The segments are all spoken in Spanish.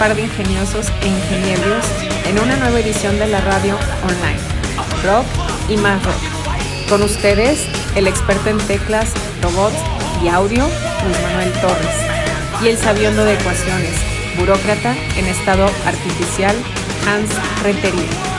par de ingeniosos e ingenieros en una nueva edición de la radio online. Rock y más rock. Con ustedes, el experto en teclas, robots y audio, Luis Manuel Torres. Y el sabiondo de ecuaciones, burócrata en estado artificial, Hans Rentería.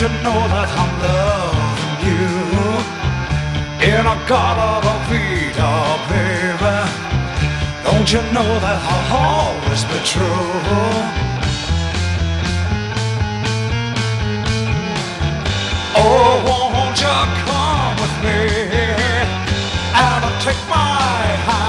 You know that I'm loving you in a God of Vita, baby? Don't you know that I'll always be true? Oh, won't you come with me and take my hand?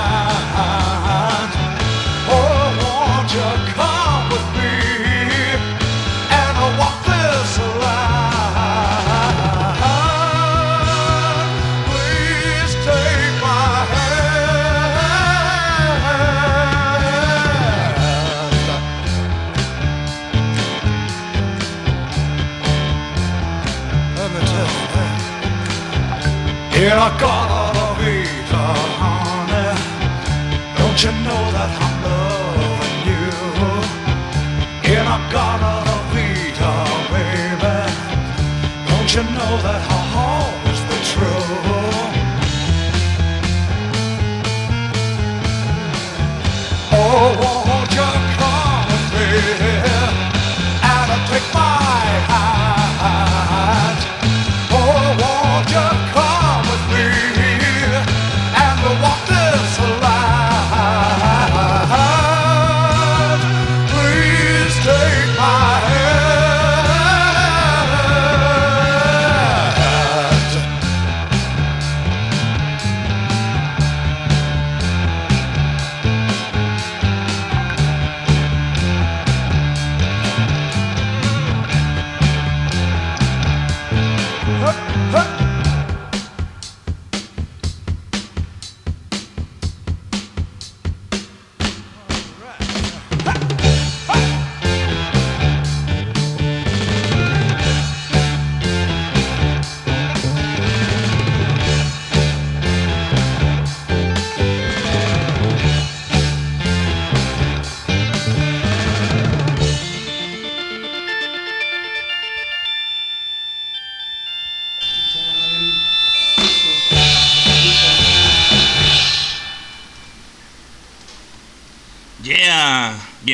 In a gotta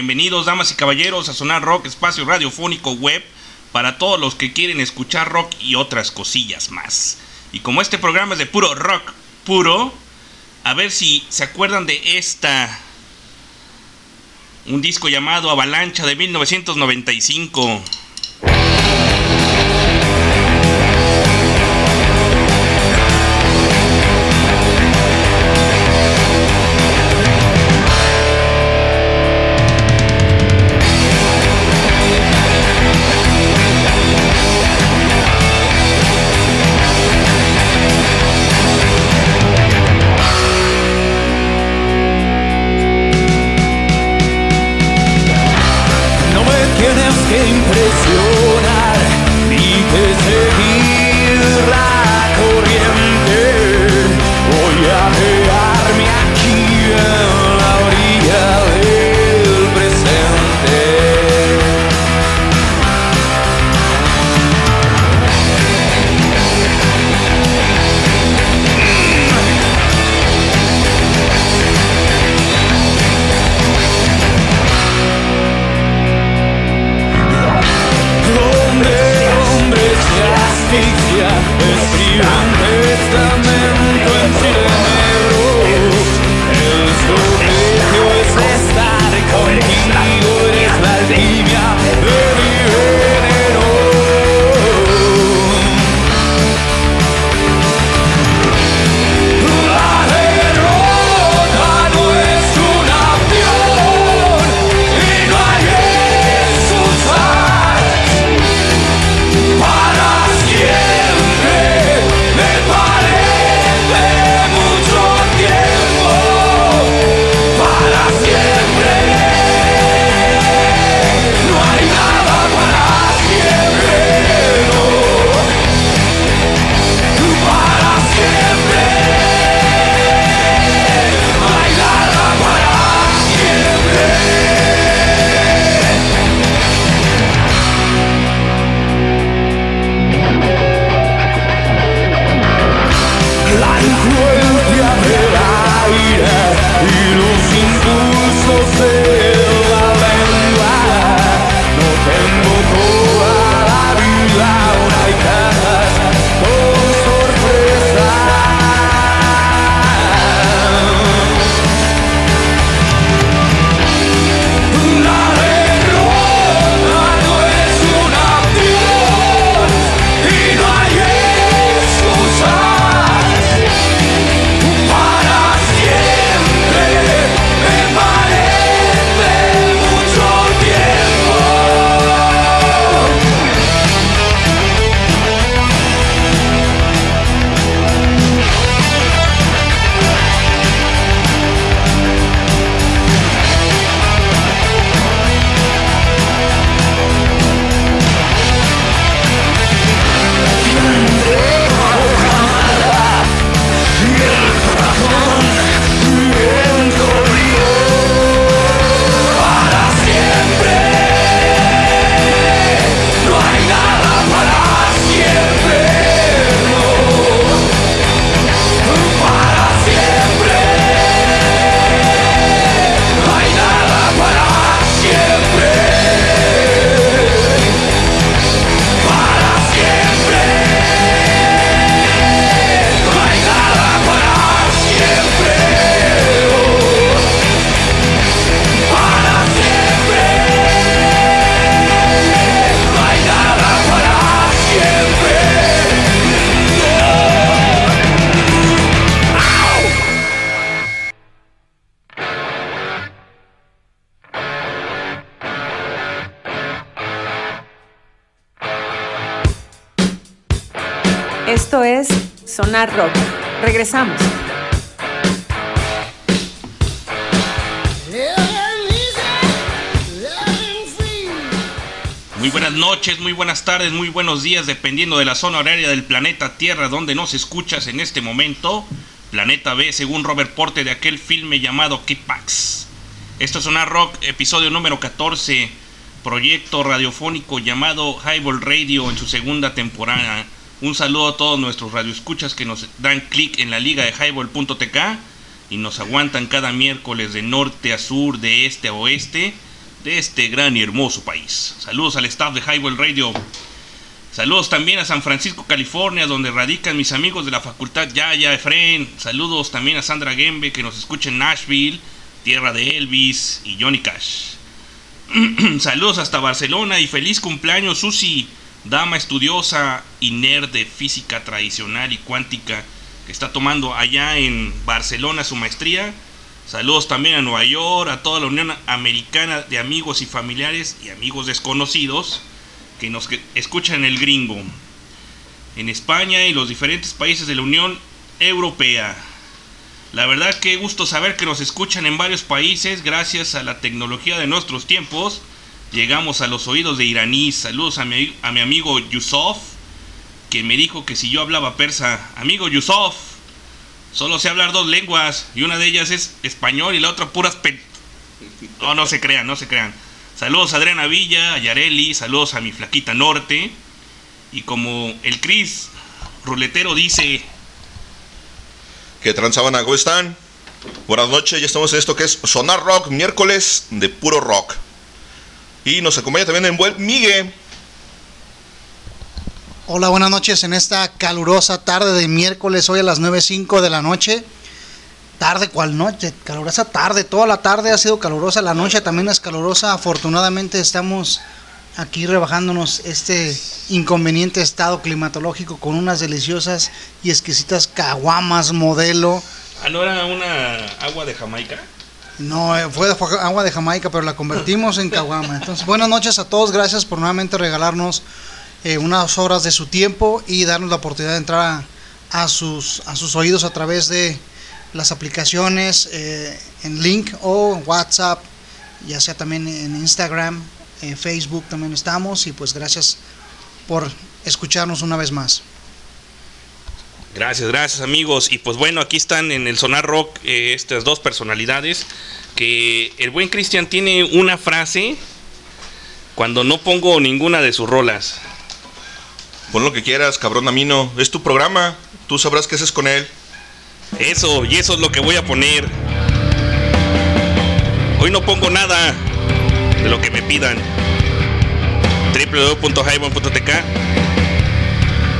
bienvenidos damas y caballeros a Sonar Rock, espacio radiofónico web para todos los que quieren escuchar rock y otras cosillas más. Y como este programa es de puro rock puro, a ver si se acuerdan de esta. Un disco llamado Avalancha de 1995. Muy buenos días, dependiendo de la zona horaria del planeta Tierra donde nos escuchas en este momento. Planeta B, según Robert Porte de aquel filme llamado Kickbacks. Esto es una rock, episodio número 14, proyecto radiofónico llamado Highball Radio en su segunda temporada. Un saludo a todos nuestros radioescuchas que nos dan clic en la liga de highball.tk y nos aguantan cada miércoles de norte a sur, de este a oeste de este gran y hermoso país. Saludos al staff de Highball Radio. Saludos también a San Francisco, California, donde radican mis amigos de la facultad Yaya, Efren. Saludos también a Sandra Gembe, que nos escucha en Nashville, tierra de Elvis y Johnny Cash. Saludos hasta Barcelona y feliz cumpleaños, Susi, dama estudiosa y nerd de física tradicional y cuántica, que está tomando allá en Barcelona su maestría. Saludos también a Nueva York, a toda la Unión Americana de amigos y familiares y amigos desconocidos que nos escuchan el gringo, en España y los diferentes países de la Unión Europea. La verdad que gusto saber que nos escuchan en varios países gracias a la tecnología de nuestros tiempos. Llegamos a los oídos de iraní. Saludos a mi, a mi amigo Yusuf, que me dijo que si yo hablaba persa, amigo Yusuf, solo sé hablar dos lenguas y una de ellas es español y la otra puras. No, no se crean, no se crean. Saludos a Adriana Villa, a Yareli, saludos a mi flaquita norte. Y como el Cris ruletero dice... ¿Qué transaban? ¿Cómo están? Buenas noches, ya estamos en esto que es Sonar Rock, miércoles de puro rock. Y nos acompaña también en buen Migue. Hola, buenas noches en esta calurosa tarde de miércoles, hoy a las 9.05 de la noche. Tarde, ¿cuál noche? Calurosa tarde, toda la tarde ha sido calurosa, la noche también es calurosa. Afortunadamente estamos aquí rebajándonos este inconveniente estado climatológico con unas deliciosas y exquisitas caguamas modelo. Ah, ¿no era una agua de Jamaica? No, eh, fue, fue agua de Jamaica, pero la convertimos en caguama. Entonces, buenas noches a todos, gracias por nuevamente regalarnos eh, unas horas de su tiempo y darnos la oportunidad de entrar a, a sus, a sus oídos a través de las aplicaciones eh, en link o en WhatsApp, ya sea también en Instagram, en Facebook también estamos y pues gracias por escucharnos una vez más. Gracias, gracias amigos. Y pues bueno, aquí están en el Sonar Rock eh, estas dos personalidades. Que el buen Cristian tiene una frase cuando no pongo ninguna de sus rolas. Pon lo que quieras, cabrón Amino. Es tu programa. Tú sabrás qué haces con él. Eso, y eso es lo que voy a poner. Hoy no pongo nada de lo que me pidan. www.highbone.tk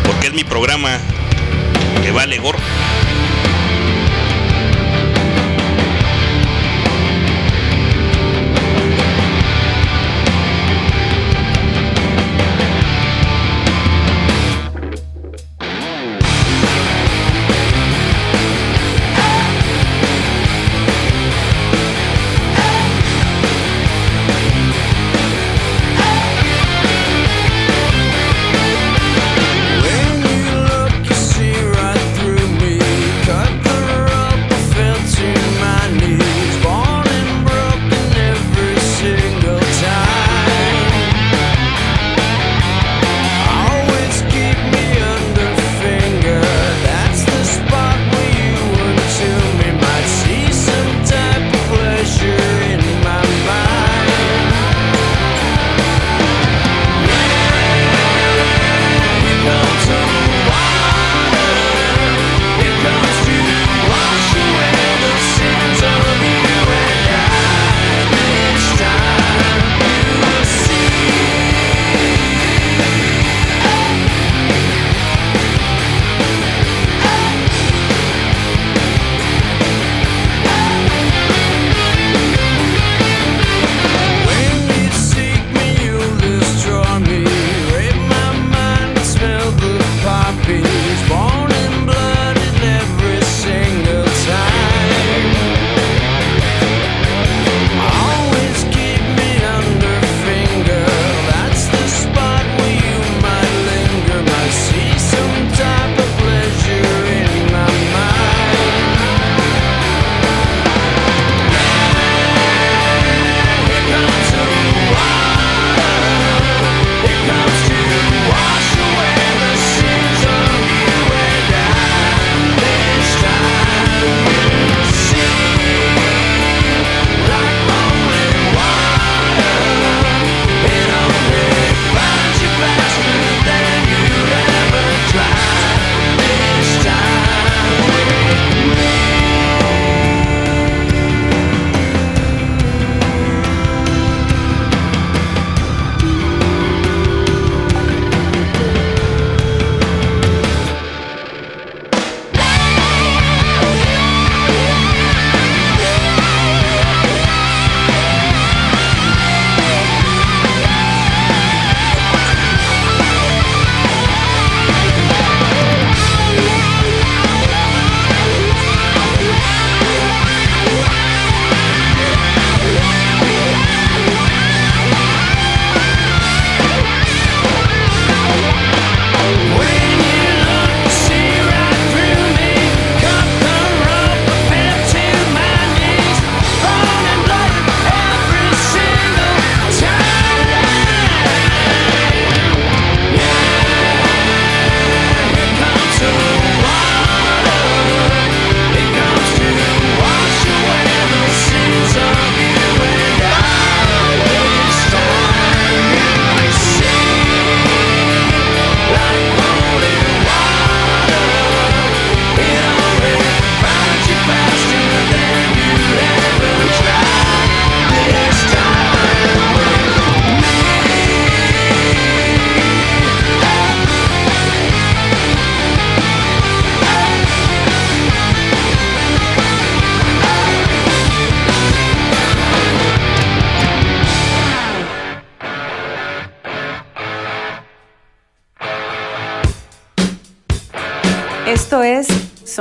Porque es mi programa que vale gorro.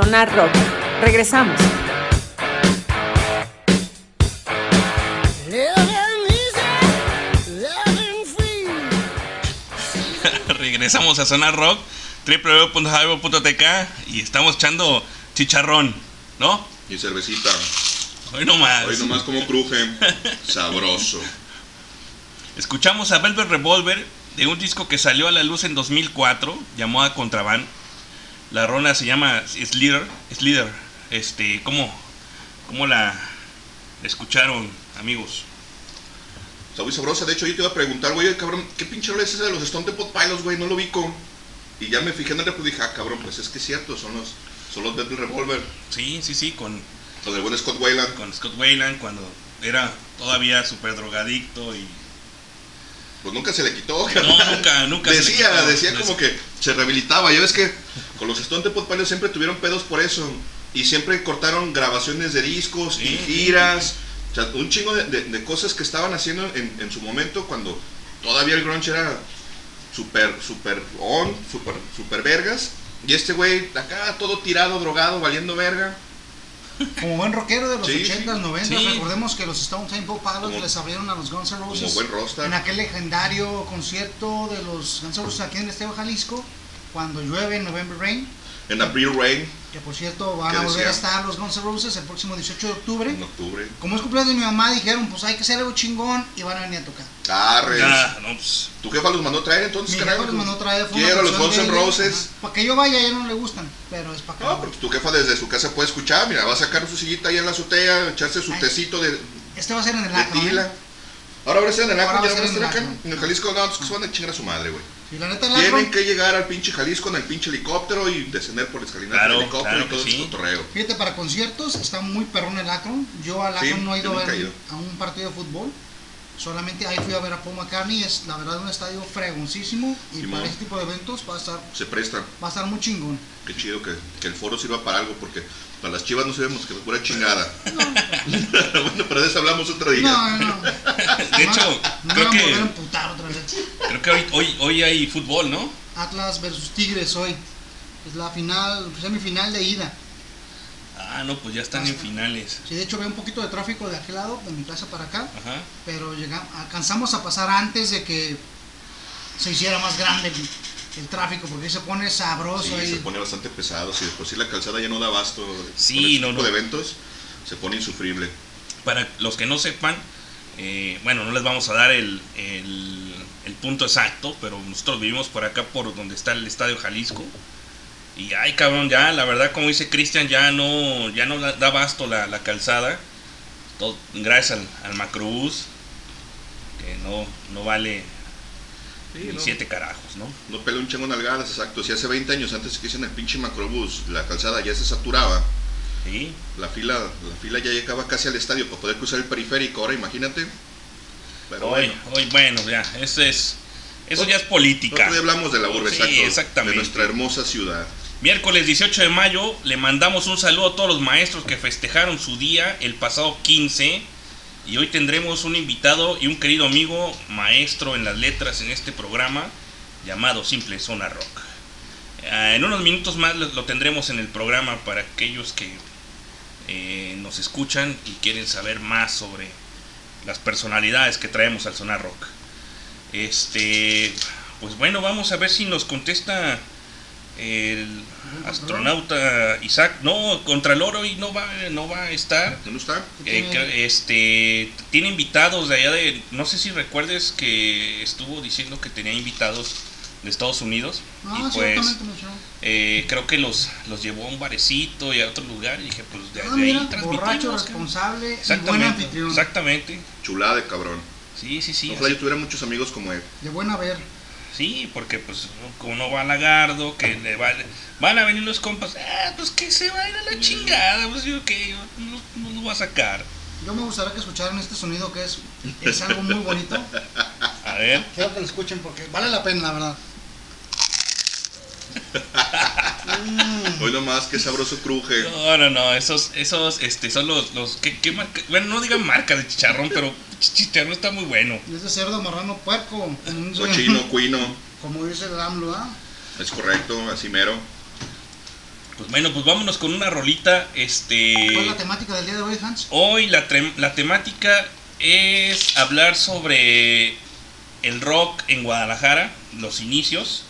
Sonar Rock. Regresamos. Regresamos a Sonar Rock, www.jaibo.tk y estamos echando chicharrón, ¿no? Y cervecita. Hoy nomás. Hoy nomás como cruje. Sabroso. Escuchamos a Velvet Revolver de un disco que salió a la luz en 2004, llamado Contraband. La rona se llama Slither. Slither. Este, ¿cómo, cómo la escucharon, amigos? Está muy sabrosa. De hecho, yo te iba a preguntar, güey, cabrón, ¿qué pinche rola es esa de los Stone Temple Pilots, güey? No lo ubico. Y ya me fijé en el repo y dije, ah, cabrón, pues es que es cierto, son los, son los Velvet Revolver. Sí, sí, sí, con, Con el buen Scott Weiland. con Scott Wayland cuando era todavía súper drogadicto y... Pues nunca se le quitó. No, nunca, nunca se le Decía, quitó. decía como que se rehabilitaba. Ya ves que con los Stone Temple Pilots siempre tuvieron pedos por eso. Y siempre cortaron grabaciones de discos y Sí. giras. O sea, un chingo de, de- de cosas que estaban haciendo en, en su momento cuando todavía el grunge era super, super on, super, super vergas. Y este güey acá todo tirado, drogado, valiendo verga. Como buen rockero de los Sí, 80s, sí. 90s, Sí. recordemos que los Stone Temple Pilots Como- les abrieron a los Guns N' Roses Como buen rockstar. en aquel legendario concierto de los Guns N' Roses aquí en Estadio Jalisco, cuando llueve en November Rain, En April Rain, que por cierto van ¿Qué a volver a estar los Guns N' Roses el próximo 18 de octubre. en octubre. Como es cumpleaños de mi mamá, dijeron, pues hay que hacer algo chingón y van a venir a tocar. Arres. Ya, no, pues, ¿Tu jefa los mandó traer entonces, Mi carajo? jefa los mandó a traer, Quiero los Guns N' Roses. ajá. Para que yo vaya, a ella no le gustan, pero es para que No, porque tu jefa desde su casa puede escuchar, mira, va a sacar su sillita ahí en la azotea, echarse su Ay. tecito de, Este va a ser en el acro. ¿eh? Ahora va a ser en el Acro, ya a no va a ser en estar el acá. Acro. En el Jalisco, no, entonces que se van a chingar a su madre, güey. Y la neta, el acro, Tienen que llegar al pinche Jalisco en el pinche helicóptero y descender por la escalinata Claro, del helicóptero claro y todo que ese sí. cotorreo. Fíjate, para conciertos está muy perrón el Akron. Yo al Sí, Akron no he ido a ver ido. a un partido de fútbol. Solamente ahí fui a ver a Paul McCartney. Es la verdad un estadio fregoncísimo. Y Simón. para este tipo de eventos va a estar, Se presta. va a estar muy chingón. Qué chido que, que el foro sirva para algo, porque para las chivas no sabemos que es pura chingada. bueno, pero de eso hablamos otro día. No, no, no. de hecho, no creo me van a volver a que, emputar otra vez. creo que hoy, hoy, hoy hay fútbol, ¿no? Atlas versus Tigres hoy. Es la final, semifinal de ida. Ah, no, pues ya están en finales. Sí, de hecho veo un poquito de tráfico de aquel lado, de mi casa para acá. Ajá. pero llegamos, alcanzamos a pasar antes de que se hiciera más grande el, el tráfico, porque se pone sabroso. Sí, ahí. se pone bastante pesado. Si después sí la calzada ya no da abasto Sí, con ese no, tipo no. de eventos, se pone insufrible. Para los que no sepan, eh, bueno, no les vamos a dar el, el, el punto exacto, pero nosotros vivimos por acá, por donde está el Estadio Jalisco. Y ay, cabrón, ya, la verdad, como dice Cristian, ya no, ya no da abasto la, la calzada. Todo, gracias al, al Macrobús, que no, no vale Sí, no. siete carajos, ¿no? No pelea un chingo nalgadas, exacto. Si hace 20 años antes que hicieron el pinche macrobús, la calzada ya se saturaba. Sí, La fila, la fila ya llegaba casi al estadio para poder cruzar el periférico. Ahora imagínate. Pero hoy, bueno, hoy, bueno, ya, eso es, eso ya es política. ya hablamos de la urbe, Sí, exacto. exactamente. De nuestra hermosa ciudad. Miércoles 18 de mayo le mandamos un saludo a todos los maestros que festejaron su día el pasado 15 y hoy tendremos un invitado y un querido amigo maestro en las letras en este programa llamado Simple Zona Rock. Ah, en unos minutos más lo, tendremos en el programa para aquellos que eh, nos escuchan y quieren saber más sobre las personalidades que traemos al Zona Rock. Este, pues bueno, vamos a ver si nos contesta el astronauta Isaac. No, Contralor hoy no va, no va a estar. ¿Dónde está? Eh, este tiene invitados de allá de no sé si recuerdes que estuvo diciendo que tenía invitados de Estados Unidos Ah, y pues eh, creo que los los llevó a un barecito y a otro lugar y dije pues de, Ah, de ahí mira, borracho, transmitimos cabrón. responsable y buen exactamente anfitrión. exactamente Chulada de cabrón. sí sí sí Ojalá así- yo tuviera muchos amigos como él. De buen haber. Sí porque pues como no va a Lagardo que le va, van a venir los compas ah, pues que se va a ir a la chingada pues yo que no, no lo va a sacar Yo me gustaría que escucharan este sonido que es, es algo muy bonito. a ver Quiero que lo escuchen porque vale la pena, la verdad. Mm, Hoy nomás, qué sabroso cruje. No, no, no, esos, esos, este, son los, los, ¿qué, qué marca? Bueno, no digan marca de chicharrón, pero ch- chicharrón está muy bueno. es de cerdo marrano puerco. Como dice, Cochino, cuino. como dice el AMLO, ¿ah? Es correcto, así mero. Pues bueno, pues vámonos con una rolita. Este. ¿Cuál es la temática del día de hoy, Hans? Hoy la, la temática es hablar sobre el rock en Guadalajara, los inicios.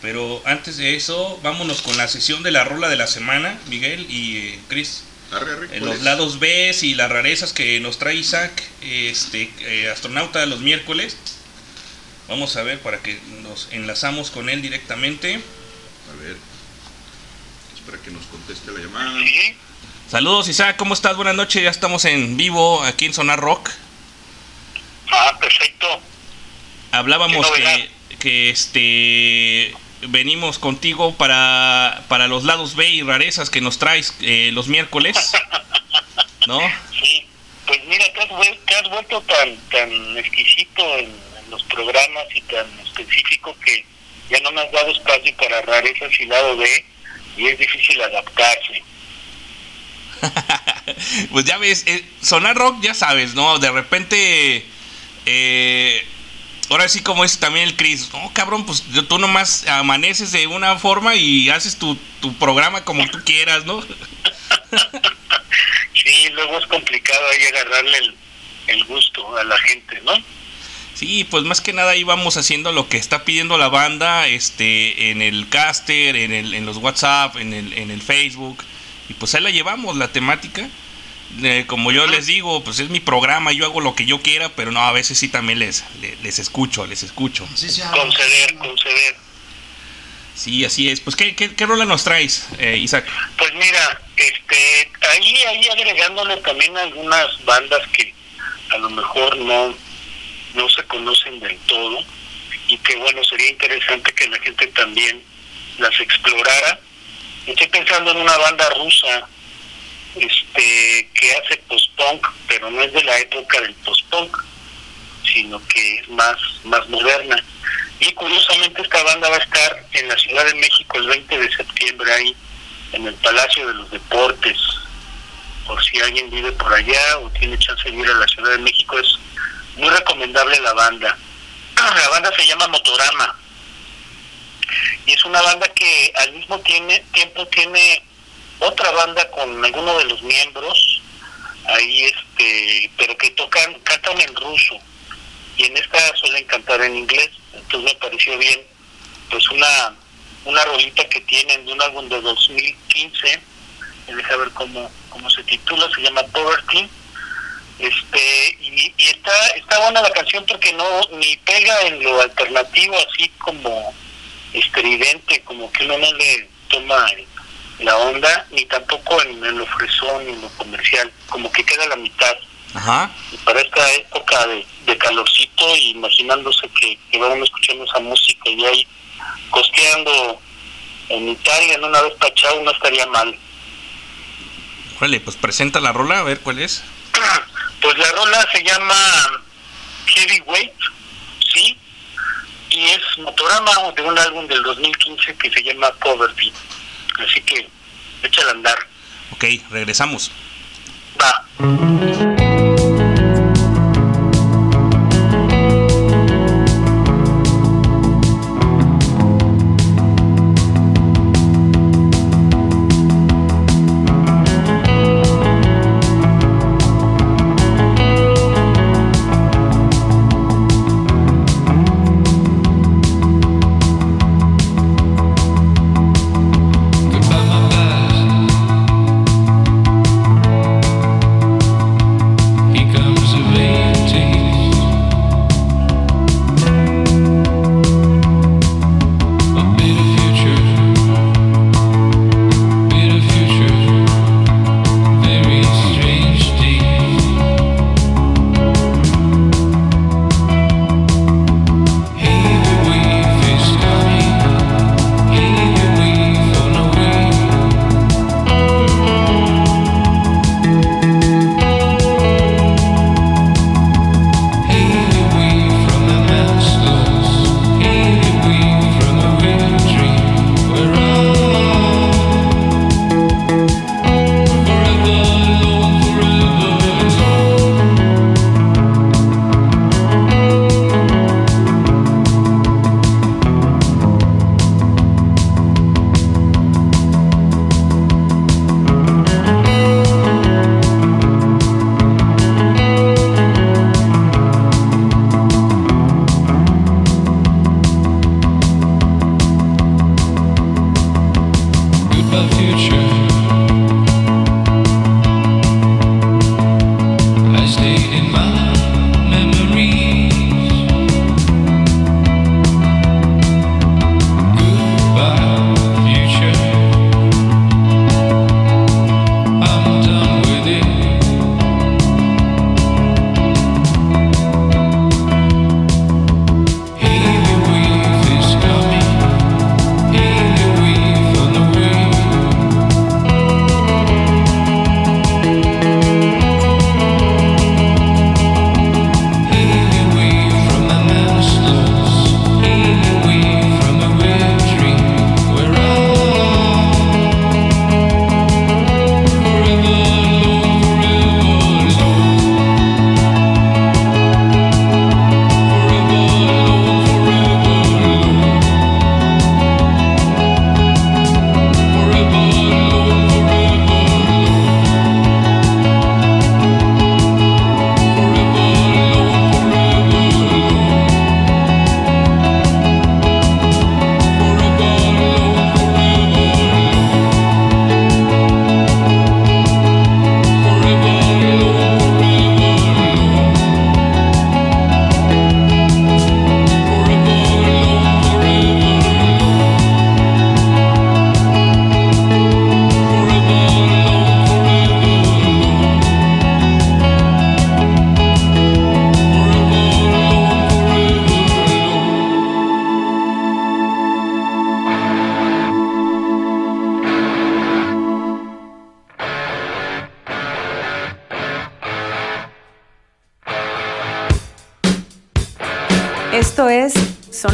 Pero antes de eso, vámonos con la sesión de la rola de la semana, Miguel y eh, Chris. Arre, arre, ¿cuál los es? lados B y las rarezas que nos trae Isaac, este eh, astronauta los miércoles. Vamos a ver para que nos enlazamos con él directamente. A ver. Espera que nos conteste la llamada. Sí, Saludos Isaac, ¿cómo estás? Buenas noches, ya estamos en vivo aquí en Sonar Rock. ah, perfecto. Hablábamos que, que este venimos contigo para, para los lados B y rarezas que nos traes eh, los miércoles. ¿No? Sí, pues mira, te has, vuel- te has vuelto tan, tan exquisito en, en los programas y tan específico que ya no me has dado espacio para rarezas y lado B y es difícil adaptarse. pues ya ves, eh, Sonar Rock ya sabes, ¿no? De repente, eh, ahora sí como es también el Chris, no cabrón, pues tú nomás amaneces de una forma y haces tu, tu programa como tú quieras, ¿no? Sí, luego es complicado ahí agarrarle el, el gusto a la gente, ¿no? Sí, pues más que nada ahí vamos haciendo lo que está pidiendo la banda, este, en el caster, en, el, en los WhatsApp, en el, en el Facebook, y pues ahí la llevamos, la temática. Eh, como yo les digo, pues es mi programa, yo hago lo que yo quiera, pero no, a veces sí también les, les, les escucho, les escucho. Sí, sí, habla. Conceder, conceder. Sí, así es. Pues, ¿qué, qué, qué rola nos traes, eh, Isaac? Pues mira, este, ahí, ahí agregándole también algunas bandas que a lo mejor no, no se conocen del todo y que bueno, sería interesante que la gente también las explorara. Estoy pensando en una banda rusa este que hace post-punk, pero no es de la época del post-punk, sino que es más, más moderna. Y curiosamente esta banda va a estar en la Ciudad de México el 20 de septiembre ahí en el Palacio de los Deportes. Por si alguien vive por allá o tiene chance de ir a la Ciudad de México, es muy recomendable la banda. La banda se llama Motorama. Y es una banda que al mismo tiene, tiempo tiene otra banda con alguno de los miembros ahí este pero que tocan cantan en ruso. Y en esta suelen cantar en inglés. Entonces me pareció bien pues una una rolita que tienen de un álbum de 2015 eh, deja ver cómo cómo se titula se llama Poverty. Este y, y está está buena la canción porque no ni pega en lo alternativo así como estridente como que uno no le toma el- la onda ni tampoco en, en lo fresón ni en lo comercial como que queda la mitad Ajá. y para esta época de, de calorcito y imaginándose que, que van escuchando esa música y ahí costeando en Italia en una vez pachado no estaría mal Órale, pues presenta la rola, a ver cuál es. pues la rola se llama Heavyweight sí y es motorama de un álbum del 2015 que se llama Poverty así que échala a andar Ok, regresamos. va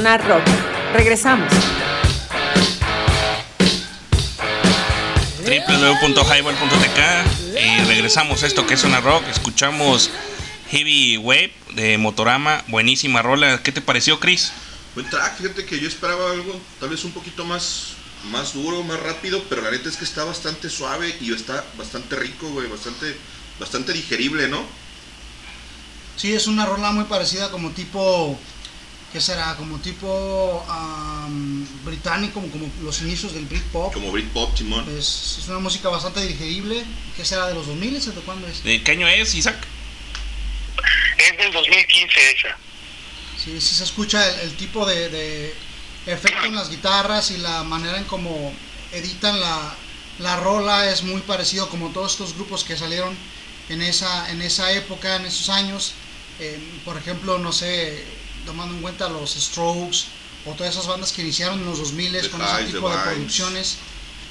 Sonar Rock. Regresamos. www.highball.tk y regresamos a esto que es una rock. Escuchamos Heavy Wave de Motorama, buenísima rola. ¿Qué te pareció, Chris? Buen track, fíjate que yo esperaba algo tal vez un poquito más, más duro, más rápido, pero la neta es que está bastante suave y está bastante rico, güey, bastante, bastante digerible, ¿no? Sí, es una rola muy parecida como tipo, ¿qué será? Como tipo am, británico, como, como los inicios del Britpop. Como Britpop, Simón. Es, es una música bastante digerible. ¿Qué será? ¿De los 2000 o de cuándo es? ¿De qué año es, Isaac? Es del 2015 esa. Sí, sí se escucha el, el tipo de, de efecto en las guitarras y la manera en cómo editan la, la rola es muy parecido como todos estos grupos que salieron en esa, en esa época, en esos años. Eh, por ejemplo, no sé, tomando en cuenta los Strokes o todas esas bandas que iniciaron en los 2000 The con ese tipo de Vines. producciones,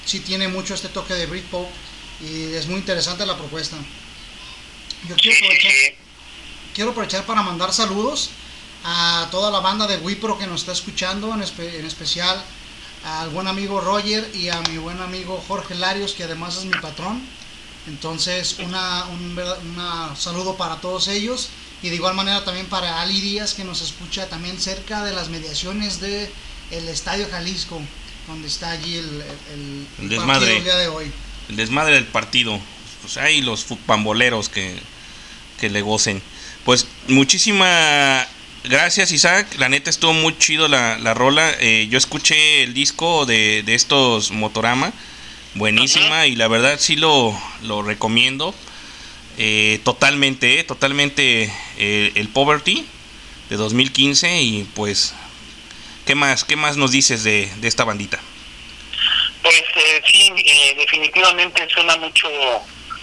sí tiene mucho este toque de Britpop y es muy interesante la propuesta. Yo quiero aprovechar, sí. quiero aprovechar para mandar saludos a toda la banda de Wipro que nos está escuchando, en, espe- en especial al buen amigo Roger y a mi buen amigo Jorge Larios, que además es mi patrón. Entonces, una, un, una saludo para todos ellos y de igual manera también para Ali Díaz, que nos escucha también cerca de las mediaciones de el Estadio Jalisco, donde está allí el, el- el El desmadre. el día de hoy. El desmadre del partido. Pues hay los pamboleros que, que le gocen. Pues muchísima gracias Isaac. La neta estuvo muy chido la, la rola. Eh, yo escuché el disco de, de estos Motorama. Buenísima y la verdad sí lo, lo recomiendo. Eh, totalmente, eh, totalmente eh, el Poverty de 2015 y pues... ¿Qué más, qué más nos dices de, de esta bandita? Pues eh, sí, definitivamente suena mucho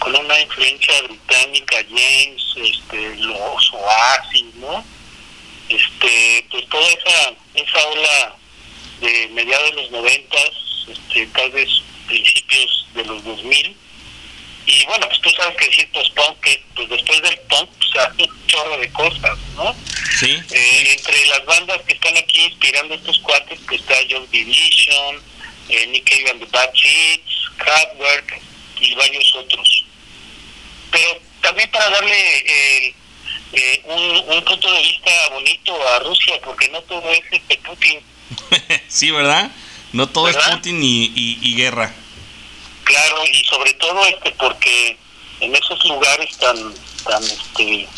con una influencia británica, James, este, los Oasis, ¿no? Este, pues toda esa, esa ola de mediados de los noventas, este, tal vez principios de los 2000. Y bueno, pues tú sabes que decir post-punk, que pues después del punk, pues hace un chorro de cosas, ¿no? ¿Sí? Eh, entre las bandas que están aquí inspirando a estos cuates, que está Joy Division, eh, Nick Cave and the Bad Seeds, Kraftwerk y varios otros. Pero también para darle eh, eh, un, un punto de vista bonito a Rusia, porque no todo es este Putin. sí, ¿verdad? No todo es. Putin y, y- y guerra. Claro, y sobre todo este porque en esos lugares tan tan este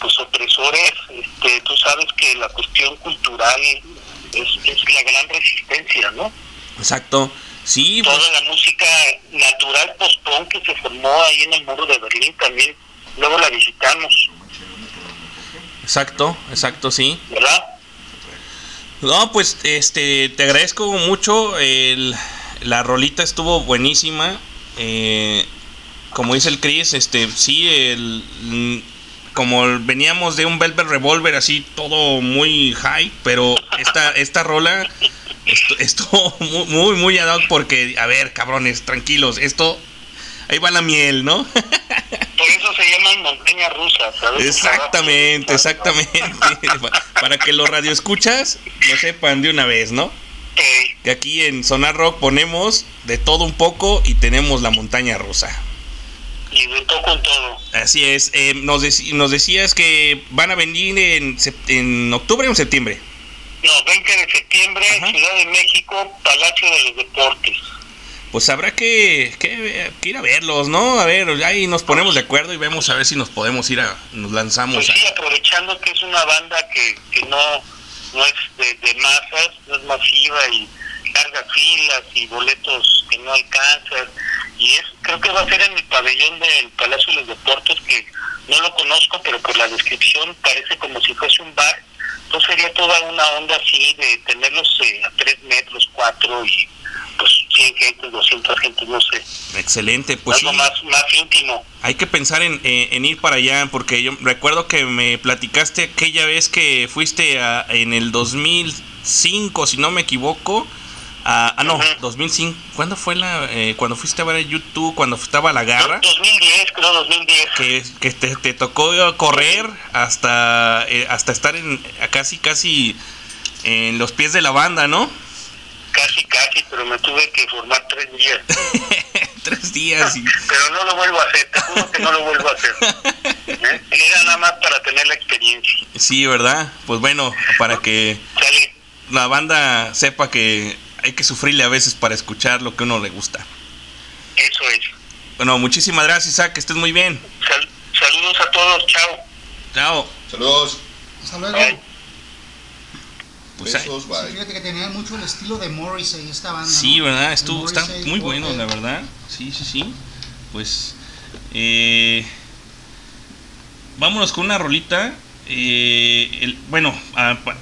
pues opresores, este, tú sabes que la cuestión cultural es, es la gran resistencia, ¿no? Exacto. Sí, pues, Toda la música natural post-punk que se formó ahí en el muro de Berlín también, luego la visitamos, exacto, exacto, sí. ¿verdad? No, pues este, te agradezco mucho. el- la rolita estuvo buenísima. eh, como dice el Chris, este, sí, el, mm, como veníamos de un Velvet Revolver así, todo muy high, pero esta, esta rola estu- estuvo muy, muy, muy ad hoc porque, a ver, cabrones, tranquilos, esto, ahí va la miel, ¿no? Por eso se llaman montañas rusas, ¿sabes? exactamente, exactamente. Para que los radioescuchas lo sepan de una vez, ¿no? Que aquí en Sonar Rock ponemos de todo un poco y tenemos la montaña rusa. y de todo con todo. Así es. eh, nos, nos decías que van a venir en octubre o en septiembre. No, 20 de septiembre, Ajá. Ciudad de México, Palacio de los Deportes. Pues habrá que, que- que ir a verlos, ¿no? A ver, ahí nos ponemos de acuerdo y vemos a ver si nos podemos ir a. Nos lanzamos Pues a. sí, aprovechando que es una banda que, que no, no es de, de masas, no es masiva y largas filas y boletos que no alcanzan. Y es creo que va a ser en el pabellón del Palacio de los Deportes, que no lo conozco, pero por la descripción parece como si fuese un bar. Entonces sería toda una onda así de tenerlos eh, a tres metros, cuatro y pues 100 gente, 200 gente, no sé. Excelente, pues sí. algo más, más íntimo. Hay que pensar en, eh, en ir para allá, porque yo recuerdo que me platicaste aquella vez que fuiste a- en el 2005, si no me equivoco. a- ah, no, Ujú. 2005. ¿Cuándo fue la. eh, cuando fuiste a ver a YouTube, cuando estaba la garra? 2010, creo 2010. Que, que te, te tocó correr hasta, eh, hasta estar en casi, casi en los pies de la banda, ¿no? Casi, casi, pero me tuve que formar tres días. Tres días y. Pero no lo vuelvo a hacer, te juro que no lo vuelvo a hacer. ¿Eh? Era nada más para tener la experiencia. Sí, ¿verdad? Pues bueno, para que Sale, la banda sepa que hay que sufrirle a veces para escuchar lo que uno le gusta. eso es. Bueno, muchísimas gracias, Isaac, que estés muy bien. Sal- saludos a todos, chao. Chao. Saludos. Hasta luego. Bye. Pues, Sí, fíjate que tenía mucho el estilo de Morrissey esta banda. sí, ¿no? ¿verdad? Estuvo, está muy bueno, la verdad. Sí, sí, sí. Pues, eh, vámonos con una rolita. Eh, el- bueno,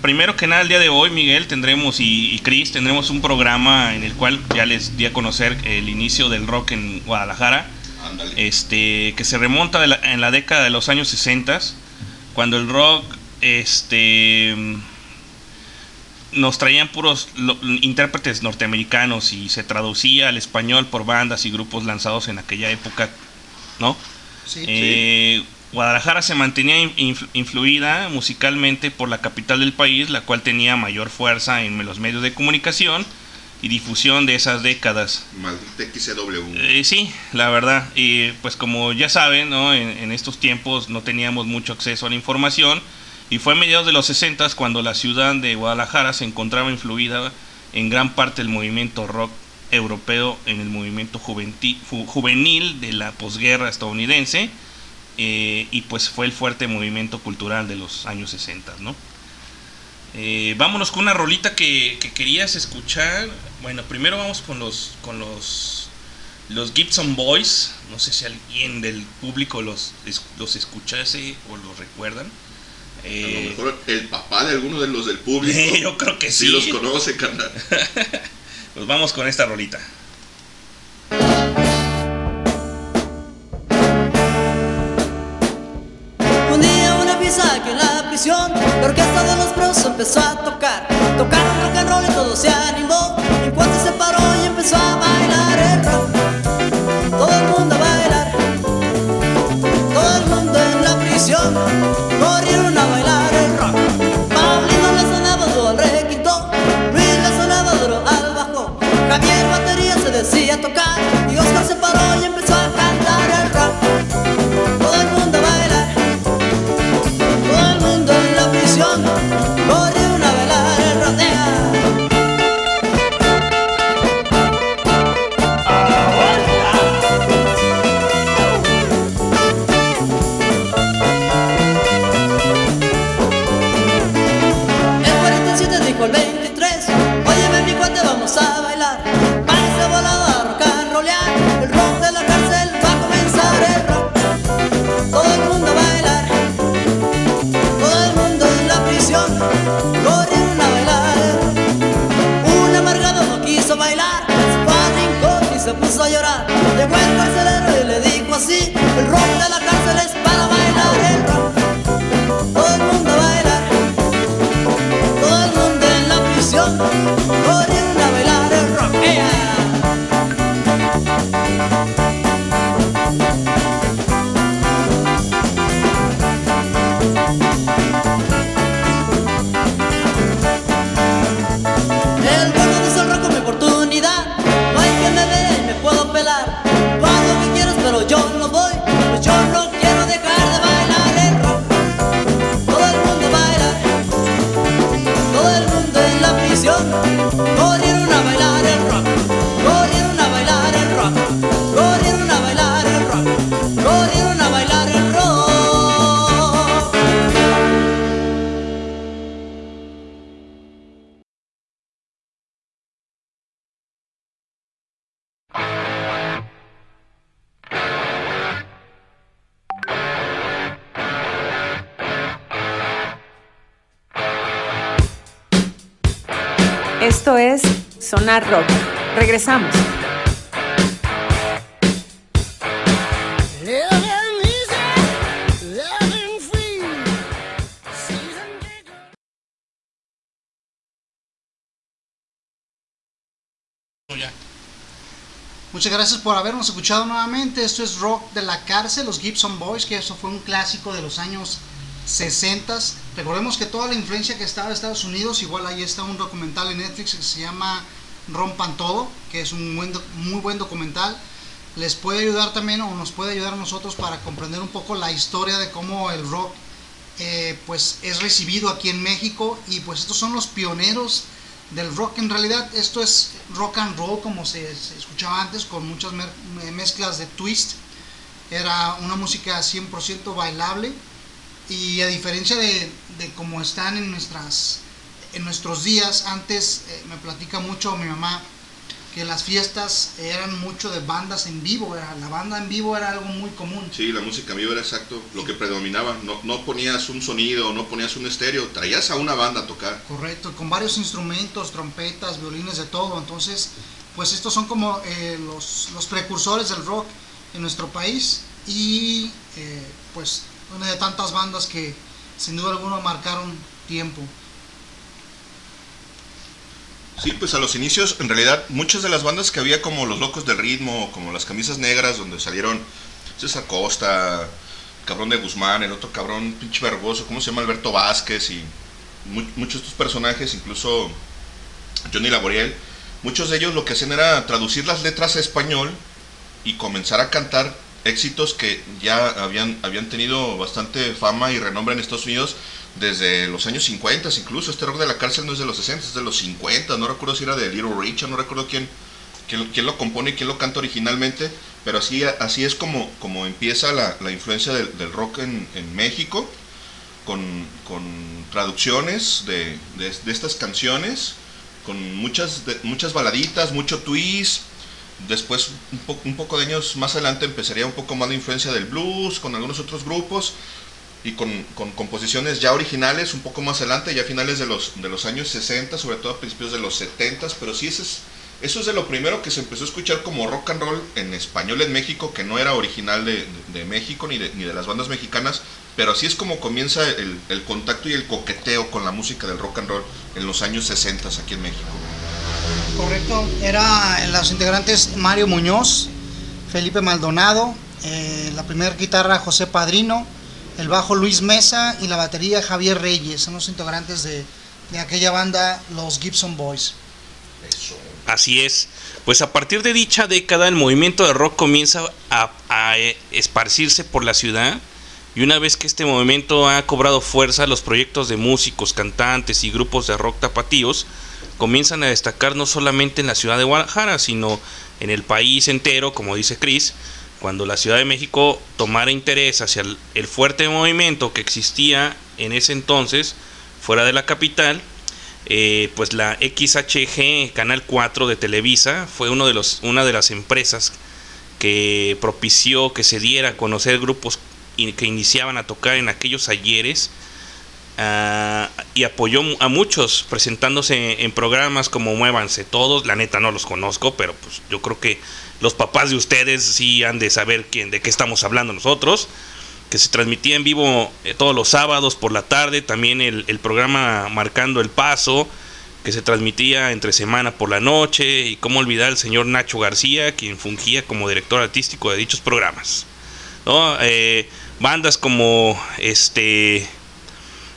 primero que nada, el día de hoy, Miguel, tendremos y, y Chris, tendremos un programa en el cual ya les di a conocer el inicio del rock en Guadalajara. Ándale. este que se remonta de la- en la década de los años 60 cuando el rock este nos traían puros lo- intérpretes norteamericanos y se traducía al español por bandas y grupos lanzados en aquella época no Sí. Eh, Guadalajara se mantenía influ- influida musicalmente por la capital del país, la cual tenía mayor fuerza en los medios de comunicación y difusión de esas décadas. Maldita XCW. Eh, sí, la verdad. Y pues como ya saben, ¿no? en, en estos tiempos no teníamos mucho acceso a la información. Y fue a mediados de los 60 cuando la ciudad de Guadalajara se encontraba influida en gran parte del movimiento rock europeo, en el movimiento juvenil de la posguerra estadounidense. eh, y pues fue el fuerte movimiento cultural de los años 60, ¿no? Eh, vámonos con una rolita que, que querías escuchar. Bueno, primero vamos con los con los los Gibson Boys. No sé si alguien del público los, los escuchase o los recuerdan. A lo Eh, mejor el papá de alguno de los del público. yo creo que sí sí. los conoce, carnal. Pues vamos con esta rolita. Un día una pieza aquí en la prisión, la orquesta de los pros empezó a tocar. Tocaron rock and roll y todo se animó. En cuanto se paró y empezó a bailar de Rock. Regresamos. Muchas gracias por habernos escuchado nuevamente. Esto es Rock de la Cárcel, los Gibson Boys, que eso fue un clásico de los años 60. Recordemos que toda la influencia que estaba de Estados Unidos, igual ahí está un documental en Netflix que se llama Rompan Todo, que es un buen muy buen documental. Les puede ayudar también o nos puede ayudar a nosotros para comprender un poco la historia de cómo el rock eh, pues es recibido aquí en México y pues estos son los pioneros del rock. En realidad esto es rock and roll como se, se escuchaba antes con muchas mezclas de twist. Era una música 100% bailable y a diferencia de, de están en nuestras en nuestros días antes eh, me platica mucho mi mamá que las fiestas eran mucho de bandas en vivo era- la banda en vivo era algo muy común Sí, la música en vivo era exacto lo que predominaba. No, no ponías un sonido, no ponías un estéreo, traías a una banda a tocar. Correcto, con varios instrumentos, trompetas, violines, de todo. Entonces, pues estos son como eh, los, los precursores del rock en nuestro país y eh, pues una de tantas bandas que sin duda alguna marcaron tiempo. Sí, pues a los inicios, en realidad, muchas de las bandas que había, como Los Locos del Ritmo, como Las Camisas Negras, donde salieron César Costa, cabrón de Guzmán, el otro cabrón pinche vergoso, ¿cómo se llama? Alberto Vázquez y mu- muchos de estos personajes, incluso Johnny Laboriel, muchos de ellos lo que hacían era traducir las letras a español y comenzar a cantar éxitos que ya habían, habían tenido bastante fama y renombre en Estados Unidos desde los años 50, incluso este rock de la cárcel no es de los 60, es de los 50, no recuerdo si era de Little Richard, no recuerdo quién, quién, lo compone y quién lo canta originalmente, pero así, así es como, como empieza la, la influencia del, rock en, en México, con, con traducciones de, de- estas canciones, con muchas, muchas baladitas, mucho twist, después un, po- un poco de años más adelante empezaría un poco más la influencia del blues con algunos otros grupos y con, con composiciones ya originales un poco más adelante, ya a finales de los, de los años 60, sobre todo a principios de los 70, pero sí ese es, eso es de lo primero que se empezó a escuchar como rock and roll en español en México, que no era original de, de- de México ni de, ni de las bandas mexicanas, pero así es como comienza el, el contacto y el coqueteo con la música del rock and roll en los años 60 aquí en México. Correcto, era los integrantes Mario Muñoz, Felipe Maldonado, eh, la primera guitarra José Padrino, el bajo Luis Mesa y la batería Javier Reyes, son los integrantes de, de aquella banda, los Gibson Boys. Así es. Pues a partir de dicha década el movimiento de rock comienza a, a, eh, esparcirse por la ciudad y una vez que este movimiento ha cobrado fuerza, los proyectos de músicos, cantantes y grupos de rock tapatíos comienzan a destacar no solamente en la ciudad de Guadalajara, sino en el país entero, como dice Chris, cuando la Ciudad de México tomara interés hacia el, fuerte movimiento que existía en ese entonces fuera de la capital, eh, pues la XHG Canal 4 de Televisa fue uno de los, una de las empresas que propició que se diera a conocer grupos que iniciaban a tocar en aquellos ayeres ah, y apoyó a muchos presentándose en programas como Muévanse Todos. La neta no los conozco, pero pues yo creo que los papás de ustedes sí han de saber quién, de qué estamos hablando nosotros. Que se transmitía en vivo eh, todos los sábados por la tarde. También el, programa Marcando el Paso, que se transmitía entre semana por la noche. Y cómo olvidar al señor Nacho García, quien fungía como director artístico de dichos programas. Eh, bandas como este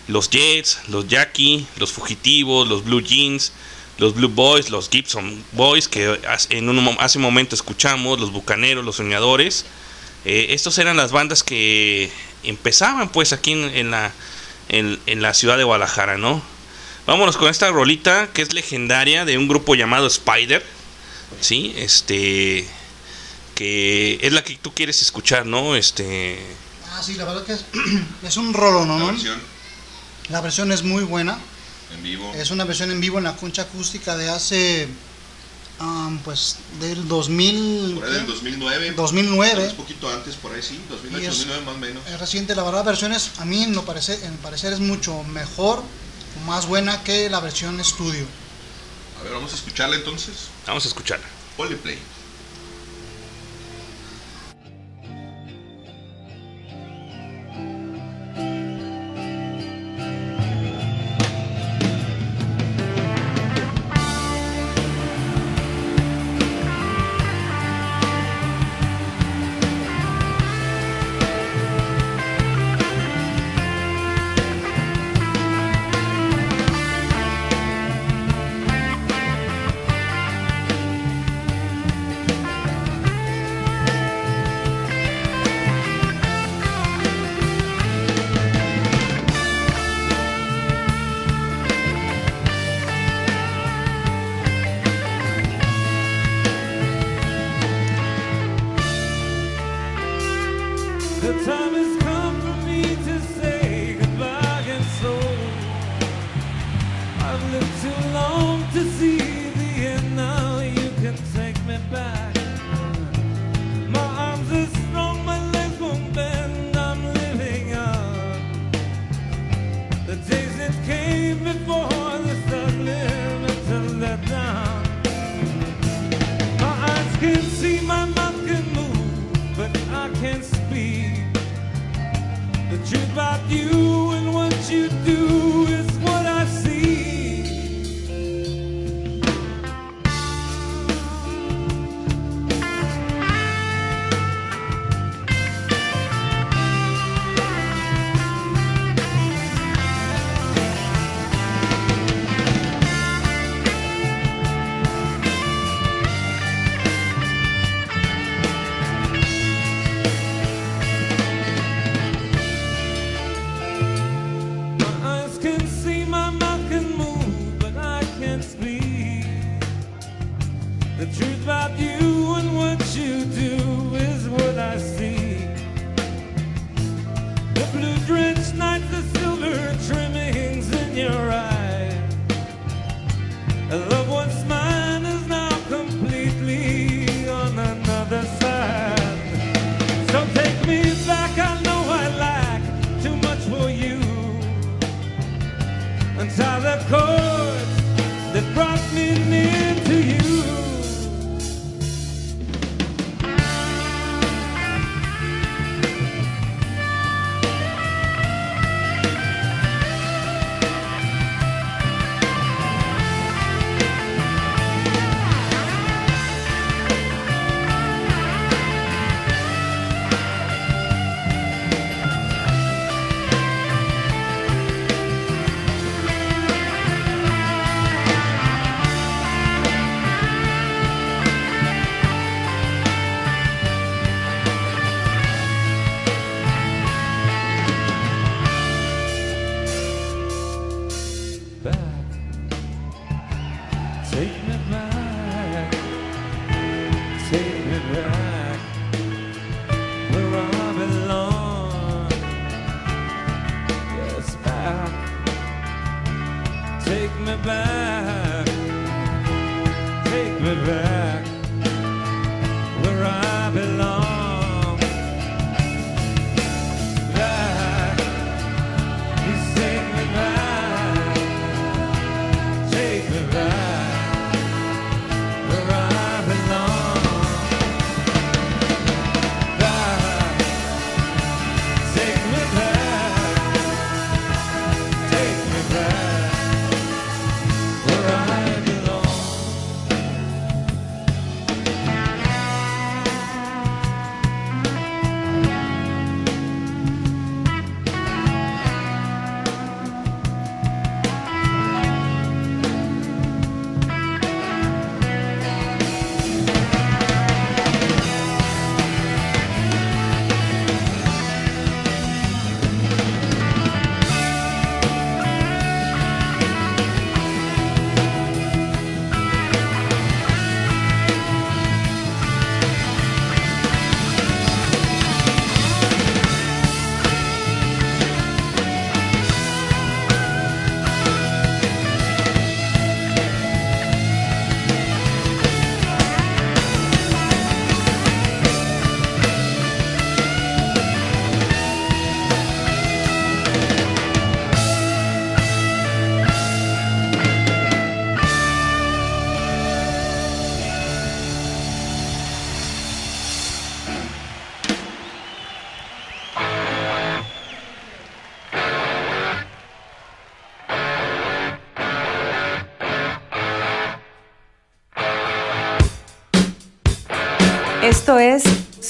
los Jets, los Jackie, los Fugitivos, los Blue Jeans, los Blue Boys, los Gibson Boys, que hace- en un, mo- hace un momento escuchamos, los Bucaneros, los Soñadores. Eh, estos eran las bandas que empezaban pues aquí en, en la, en, en la ciudad de Guadalajara, ¿no? Vámonos con esta rolita que es legendaria de un grupo llamado Spider, ¿sí? Este, que es la que tú quieres escuchar, ¿no? Este, Ah, sí, la verdad que es, es un rolo, ¿no? La versión es muy buena. en vivo. Es una versión en vivo en la concha acústica de hace, ah, pues, del 2000, Por ahí del 2009. 2009. Un poquito antes, por ahí sí. 2008, Y es- 2009 más o menos. Es reciente, la verdad, versiones a mí en lo parece, en parecer es mucho mejor, más buena que la versión estudio. A ver, vamos a escucharla entonces. vamos a escucharla. Ponle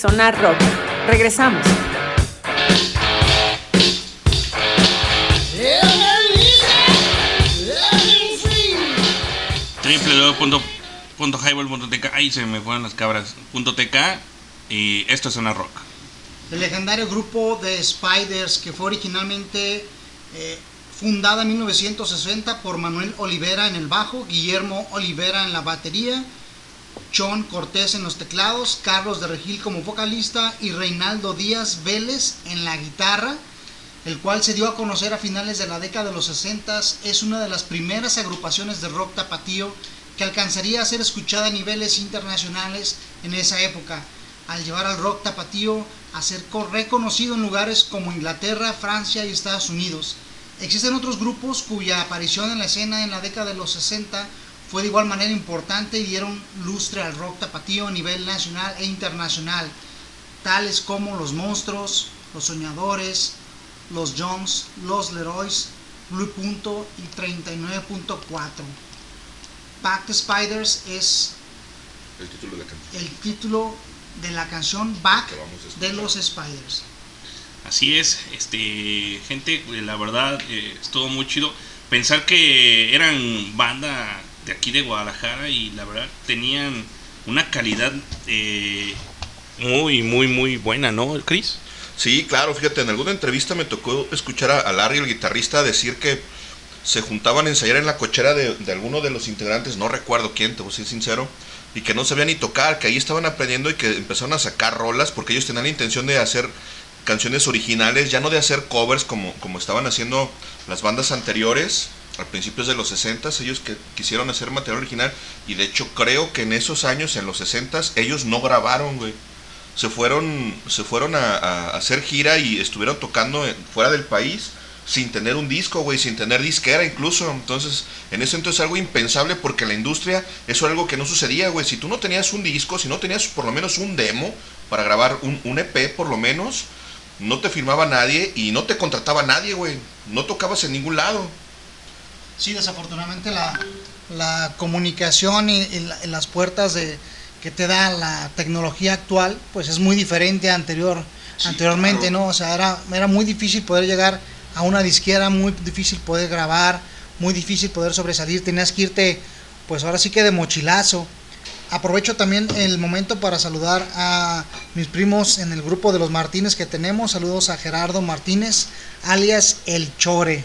Sonar Rock. Regresamos. www.highball.tk Ahí se me fueron las cabras. punto .tk y esto es una rock. El legendario grupo de Spiders que fue originalmente eh, fundada en 1960 por Manuel Olivera en el bajo, Guillermo Olivera en la batería, John Cortés en los teclados, Carlos de Regil como vocalista y Reinaldo Díaz Vélez en la guitarra, el cual se dio a conocer a finales de la década de los 60, es una de las primeras agrupaciones de rock tapatío que alcanzaría a ser escuchada a niveles internacionales en esa época, al llevar al rock tapatío a ser co- reconocido en lugares como Inglaterra, Francia y Estados Unidos. Existen otros grupos cuya aparición en la escena en la década de los 60 fue de igual manera importante y dieron lustre al rock tapatío a nivel nacional e internacional, tales como Los Monstruos, Los Soñadores, Los Jones, Los Leroys, Blue Punto y 39.4. Back the Spiders es El título de la canción. el título de la canción Back de los Spiders. Así es, este gente, la verdad eh, estuvo muy chido. Pensar que eran banda de aquí de Guadalajara y la verdad tenían una calidad eh, muy, muy, muy buena, ¿no, Chris? Sí, claro, fíjate, en alguna entrevista me tocó escuchar a, Larry, el guitarrista, decir que se juntaban a ensayar en la cochera de, de alguno de los integrantes, no recuerdo quién, te voy a ser sincero, y que no sabían ni tocar, que ahí estaban aprendiendo y que empezaron a sacar rolas, porque ellos tenían la intención de hacer canciones originales, ya no de hacer covers como, como estaban haciendo las bandas anteriores, a principios de los 60 ellos que quisieron hacer material original, y de hecho creo que en esos años, en los 60 ellos no grabaron, güey se fueron se fueron a, hacer gira y estuvieron tocando fuera del país sin tener un disco, güey, sin tener disquera incluso. Entonces, en ese entonces algo impensable porque la industria eso algo que no sucedía, güey. Si tú no tenías un disco, si no tenías por lo menos un demo para grabar un, un EP por lo menos, no te firmaba nadie y no te contrataba nadie, güey. No tocabas en ningún lado. Sí, desafortunadamente la, la comunicación y, y la- las puertas de, que te da la tecnología actual, pues es muy diferente a anterior, Sí, anteriormente, claro. ¿no? O sea, era, era muy difícil poder llegar a una disquera, muy difícil poder grabar, muy difícil poder sobresalir, tenías que irte, pues ahora sí que de mochilazo. Aprovecho también el momento para saludar a mis primos en el grupo de los Martínez que tenemos. Saludos a Gerardo Martínez, alias El Chore.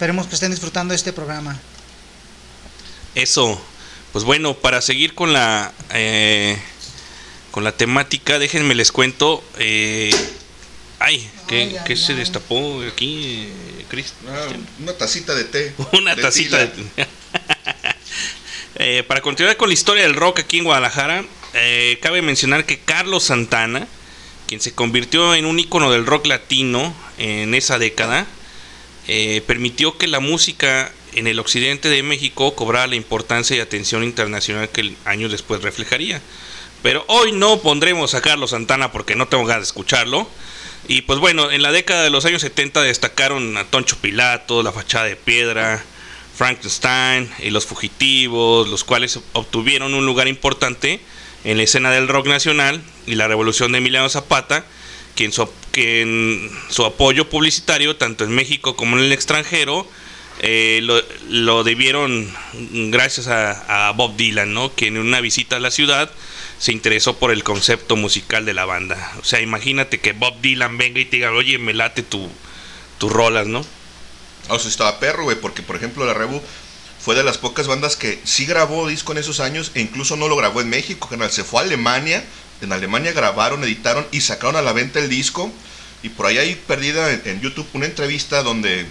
Esperemos que estén disfrutando de este programa. Eso, pues bueno, para seguir con la eh, con la temática, déjenme les cuento. eh, ay, ¿qué, Ay, ay, qué se ay. destapó aquí, eh, Chris? Ah, una tacita de té. Una de tacita tila. de... Eh, para continuar con la historia del rock aquí en Guadalajara, eh, cabe mencionar que Carlos Santana, quien se convirtió en un ícono del rock latino en esa década, eh, permitió que la música en el occidente de México cobrara la importancia y atención internacional que años después reflejaría. Pero hoy no pondremos a Carlos Santana porque no tengo ganas de escucharlo. Y pues bueno, en la década de los años 70 destacaron a Toncho Pilato, La Fachada de Piedra, Frankenstein y Los Fugitivos, los cuales obtuvieron un lugar importante en la escena del rock nacional y la revolución de Emiliano Zapata, quien su, que en su apoyo publicitario, tanto en México como en el extranjero, eh, lo, debieron gracias a, Bob Dylan, ¿no? que en una visita a la ciudad se interesó por el concepto musical de la banda. O sea, imagínate que Bob Dylan venga y te diga, oye, me late tu, tus rolas, ¿no? O sea, estaba perro, güey, porque por ejemplo la Rebu fue de las pocas bandas que sí grabó disco en esos años e incluso no lo grabó en México, general. Se fue a Alemania, en Alemania grabaron, editaron y sacaron a la venta el disco. Y por ahí hay perdida en, YouTube una entrevista donde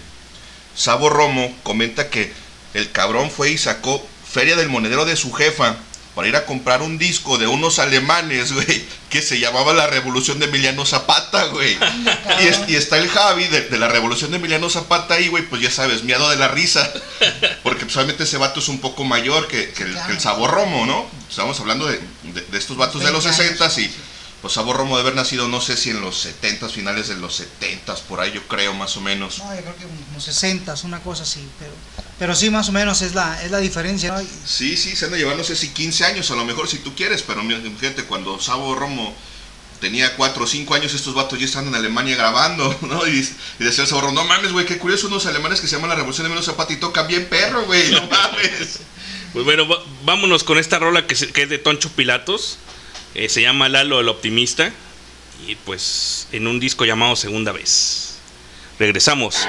Sabo Romo comenta que el cabrón fue y sacó Feria del Monedero de su jefa para ir a comprar un disco de unos alemanes, güey, que se llamaba La Revolución de Emiliano Zapata, güey. Y, es- y está el Javi de, de la Revolución de Emiliano Zapata ahí, güey, pues ya sabes, miado de la risa. Porque pues, obviamente ese vato es un poco mayor que, que el, que el Sabo Romo, ¿no? Estamos hablando de, de- de estos vatos de los 20 años, 60 y pues Sabor Romo de haber nacido, no sé si en los 70, finales de los 70, por ahí yo creo más o menos. No, yo creo que en los 60, una cosa así, pero, pero sí más o menos es la, es la diferencia. ¿no? Sí, sí, se han de llevar, no sé si 15 años, a lo mejor si tú quieres, pero gente, cuando Sabor Romo tenía 4 o 5 años, estos vatos ya están en Alemania grabando, ¿no? Y, decía el Saborro, no mames, güey, qué curioso, unos alemanes que se llaman la Revolución de Menos Zapata y tocan bien perro, güey, no mames. pues bueno, vámonos con esta rola que es de Toncho Pilatos. Eh, se llama Lalo el Optimista y pues en un disco llamado Segunda vez. Regresamos.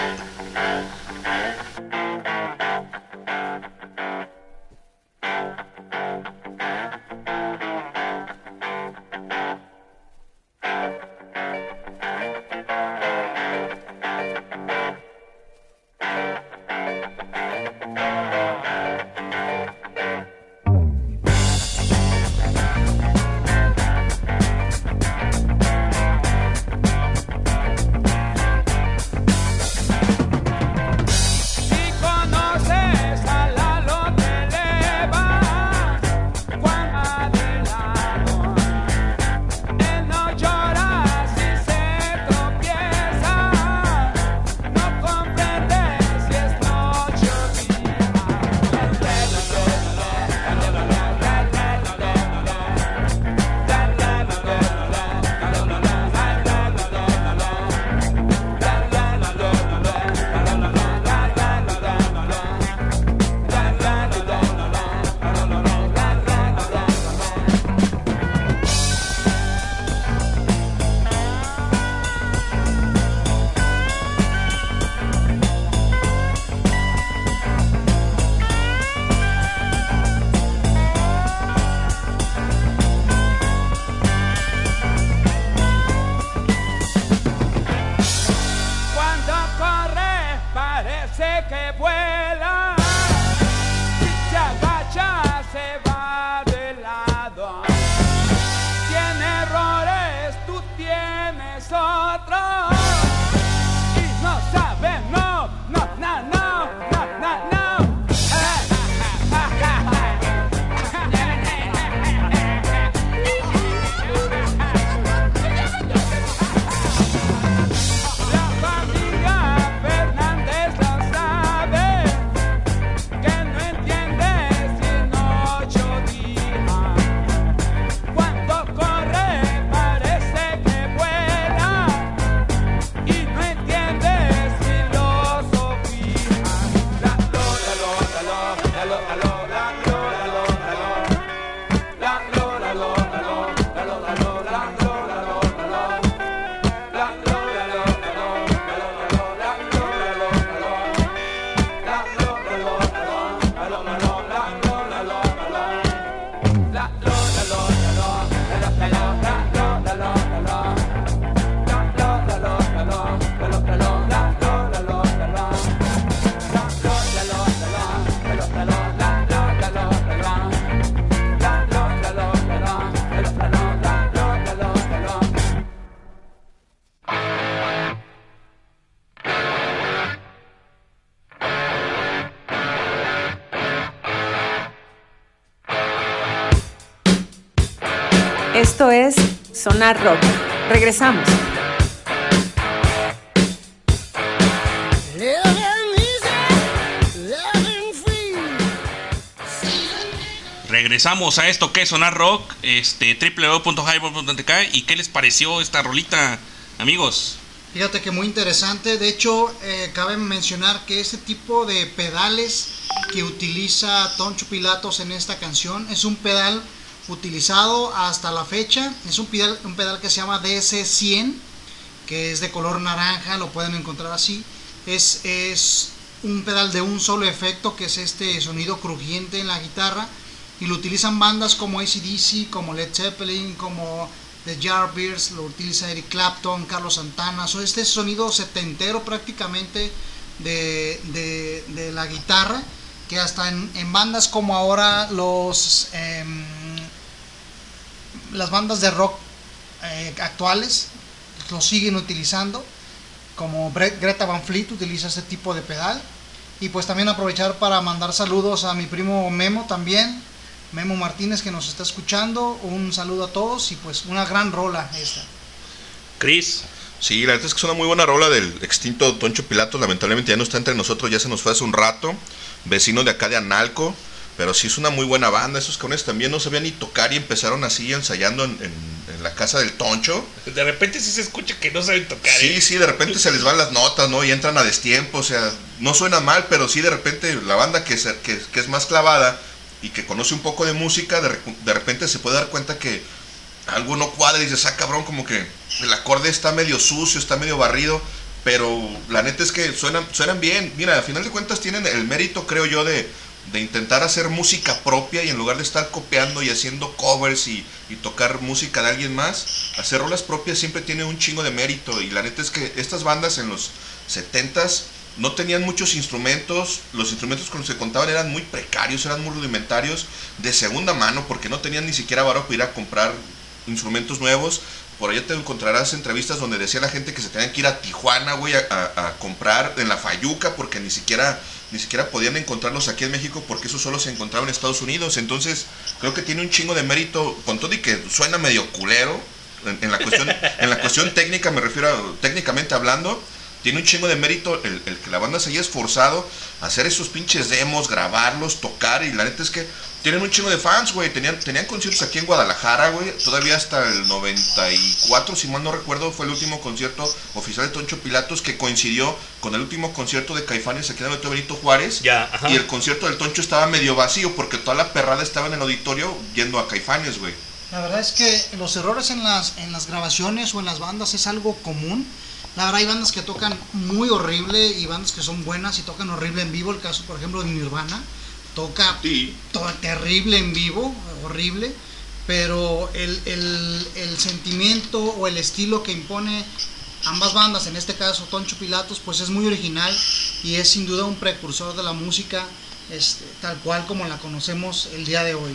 Esto es Sonar Rock. Regresamos. Regresamos a esto que es Sonar Rock, este www.highball.tk y qué les pareció esta rolita, amigos. Fíjate que muy interesante. De hecho, eh, cabe mencionar que este tipo de pedales que utiliza Toncho Pilatos en esta canción es un pedal utilizado hasta la fecha. Es un pedal, un pedal que se llama DS100, que es de color naranja, lo pueden encontrar así. Es, es un pedal de un solo efecto, que es este sonido crujiente en la guitarra. Y lo utilizan bandas como ACDC, como Led Zeppelin, como The Yardbirds, lo utiliza Eric Clapton, Carlos Santana. So, este sonido setentero prácticamente de, de- de la guitarra, que hasta en, en bandas como ahora los em, las bandas de rock eh, actuales lo siguen utilizando, como Bre- Greta Van Fleet utiliza este tipo de pedal. Y pues también aprovechar para mandar saludos a mi primo Memo también, Memo Martínez que nos está escuchando. Un saludo a todos y pues una gran rola esta. Chris, Sí, la verdad es que es una muy buena rola del extinto Toncho Pilatos. Lamentablemente ya no está entre nosotros, ya se nos fue hace un rato. Vecino de acá de Analco. Pero sí es una muy buena banda. Esos cabrones también no sabían ni tocar y empezaron así ensayando en, en- en la casa del Toncho. de repente sí se escucha que no saben tocar. ¿eh? Sí, sí, de repente se les van las notas, ¿no? Y entran a destiempo, o sea, no suena mal, pero sí de repente la banda que, se- que, que es más clavada y que conoce un poco de música, de, de repente se puede dar cuenta que algo no cuadra y dices, ah, cabrón, como que el acorde está medio sucio, está medio barrido, pero la neta es que suenan, suenan bien. Mira, al final de cuentas tienen el mérito, creo yo, de, de intentar hacer música propia y en lugar de estar copiando y haciendo covers y, y tocar música de alguien más, hacer rolas propias siempre tiene un chingo de mérito. Y la neta es que estas bandas en los 70s no tenían muchos instrumentos, los instrumentos con los que contaban eran muy precarios, eran muy rudimentarios, de segunda mano, porque no tenían ni siquiera varo para ir a comprar instrumentos nuevos. Por allá te encontrarás entrevistas donde decía la gente que se tenían que ir a Tijuana, güey, a, a- a comprar en la Fayuca, porque ni siquiera, ni siquiera podían encontrarlos aquí en México, porque eso solo se encontraba en Estados Unidos. Entonces, creo que tiene un chingo de mérito, con todo y que suena medio culero, en, en la cuestión, en la cuestión técnica, me refiero a, técnicamente hablando, tiene un chingo de mérito el, el que la banda se haya esforzado a hacer esos pinches demos, grabarlos, tocar, y la neta es que tienen un chingo de fans, güey. Tenían, tenían conciertos aquí en Guadalajara, güey. Todavía hasta el 94, si mal no recuerdo, fue el último concierto oficial de Toncho Pilatos que coincidió con el último concierto de Caifanes aquí en el Benito Juárez. Ya, ajá. Y el concierto del Toncho estaba medio vacío porque toda la perrada estaba en el auditorio yendo a Caifanes, güey. La verdad es que los errores en las, en las grabaciones o en las bandas es algo común. La verdad hay bandas que tocan muy horrible y bandas que son buenas y tocan horrible en vivo. El caso, por ejemplo, de Nirvana. Toca Sí. to- terrible en vivo, horrible. Pero el, el- el sentimiento o el estilo que impone ambas bandas, en este caso Toncho Pilatos, pues es muy original y es sin duda un precursor de la música este, tal cual como la conocemos el día de hoy.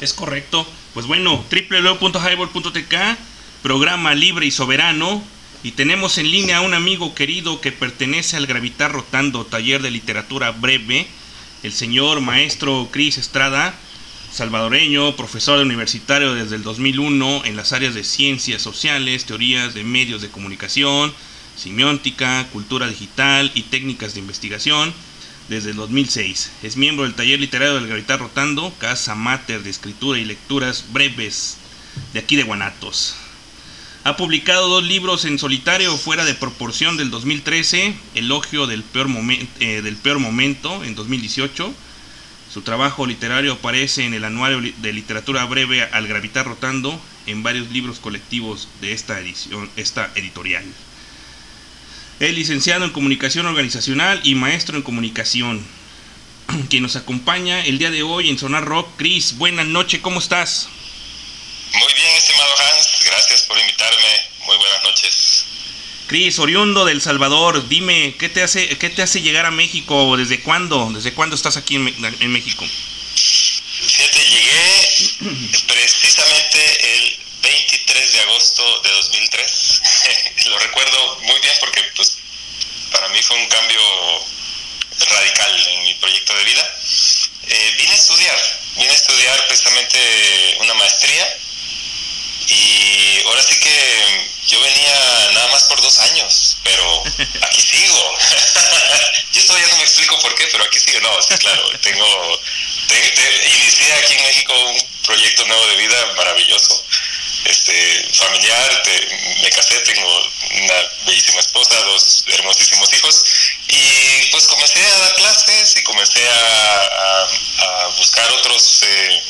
Es correcto. Pues bueno, www.highball.tk, programa libre y soberano. Y tenemos en línea a un amigo querido que pertenece al Gravitar Rotando, taller de literatura breve, el señor maestro Cris Estrada, salvadoreño, profesor universitario desde el 2001 en las áreas de ciencias sociales, teorías de medios de comunicación, semiótica, cultura digital y técnicas de investigación desde el 2006. Es miembro del taller literario del Gravitar Rotando, casa mater de escritura y lecturas breves de aquí de Guanatos. Ha publicado dos libros en solitario fuera de proporción del 2013, Elogio del peor, eh, del peor momento en 2018. Su trabajo literario aparece en el Anuario de Literatura Breve al Gravitar Rotando en varios libros colectivos de esta edición, esta editorial. Es licenciado en Comunicación Organizacional y maestro en Comunicación. Quien nos acompaña el día de hoy en Sonar Rock, Chris, buenas noches, ¿cómo estás? Muy bien, estimado Hans, gracias por invitarme. Muy buenas noches. Chris, oriundo del Salvador, dime, ¿qué te hace, qué te hace llegar a México? ¿Desde cuándo? ¿Desde cuándo estás aquí en, en México? Fíjate, llegué precisamente el 23 de agosto de 2003. Lo recuerdo muy bien porque pues para mí fue un cambio radical en mi proyecto de vida. Eh, vine a estudiar, vine a estudiar precisamente una maestría y ahora sí que yo venía nada más por dos años, pero aquí sigo. Yo todavía no me explico por qué, pero aquí sigo. No, sí, claro, tengo, te- te- inicié aquí en México un proyecto nuevo de vida maravilloso. Este, familiar, te- me casé, tengo una bellísima esposa, dos hermosísimos hijos y pues comencé a dar clases y comencé a, a- a buscar otros eh,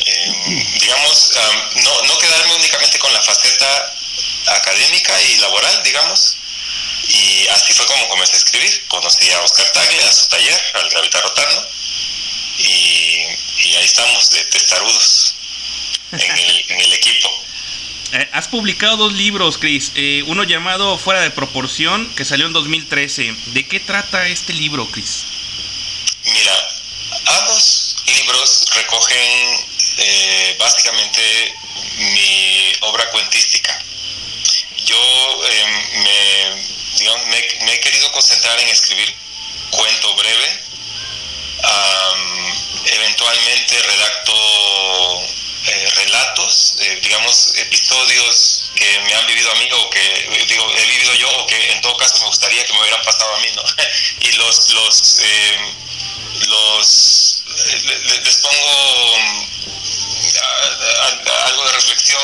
eh, digamos, am, no, no quedarme únicamente con la faceta académica y laboral, digamos. Y así fue como comencé a escribir. Conocí a Oscar Tagle, a su taller, al Gravitar Rotando. Y, y ahí estamos, de testarudos, en el, en el equipo. Eh, has publicado dos libros, Chris. Eh, uno llamado Fuera de Proporción, que salió en 2013. ¿De qué trata este libro, Chris? Mira, ambos libros recogen eh, básicamente mi obra cuentística. Yo eh, me, digamos, me, he querido concentrar en escribir cuento breve eventualmente redacto eh, relatos, eh, digamos, episodios que me han vivido a mí o que digo, he vivido yo o que en todo caso me gustaría que me hubieran pasado a mí, ¿no? y los, los, eh, los eh, le- le- les pongo mm, algo de reflexión.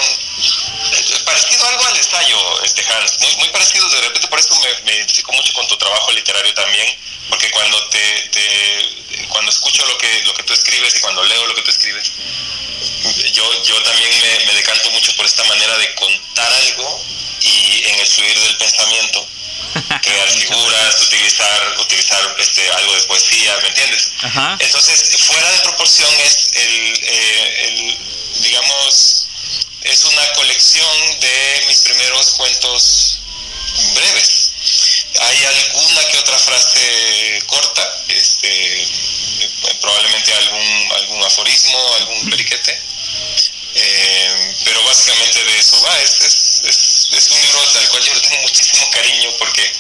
Eh, parecido algo al ensayo, este Hans, muy, muy parecido, de repente por eso me, me identifico mucho con tu trabajo literario también, porque cuando te, te- cuando escucho lo que, lo que tú escribes y cuando leo lo que tú escribes, yo, yo también me, me decanto mucho por esta manera de contar algo y en el fluir del pensamiento crear figuras, utilizar, utilizar este, algo de poesía, ¿me entiendes? Ajá. Entonces, fuera de proporción es el, eh, el, digamos, es una colección de mis primeros cuentos breves. Hay alguna que otra frase corta, este, probablemente algún, algún aforismo, algún periquete, eh, pero básicamente de eso va. Es, es, es, es un libro al cual yo le tengo muchísimo cariño porque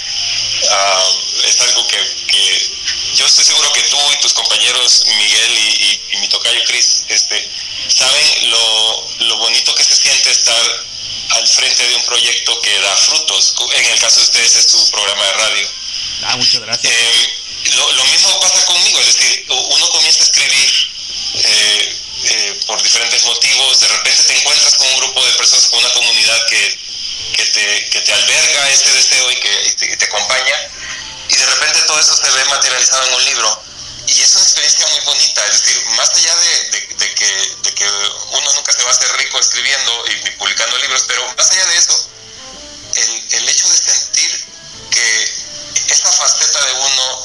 ah, es algo que, que yo estoy seguro que tú y tus compañeros Miguel y, y- y mi tocayo Chris este, saben lo, lo bonito que se siente estar al frente de un proyecto que da frutos. En el caso de ustedes es tu programa de radio. Ah, muchas gracias. Eh, lo, lo mismo pasa conmigo, es decir, uno comienza a escribir eh, eh, por diferentes motivos, de repente te encuentras con un grupo de personas, con una comunidad que, que, te, que te alberga ese deseo y que te, acompaña, y de repente todo eso se ve materializado en un libro. Y es una experiencia muy bonita, es decir, más allá de, de- de que, de que uno nunca se va a hacer rico escribiendo y, publicando libros, pero más allá de eso, el, el hecho de sentir que esa faceta de uno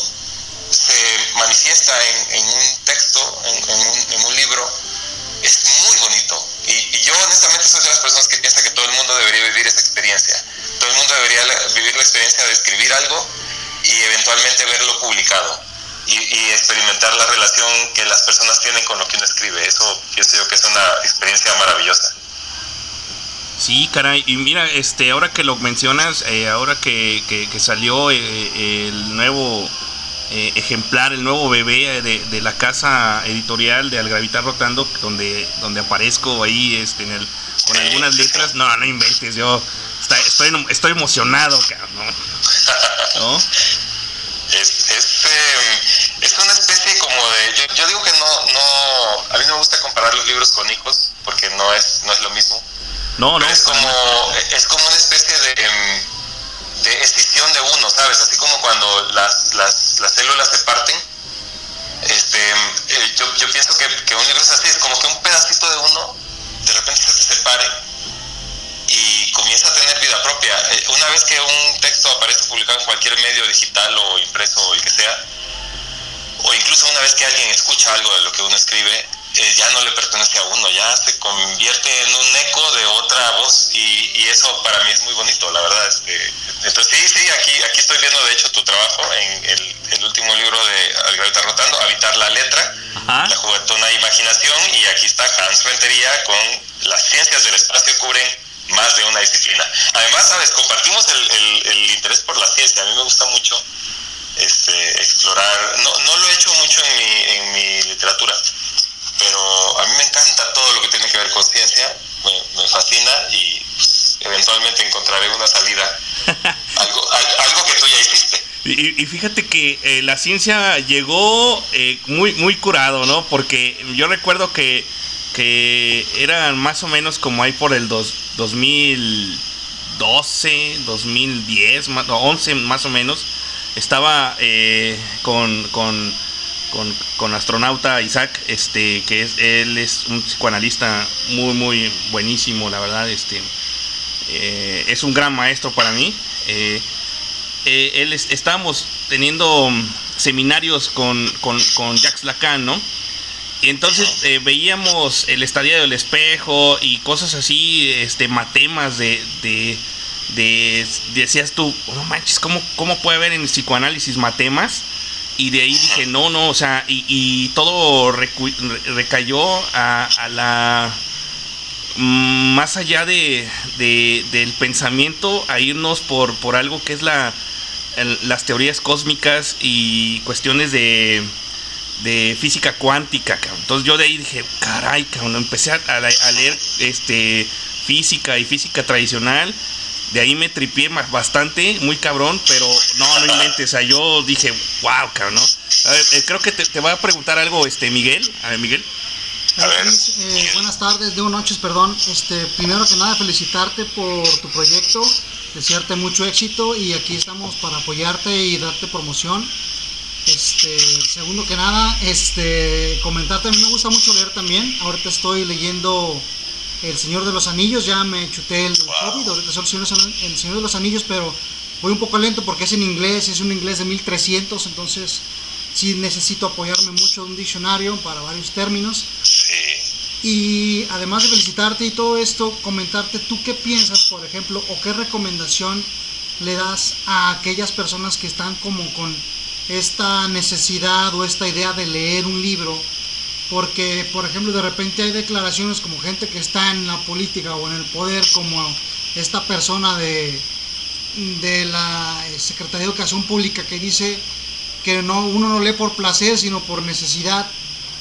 se manifiesta en, en un texto, en, un, libro, es muy bonito. Y, yo honestamente soy de las personas que piensa que todo el mundo debería vivir esa experiencia. Todo el mundo debería vivir la experiencia de escribir algo y eventualmente verlo publicado. Y, experimentar la relación que las personas tienen con lo que uno escribe. Eso pienso yo que es una experiencia maravillosa. Sí, caray. Y mira, este, ahora que lo mencionas, eh, ahora que, que- que salió eh, el nuevo eh, ejemplar, el nuevo bebé de, de la casa editorial de Al Gravitar Rotando, donde, donde aparezco ahí este, en el, con algunas letras, no, no inventes, yo está- estoy, estoy emocionado, cabrón. ¿No? Es, es, eh, es una especie como de. Yo, yo digo que no, no. A mí no me gusta comparar los libros con hijos, porque no es, no es lo mismo. No, no, Pero es como, es como una especie de, em, de escisión de uno, ¿sabes? Así como cuando las, las, las células se parten. Este, eh, yo, yo pienso que, que un libro es así, es como que un pedacito de uno de repente se te separe y comienza a tener vida propia. Eh, Una vez que un texto aparece publicado en cualquier medio digital o impreso o el que sea, o incluso una vez que alguien escucha algo de lo que uno escribe, eh, ya no le pertenece a uno, ya se convierte en un eco de otra voz y, y eso para mí es muy bonito, la verdad. Este, entonces sí, sí, aquí, aquí estoy viendo de hecho tu trabajo en el, el último libro de Al Rotando, Habitar la Letra, Ajá. la juguetona imaginación y aquí está Hans Rentería con las ciencias del espacio cubren más de una disciplina. Además, sabes, compartimos el, el, el interés por la ciencia, a mí me gusta mucho este, explorar, no, no lo he hecho mucho en mi, en mi literatura, pero a mí me encanta todo lo que tiene que ver con ciencia, me, me fascina y pues, eventualmente encontraré una salida, algo, al- algo que tú ya hiciste. Y, y fíjate que eh, la ciencia llegó eh, muy, muy curado, ¿no? Porque yo recuerdo que, que eran más o menos como ahí por el dos, 2012, 2010, ma- no, 11 más o menos. Estaba eh, con, con, con, con astronauta Isaac, este, que es, él es un psicoanalista muy, muy buenísimo, la verdad. Este, eh, es un gran maestro para mí. Eh, eh, él es- estábamos teniendo seminarios con, con, con Jacques Lacan, ¿no? Y entonces eh, veíamos el estadio del espejo y cosas así, este, matemas de, de, de- decías tú, no manches, ¿cómo, ¿cómo puede haber en el psicoanálisis matemas? Y de ahí dije, no, no, o sea, y, y todo recayó a, a la mm, más allá de, de- del pensamiento a irnos por, por algo que es la las teorías cósmicas y cuestiones de de física cuántica, cabrón. Entonces yo de ahí dije, caray, cabrón, empecé a- a leer este física y física tradicional. De ahí me tripié bastante, muy cabrón, pero no, no inventes. O sea, yo dije, wow, cabrón, ¿no? A ver, eh, creo que te, te va a preguntar algo, este, Miguel. A ver, Miguel. A ver. Luis, eh, buenas tardes, digo noches, perdón. Este, primero que nada, felicitarte por tu proyecto, desearte mucho éxito y aquí estamos para apoyarte y darte promoción. Este, segundo que nada, este, comentarte, a mí me gusta mucho leer también. Ahorita estoy leyendo El Señor de los Anillos, ya me chuté el Hobbit, soy el Señor, de los- el Señor de los Anillos, pero voy un poco lento porque es en inglés, es un inglés de 1300, entonces sí necesito apoyarme mucho de un diccionario para varios términos. Sí. Y además de felicitarte y todo esto, comentarte tú qué piensas, por ejemplo, o qué recomendación le das a aquellas personas que están como con esta necesidad o esta idea de leer un libro. Porque, por ejemplo, de repente hay declaraciones como gente que está en la política o en el poder, como esta persona de, de la Secretaría de Educación Pública que dice que no, uno no lee por placer, sino por necesidad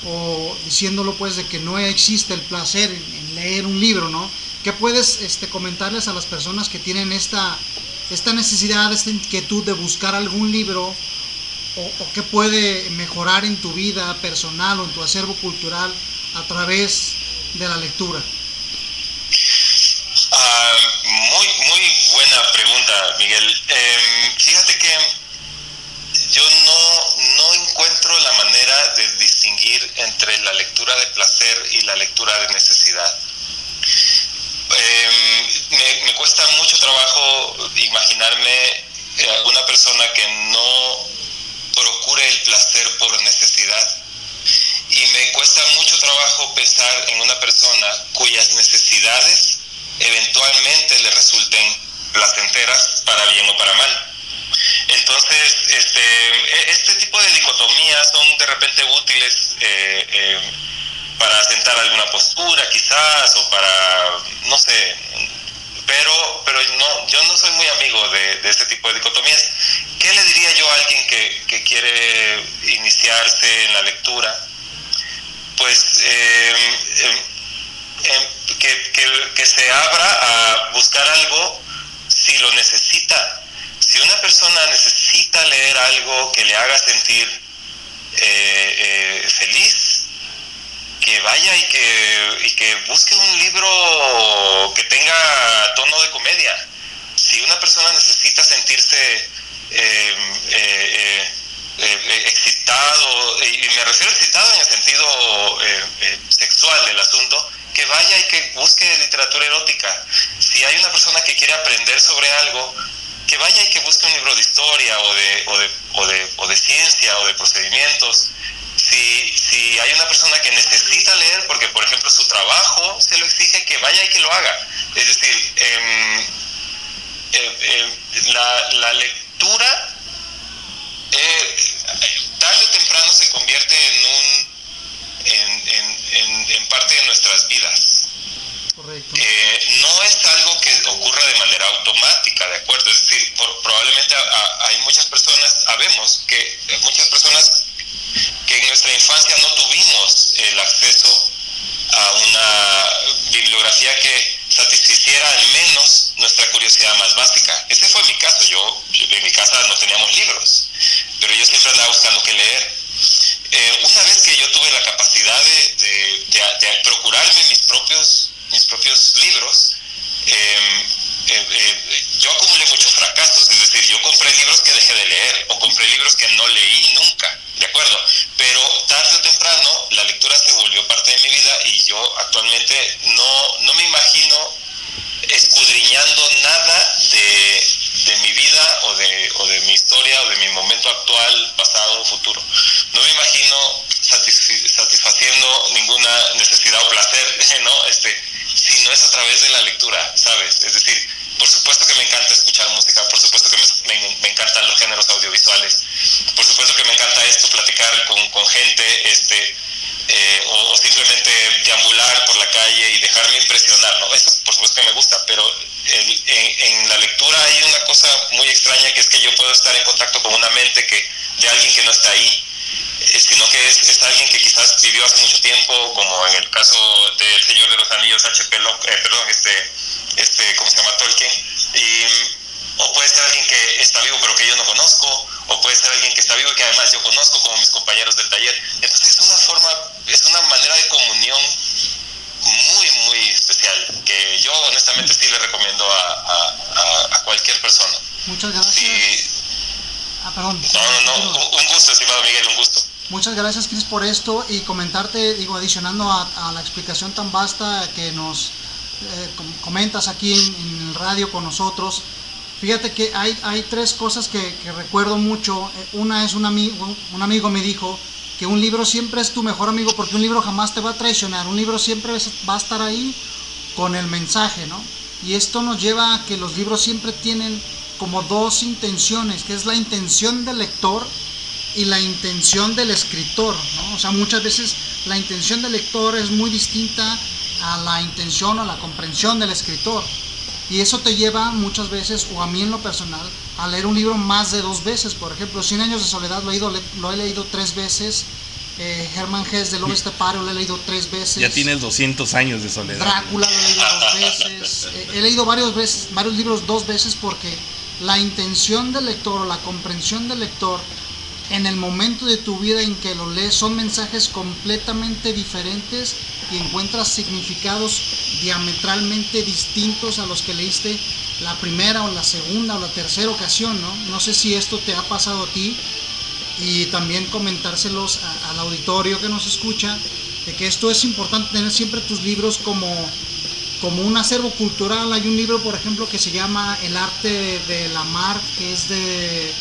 o diciéndolo pues de que no existe el placer en leer un libro, ¿no? ¿Qué puedes este, comentarles a las personas que tienen esta, esta necesidad, esta inquietud de buscar algún libro o, qué puede mejorar en tu vida personal o en tu acervo cultural a través de la lectura? Ah, muy, muy buena pregunta, Miguel. Em, fíjate que yo no, no encuentro la manera de distinguir entre la lectura de placer y la lectura de necesidad. Em, me, me cuesta mucho trabajo imaginarme eh, una persona que no procure el placer por necesidad. Y me cuesta mucho trabajo pensar en una persona cuyas necesidades eventualmente le resulten placenteras para bien o para mal. Entonces, este, e- este tipo de dicotomías son de repente útiles eh, eh, para asentar alguna postura quizás o para, no sé, pero, pero no, yo no soy muy amigo de, de este tipo de dicotomías. ¿Qué le diría yo a alguien que, que quiere iniciarse en la lectura? Pues eh, que, que- que se abra a buscar algo si lo necesita. Si una persona necesita leer algo que le haga sentir eh, eh, feliz, que vaya y que, y que busque un libro que tenga tono de comedia. Si una persona necesita sentirse eh, eh, eh, eh, excitado, y me refiero a excitado en el sentido sexual del asunto, que vaya y que busque literatura erótica. Si hay una persona que quiere aprender sobre algo, que vaya y que busque un libro de historia o de, o de, o de, o de ciencia o de procedimientos. Si, si hay una persona que necesita leer, porque por ejemplo su trabajo se lo exige, que vaya y que lo haga. Es decir, eh, eh, la, la lectura eh, tarde o temprano se convierte en un en, en, en, en parte de nuestras vidas. Correcto. Eh, no es algo que ocurra de manera automática, ¿de acuerdo? Es decir, por- probablemente a- a- hay muchas personas, sabemos que muchas personas que en nuestra infancia no tuvimos el acceso a una bibliografía que satisficiera al menos nuestra curiosidad más básica. Ese fue mi caso. Yo, en mi casa no teníamos libros, pero yo siempre andaba buscando qué leer. Eh, una vez que yo tuve la capacidad de, de- de- de procurarme mis propios, mis propios libros, eh, eh, eh, yo acumulé muchos fracasos, es decir, yo compré libros que dejé de leer o compré libros que no leí nunca, ¿de acuerdo? Pero tarde o temprano la lectura se volvió parte de mi vida y yo actualmente no, no me imagino escudriñando nada de, de mi vida o de, o de mi historia o de mi momento actual, pasado o futuro. No me imagino satisfaciendo ninguna necesidad o placer, ¿no? Este, si no es a través de la lectura, ¿sabes? Es decir, por supuesto que me encanta escuchar música, por supuesto que me, encantan los géneros audiovisuales, por supuesto que me encanta esto, platicar con, con gente, este, eh, o, simplemente deambular por la calle y dejarme impresionar, ¿no? Eso por supuesto que me gusta, pero en, en la lectura hay una cosa muy extraña que es que yo puedo estar en contacto con una mente que de alguien que no está ahí. Sino que es, es alguien que quizás vivió hace mucho tiempo, como en el caso del Señor de los Anillos, H.P. Eh, perdón, este, este, ¿cómo se llama? Tolkien, y, o puede ser alguien que está vivo pero que yo no conozco, o puede ser alguien que está vivo y que además yo conozco como mis compañeros del taller. Entonces es una forma, es una manera de comunión muy, muy especial, que yo honestamente sí le recomiendo a, a, a- a cualquier persona. Muchas Sí, gracias. Ah, perdón. no, no, no, un gusto, estimado Miguel, un gusto. Muchas gracias, Cris, por esto y comentarte, digo, adicionando a, a la explicación tan vasta que nos eh, com- comentas aquí en, en el radio con nosotros. Fíjate que hay, hay tres cosas que, que recuerdo mucho. Eh, Una es un amigo, un amigo me dijo que un libro siempre es tu mejor amigo porque un libro jamás te va a traicionar. Un libro siempre va a estar ahí con el mensaje, ¿no? Y esto nos lleva a que los libros siempre tienen como dos intenciones, que es la intención del lector y la intención del escritor, ¿no? O sea, muchas veces la intención del lector es muy distinta a la intención o la comprensión del escritor. Y eso te lleva muchas veces, o a mí en lo personal, a leer un libro más de dos veces. Por ejemplo, Cien años de soledad lo he, ido- lo he leído tres veces. Eh, Hesse de Lobo Estepario lo he leído tres veces. Ya tienes 200 años de soledad. Drácula lo he leído dos veces. Eh, he leído varios, veces, varios libros dos veces porque la intención del lector o la comprensión del lector en el momento de tu vida en que lo lees son mensajes completamente diferentes y encuentras significados diametralmente distintos a los que leíste la primera o la segunda o la tercera ocasión, ¿no? No sé si esto te ha pasado a ti y también comentárselos al auditorio que nos escucha de que esto es importante tener siempre tus libros como como un acervo cultural hay un libro por ejemplo que se llama El arte de la mar que es de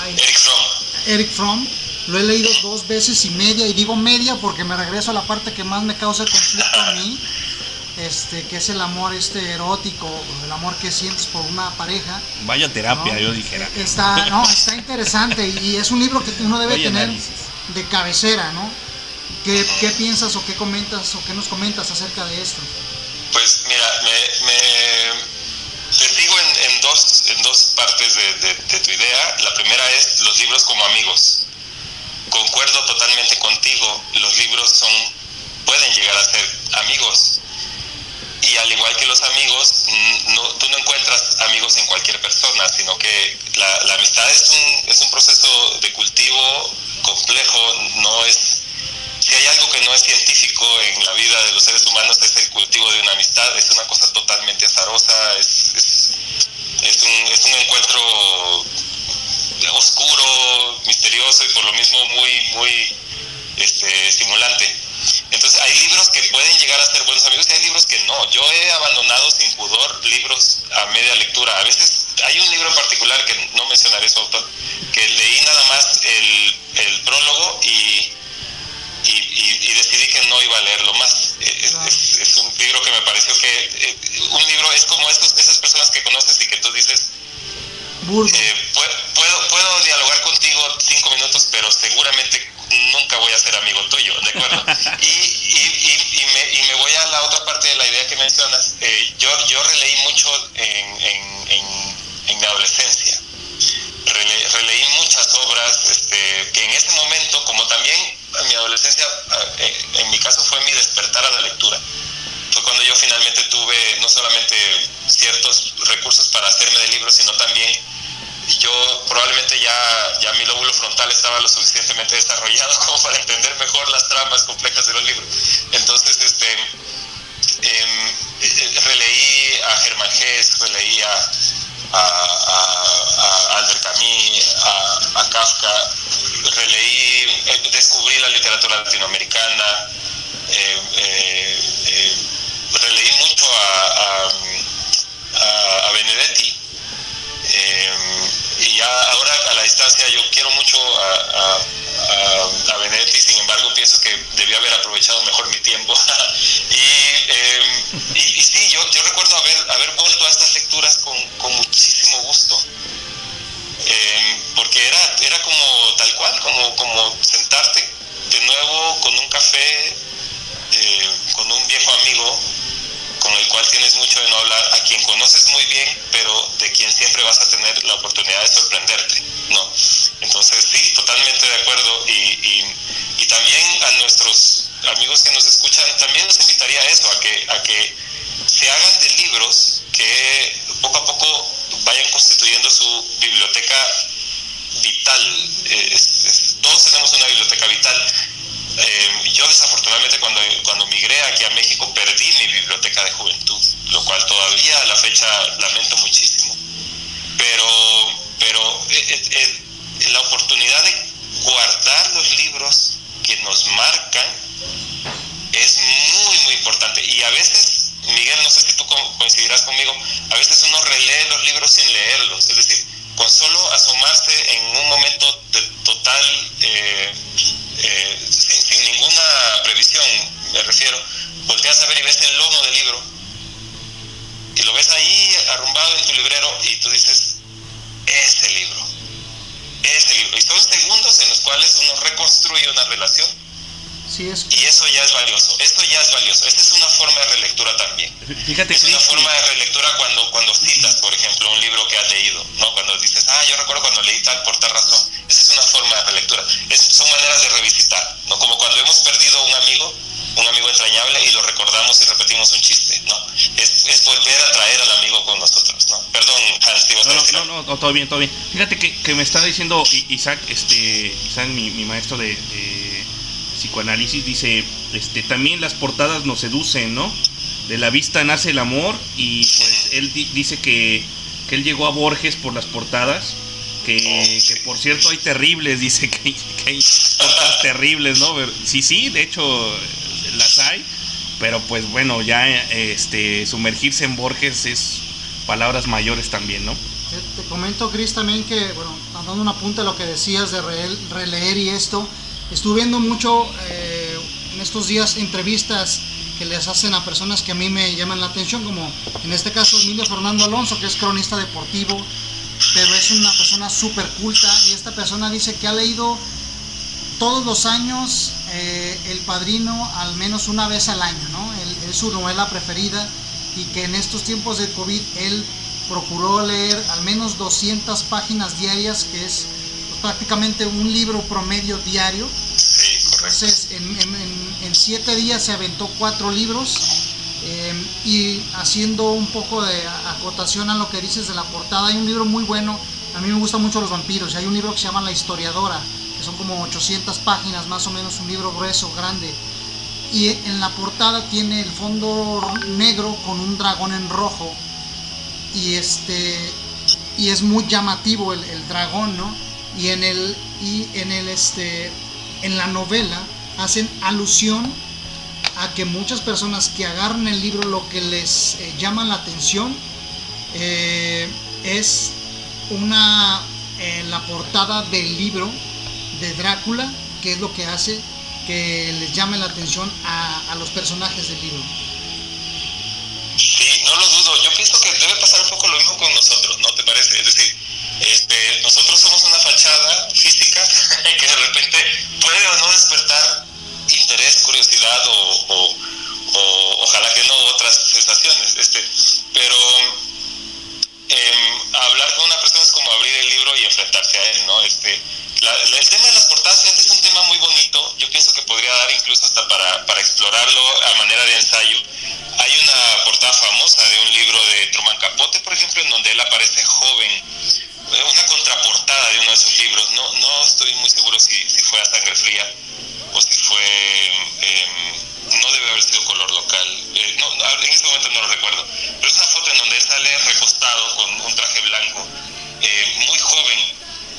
ay, Eric Fromm. Eric Fromm lo he leído dos veces y media y digo media porque me regreso a la parte que más me causa conflicto a mí este que es el amor este erótico el amor que sientes por una pareja Vaya terapia, ¿no? yo dijera. Está, no, está interesante y es un libro que uno debe tener análisis. de cabecera, ¿no? ¿Qué, ¿Qué piensas o qué comentas o qué nos comentas acerca de esto? Pues mira, me, me- te sigo en, en dos, en dos partes de, tu idea. La primera es los libros como amigos. Concuerdo totalmente contigo, los libros son, pueden llegar a ser amigos. Y al igual que los amigos, no, tú no encuentras amigos en cualquier persona, sino que la, la amistad es un, es un proceso de cultivo complejo, no es si hay algo que no es científico en la vida de los seres humanos es el cultivo de una amistad, es una cosa totalmente azarosa, es, es, un, es un encuentro oscuro, misterioso y por lo mismo muy, muy este, estimulante. Entonces hay libros que pueden llegar a ser buenos amigos y hay libros que no. Yo he abandonado sin pudor libros a media lectura. A veces hay un libro en particular que no mencionaré su autor, que leí nada más el, el prólogo y y, y- y decidí que no iba a leerlo más. Eh, Es, es- es un libro que me pareció que eh, un libro es como esos, esas personas que conoces y que tú dices, eh, pue- puedo, puedo dialogar contigo cinco minutos, pero seguramente nunca voy a ser amigo tuyo, ¿de acuerdo? y, y, y, y me, y me voy a la otra parte de la idea que mencionas. Eh, yo, yo releí mucho en, en, en, en mi adolescencia. Rele- releí muchas obras este, que en ese momento, como también mi adolescencia, eh, en mi caso fue mi despertar a la lectura. Fue cuando yo finalmente tuve no solamente ciertos recursos para hacerme de libros, sino también yo probablemente ya, ya mi lóbulo frontal estaba lo suficientemente desarrollado como para entender mejor las tramas complejas de los libros. Entonces, este, em, eh, releí a Germán Hesse, releí a, a, a- a Albert Camus, a, Kafka, releí, eh, descubrí la literatura latinoamericana, eh, eh, releí mucho a, a- a Benedetti. Eh, y ya ahora a la distancia yo quiero mucho a, a, a- a sin embargo pienso que debía haber aprovechado mejor mi tiempo. y, eh, y, y sí, yo, yo recuerdo haber, haber vuelto a estas lecturas con, con muchísimo gusto. eh, porque era, era como tal cual, como, como sentarte de nuevo con un café, eh, con un viejo amigo con el cual tienes mucho de no hablar, a quien conoces muy bien, pero de quien siempre vas a tener la oportunidad de sorprenderte, ¿no? Entonces, sí, totalmente de acuerdo. Y, y, y también a nuestros amigos que nos escuchan, también los invitaría a eso, a que, a que se hagan de libros que poco a poco vayan constituyendo su biblioteca vital. Eh, es- es- todos tenemos una biblioteca vital. Eh, yo desafortunadamente cuando, cuando migré aquí a México perdí mi biblioteca de juventud, lo cual todavía a la fecha lamento muchísimo. Pero, pero eh, eh, eh, la oportunidad de guardar los libros que nos marcan es muy, muy importante. Y a veces, Miguel, no sé si tú co- coincidirás conmigo, a veces uno relee los libros sin leerlos. Es decir, con solo asomarse en un momento de total, eh, eh, sin, sin ninguna previsión, me refiero, volteas a ver y ves el lomo del libro y lo ves ahí arrumbado en tu librero y tú dices, ese libro, ese libro. Y son segundos en los cuales uno reconstruye una relación Sí, es y eso ya es valioso, esto ya es valioso. Esta es una forma de relectura también. Fíjate, Es una forma de relectura cuando, cuando citas, por ejemplo, un libro que has leído, ¿no? Cuando dices, ah, yo recuerdo cuando leí tal por tal razón. Esa es una forma de relectura. Es- son maneras de revisitar, ¿no? Como cuando hemos perdido un amigo, un amigo entrañable, y lo recordamos y repetimos un chiste, ¿no? Es, es volver a traer al amigo con nosotros, ¿no? Perdón, Hans, te ibas No, no, decir no, no, no, todo bien, todo bien. Fíjate que, que me está diciendo Isaac, este, Isaac, mi, mi maestro de, de psicoanálisis, dice, este, también las portadas nos seducen, ¿no? De la vista nace el amor y pues él di- dice que, que él llegó a Borges por las portadas, que, que por cierto hay terribles, dice que hay, que hay portadas terribles, ¿no? Ver- Sí, sí, de hecho las hay, pero pues bueno, ya este, sumergirse en Borges es palabras mayores también, ¿no? Te, te comento, Chris, también que, bueno, dando un apunte a lo que decías de re- releer y esto, estuve viendo mucho eh, en estos días entrevistas que les hacen a personas que a mí me llaman la atención, como en este caso Emilio Fernando Alonso, que es cronista deportivo, pero es una persona súper culta y esta persona dice que ha leído todos los años eh, El Padrino al menos una vez al año, ¿no? Es su novela preferida y que en estos tiempos de COVID él procuró leer al menos 200 páginas diarias, que es prácticamente un libro promedio diario. Sí, correcto. Entonces, en, en- en- en siete días se aventó cuatro libros eh, y haciendo un poco de acotación a lo que dices de la portada, hay un libro muy bueno, a mí me gustan mucho los vampiros, y hay un libro que se llama La Historiadora, que son como 800 páginas, más o menos un libro grueso, grande, y en la portada tiene el fondo negro con un dragón en rojo, y este y es muy llamativo el, el dragón, ¿no? Y en el y en el este en la novela hacen alusión a que muchas personas que agarran el libro lo que les eh, llama la atención eh, es una eh, la portada del libro de Drácula que es lo que hace que les llame la atención a, a los personajes del libro Sí, no lo dudo. Yo pienso que debe pasar un poco lo mismo con nosotros, ¿no te parece? Es decir, este, nosotros somos una fachada física que de repente puede o no despertar interés, curiosidad o, o- ojalá que no otras sensaciones. Este, pero em, hablar con una persona es como abrir el libro y enfrentarse a él, ¿no? Este, el tema de las portadas, fíjate, es un tema muy bonito. Yo pienso que podría dar incluso hasta para, para explorarlo a manera de ensayo. Hay una portada famosa de un libro de Truman Capote, por ejemplo, en donde él aparece joven. Eh, Una contraportada de uno de sus libros. No, no estoy muy seguro si, si fue a sangre fría o si fue. em, no debe haber sido color local. Eh, no, en este momento no lo recuerdo. Pero es una foto en donde sale recostado con un traje blanco, eh, muy joven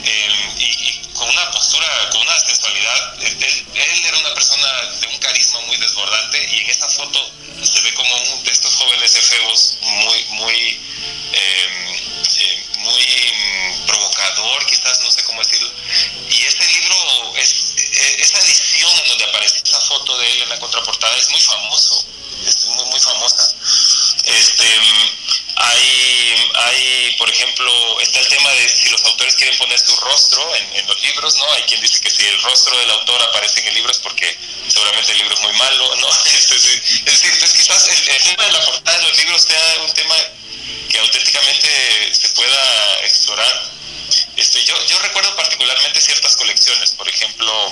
eh, y, y con una postura, con una sensualidad. Él, era una persona de un carisma muy desbordante y en esa foto se ve como un de estos jóvenes efebos muy, muy, eh, eh, muy provocador, quizás, no sé cómo decirlo. Y este libro, es, eh, esa edición en donde aparece esa foto de él en la contraportada es muy famoso, es muy, muy famosa. Este, hay, hay, por ejemplo, está el tema de si los autores quieren poner su rostro en, en los libros, ¿no? Hay quien dice que si el rostro del autor aparece en el libro es porque seguramente el libro es muy malo, ¿no? Es decir, es decir, entonces quizás el, tema de la portada de los libros sea un tema que auténticamente se pueda explorar. Este, yo, yo recuerdo particularmente ciertas colecciones, por ejemplo,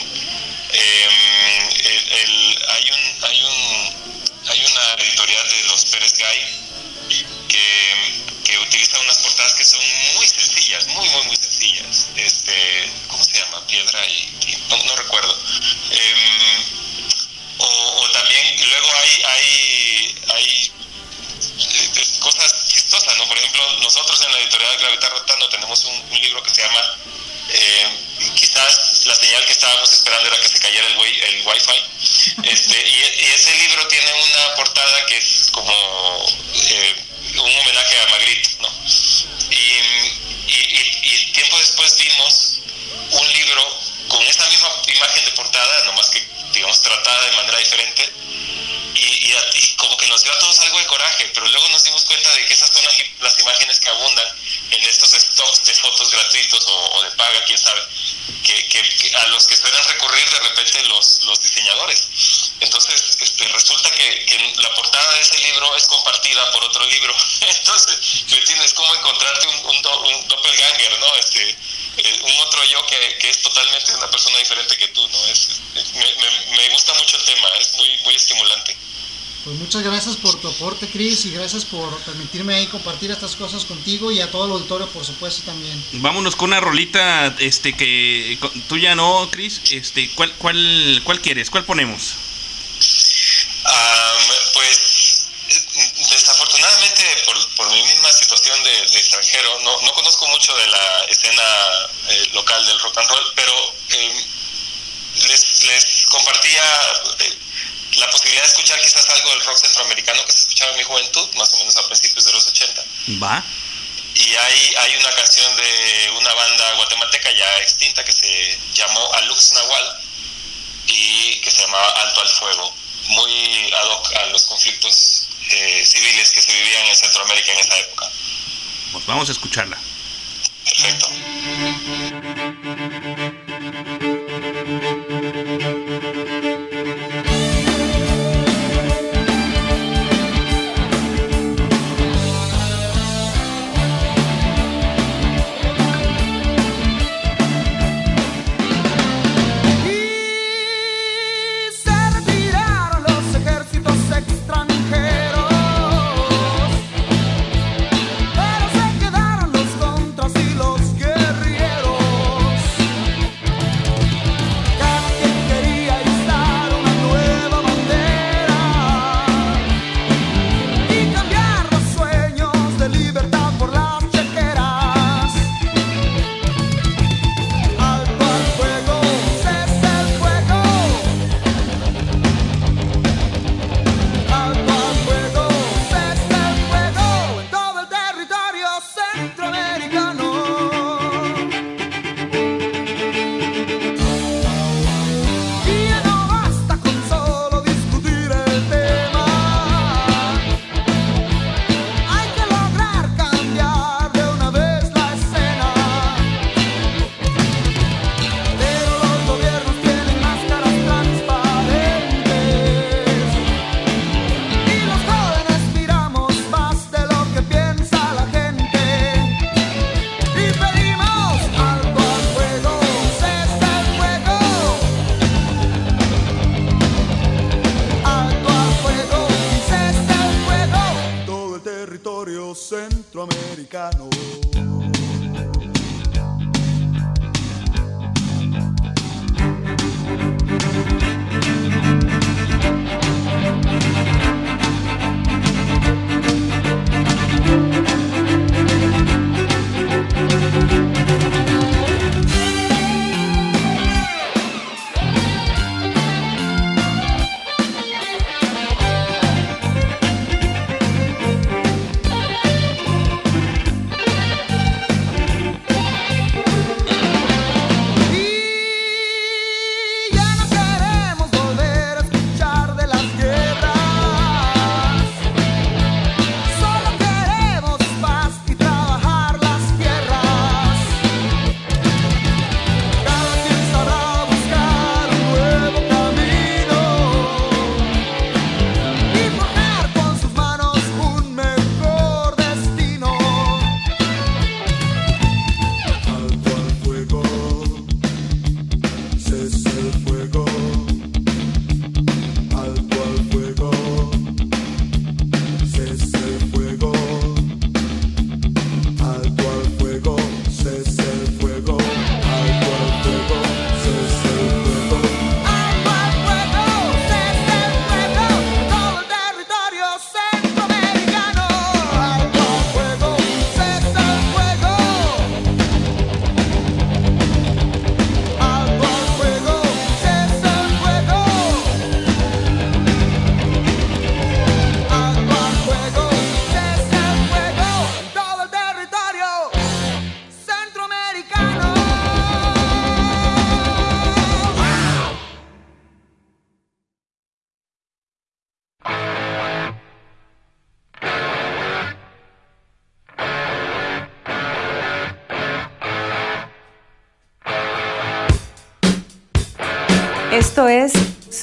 em, el- el- hay, un, hay, un, hay una editorial de los Pérez Gay que, que utiliza unas portadas que son muy sencillas, muy, muy, muy sencillas. Este, ¿Cómo se llama? Piedra y... no, no recuerdo. Em, o, o también, luego hay, hay, hay eh, cosas chistosas, ¿no? Por ejemplo, nosotros en la editorial Gravitar Rotando tenemos un, un libro que se llama eh, quizás la señal que estábamos esperando era que se cayera el, wi- el wifi este, y, y ese libro tiene una portada que es como eh, un homenaje a Magritte ¿no? y, y, y- y tiempo después vimos un libro con esa misma imagen de portada nomás que digamos tratada de manera diferente y, a- y como que nos dio a todos algo de coraje, pero luego nos dimos cuenta de que esas son las, imágenes que abundan en estos stocks de fotos gratuitos o, o de paga, quién sabe, que, que- que a los que suelen recurrir de repente los, los diseñadores. Entonces, este, resulta que, que la portada de ese libro es compartida por otro libro. Entonces, ¿me entiendes? Como encontrarte un, un, do- un doppelganger, ¿no? Este, eh, un otro yo que, que es totalmente una persona diferente que tú, ¿no? Es, es- me, me- me gusta mucho el tema, es muy, muy estimulante. Pues muchas gracias por tu aporte, Chris, y gracias por permitirme ahí compartir estas cosas contigo y a todo el auditorio, por supuesto, también. Vámonos con una rolita este que tuya no, Chris. Este, ¿cuál, cuál, ¿Cuál quieres? ¿Cuál ponemos? Am, pues desafortunadamente por, por mi misma situación de, de extranjero, no, no conozco mucho de la escena eh, local del rock and roll, pero eh, les, les compartía eh, la posibilidad de escuchar quizás algo del rock centroamericano que se escuchaba en mi juventud, más o menos a principios de los 80. Va. Y hay, hay una canción de una banda guatemalteca ya extinta que se llamó Alux Nahual y que se llamaba Alto al Fuego, muy ad hoc a los conflictos eh, civiles que se vivían en Centroamérica en esa época. Pues vamos a escucharla. Perfecto.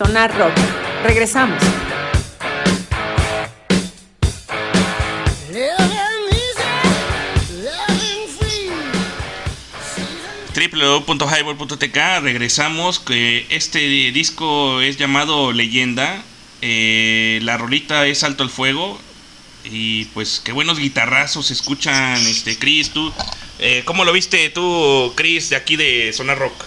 Sonar Rock. Regresamos. www.highball.tk regresamos que este disco es llamado Leyenda eh, la rolita es Alto el Fuego y pues qué buenos guitarrazos escuchan este Chris tú eh, ¿cómo lo viste tú Chris de aquí de Zona Rock?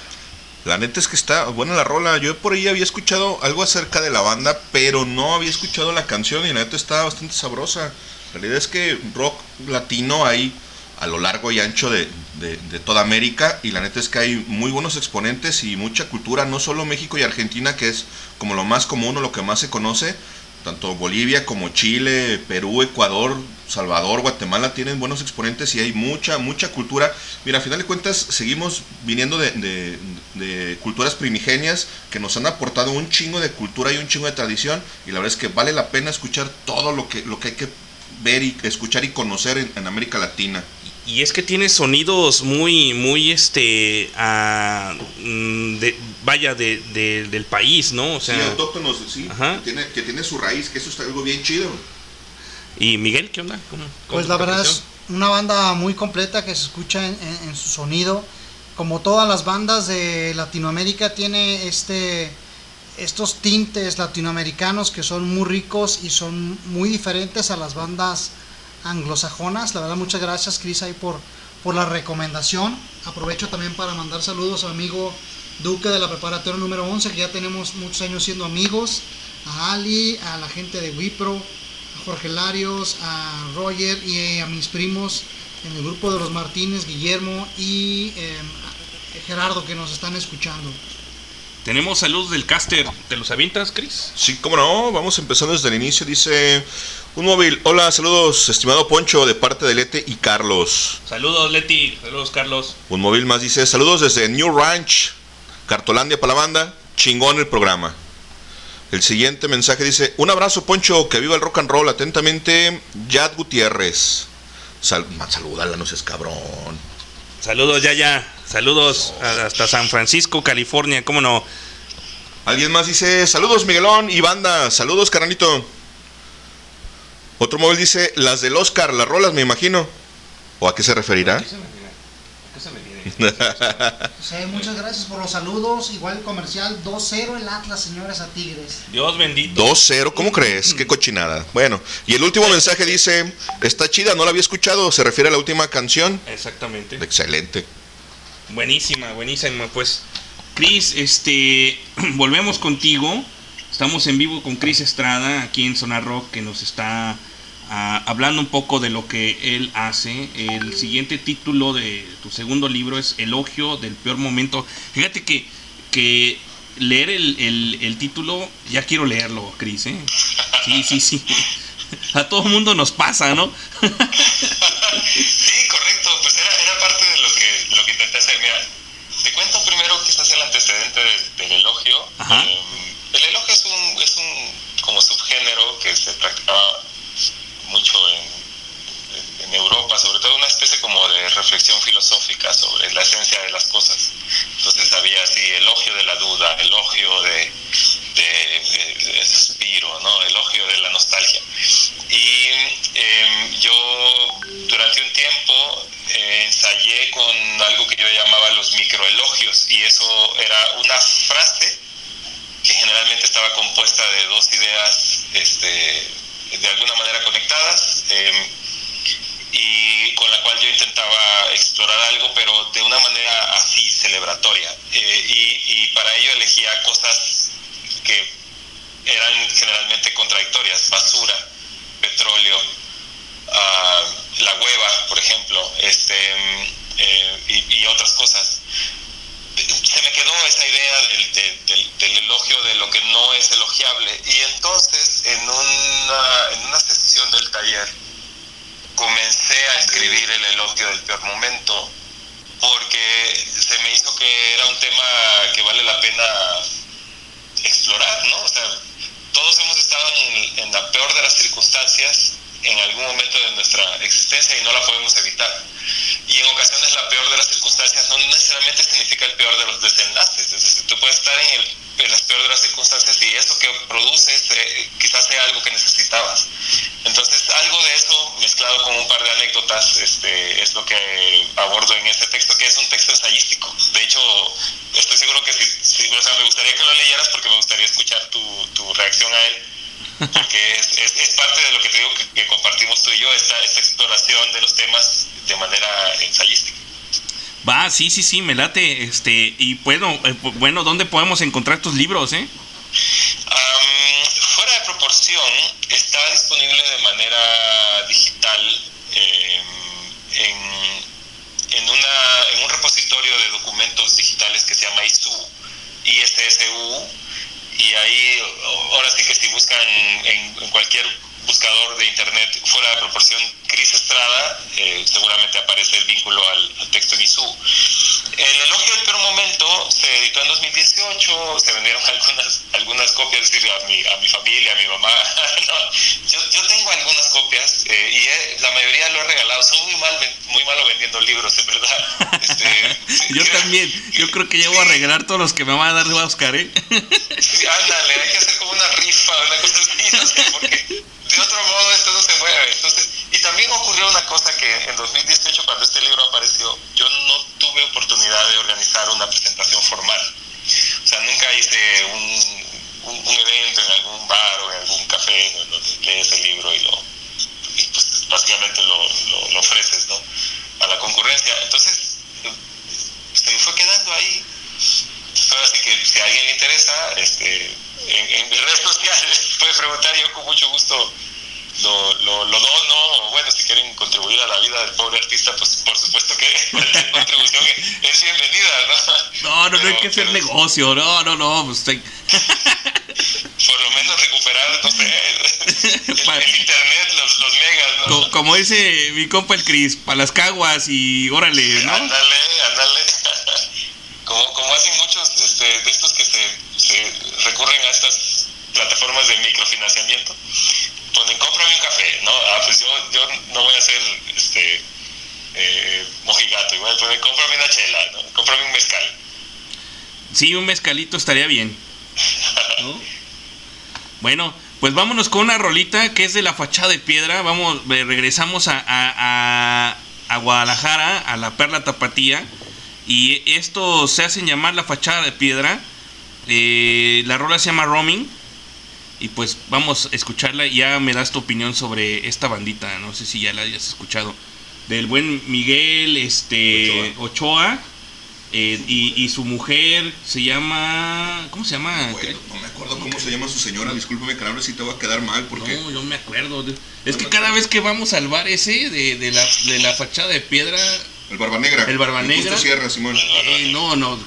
La neta es que está buena la rola. Yo por ahí había escuchado algo acerca de la banda, pero no había escuchado la canción y la neta está bastante sabrosa. La realidad es que rock latino hay a lo largo y ancho de, de- de toda América y la neta es que hay muy buenos exponentes y mucha cultura, no solo México y Argentina, que es como lo más común o lo que más se conoce, tanto Bolivia como Chile, Perú, Ecuador, Salvador, Guatemala tienen buenos exponentes y hay mucha, mucha cultura. Mira, a final de cuentas seguimos viniendo de, de- culturas primigenias que nos han aportado un chingo de cultura y un chingo de tradición y la verdad es que vale la pena escuchar todo lo que, lo que hay que ver y escuchar y conocer en, en América Latina. Y es que tiene sonidos muy, muy, este, ah, mm, de, vaya, de, de- del país, ¿no? O sea, sí, autóctonos, sí, Ajá. que tiene, que tiene su raíz, que eso está algo bien chido. ¿Y Miguel qué onda? ¿Cómo- cómo Pues la verdad es una banda muy completa que se escucha en, en- en su sonido. Como todas las bandas de Latinoamérica tiene este estos tintes latinoamericanos que son muy ricos y son muy diferentes a las bandas anglosajonas. La verdad muchas gracias Chris ahí por, por la recomendación. Aprovecho también para mandar saludos a mi amigo Duque de la preparatoria número 11 que ya tenemos muchos años siendo amigos. A Ali, a la gente de Wipro, a Jorge Larios, a Roger y a mis primos en el grupo de los Martínez, Guillermo y eh, Gerardo que nos están escuchando. Tenemos saludos del caster. ¿Te los avientas, Chris? Sí, cómo no, vamos empezando desde el inicio. Dice un móvil. Hola, saludos, estimado Poncho, de parte de Lete y Carlos. Saludos, Leti. Saludos, Carlos. Un móvil más dice: Saludos desde New Ranch, Cartolandia para la banda. Chingón el programa. El siguiente mensaje dice: Un abrazo, Poncho, que viva el rock and roll. Atentamente, Yad Gutiérrez. Sal salúdala, no seas cabrón. Saludos, ya, ya. Saludos hasta San Francisco, California. ¿Cómo no? Alguien más dice: Saludos, Miguelón y banda. Saludos, carnalito. Otro móvil dice: Las del Oscar, las rolas, me imagino. ¿O a qué se referirá? Muchas gracias por los saludos. Igual el comercial 2-0 el Atlas, señores, a Tigres. Dios bendito. 2-0, ¿cómo crees? Qué cochinada. Bueno, y el último mensaje dice, está chida, no la había escuchado, se refiere a la última canción. Exactamente. Excelente. Buenísima, buenísima. Pues, Chris, este, volvemos contigo. Estamos en vivo con Chris Estrada aquí en Sonar Rock que nos está ah, hablando un poco de lo que él hace. El siguiente título de tu segundo libro es Elogio del peor momento. Fíjate que, que leer el, el- el título, ya quiero leerlo, Chris. ¿eh? Sí, sí, sí. A todo mundo nos pasa, ¿no? Sí, correcto, pues era, era parte de lo que, lo que intenté hacer. Mira, te cuento primero quizás el antecedente del, del elogio. Ajá. Eh, el elogio es un, es un como subgénero que se practicaba mucho en, Europa, sobre todo una especie como de reflexión filosófica sobre la esencia de las cosas. Entonces había así elogio de la duda, elogio de- de suspiro, ¿no? elogio de la nostalgia. Y em, yo durante un tiempo eh, ensayé con algo que yo llamaba los microelogios y eso era una frase que generalmente estaba compuesta de dos ideas este, de alguna manera conectadas em, y con la cual yo intentaba explorar algo pero de una manera así celebratoria Eh, y, para ello elegía cosas que eran generalmente contradictorias, basura, petróleo, ah, la hueva, por ejemplo, este, mm, eh, y otras cosas. Se me quedó esa idea del, elogio de lo que no es elogiable. Y entonces, en una, en una sesión del taller, comencé a escribir el elogio del peor momento, porque se me hizo que era un tema que vale la pena explorar, ¿no? O sea, todos hemos estado en la peor de las circunstancias en algún momento de nuestra existencia y no la podemos evitar. y en ocasiones la peor de las circunstancias no necesariamente significa el peor de los desenlaces. Es decir, tú puedes estar en, el, en las peores de las circunstancias y eso que produces eh, quizás sea algo que necesitabas. Entonces, algo de eso mezclado con un par de anécdotas este, es lo que abordo en este texto, que es un texto ensayístico. De hecho, estoy seguro que si- o sea, me gustaría que lo leyeras porque me gustaría escuchar tu, tu reacción a él porque es, es, es parte de lo que te digo que, que compartimos tú y yo, esta, esta exploración de los temas de manera ensayística. Va, sí, sí, sí, me late. Este, y bueno, eh, bueno, ¿dónde podemos encontrar tus libros, eh? Am, fuera de proporción, está disponible de manera digital em, en, en, una, en un repositorio de documentos digitales que se llama ISU, ISSU, y ahí ahora sí que si buscan en, en cualquier buscador de internet fuera de proporción Cris Estrada, eh, seguramente aparece el vínculo al, al texto en ISU. El elogio del peor momento se editó en 2018, se vendieron algunas algunas copias, es decir, a mi, a mi familia, a mi mamá. No, yo, yo tengo algunas copias eh, y eh, la mayoría lo he regalado. Soy muy mal muy malo vendiendo libros, en verdad. Este, Yo también, yo creo que llevo a regalar todos los que me van a dar de Oscar, ¿eh? Sí, ándale, hay que hacer como una rifa, una cosa así, no sé, porque de otro modo esto no se mueve. Entonces, y también ocurrió una cosa que en 2018, cuando este libro apareció, yo no tuve oportunidad de organizar una presentación formal. O sea, nunca hice un, un, evento en algún bar o en algún café donde lees el libro y lo y pues básicamente lo, lo, ofreces, ¿no? A la concurrencia. Entonces, se me fue quedando ahí entonces, ahora sí que si a alguien le interesa, este, en, en mis redes sociales puede preguntar, yo con mucho gusto lo, lo, lo dono, o bueno, si quieren contribuir a la vida del pobre artista, pues por supuesto que cualquier contribución es, bienvenida, ¿no? No, no, no hay que hacer pero negocio, no, no, no, pues hay- Por lo menos recuperar, no sé, el, el internet, los, los megas, ¿no? co- como dice mi compa el Cris, para las caguas y órale, ¿no? Ándale, ándale. como, como hacen muchos este, de estos que se, recurren a estas plataformas de microfinanciamiento, ponen cómprame un café, ¿no? Ah, pues yo, yo no voy a ser este eh, mojigato, igual ponen cómprame una chela, ¿no? Cómprame un mezcal. Sí, un mezcalito estaría bien. ¿no? Bueno, pues vámonos con una rolita que es de la fachada de piedra. Vamos, eh, regresamos a, a- a- a Guadalajara, a la Perla Tapatía. Y esto se hacen llamar la fachada de piedra. Eh, la rola se llama Roaming. Y pues vamos a escucharla. y Ya me das tu opinión sobre esta bandita. No sé si ya la hayas escuchado. Del buen Miguel este, Ochoa. eh, y, y su mujer se llama. ¿Cómo se llama? Bueno, no me acuerdo cómo se llama su señora, discúlpeme que ahora sí te voy a quedar mal porque No, yo me acuerdo. Es que cada vez que vamos al bar ese de, de la, de la fachada de piedra, el Barba Negra. El Barba Negra. Justo Sierra, Simón. eh, no, no,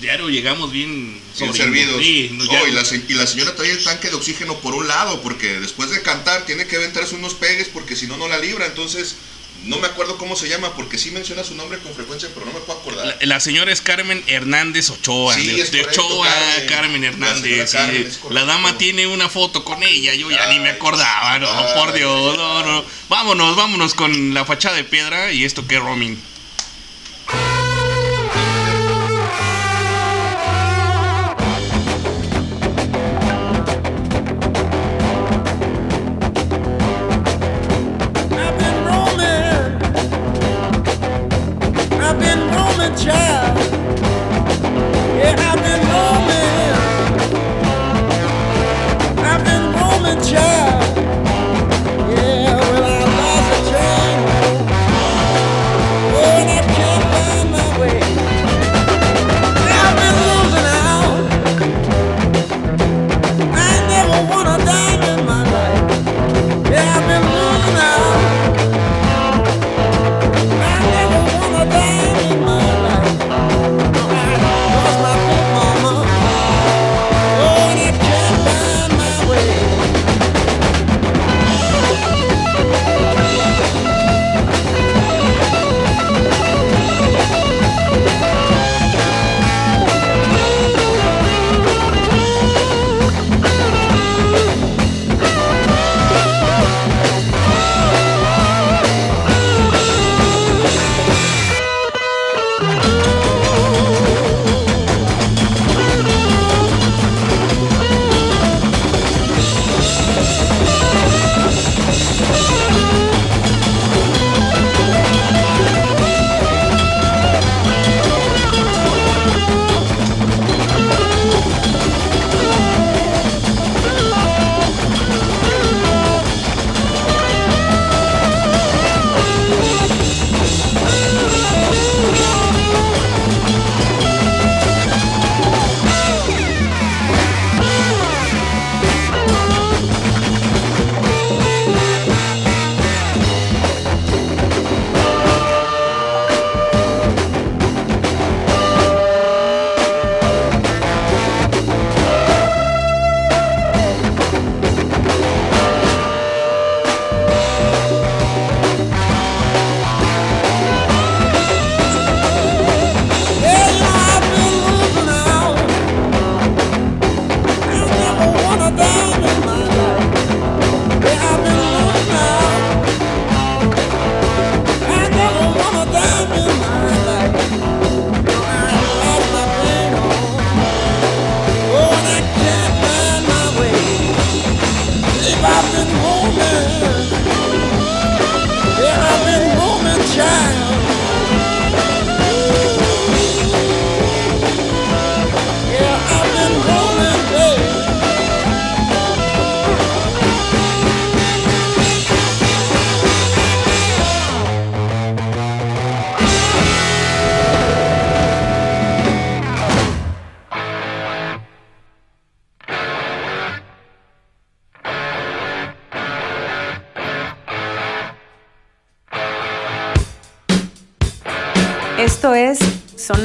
diario llegamos bien Bien sobre- servidos. Sí, no, Oh, y, la, y la señora trae el tanque de oxígeno por un lado, porque después de cantar tiene que aventarse unos pegues, porque si no, no la libra. Entonces, no me acuerdo cómo se llama, porque sí menciona su nombre con frecuencia, pero no me puedo acordar. la, la señora es Carmen Hernández Ochoa. Sí, de, de correcto, Ochoa, Carmen, Carmen. La Hernández. señora Carmen, sí. la dama tiene una foto con ella, yo ya ni me Ay, acordaba, no, ay, por Dios, ay. no, no. Vámonos, vámonos con la fachada de piedra y esto que es roaming.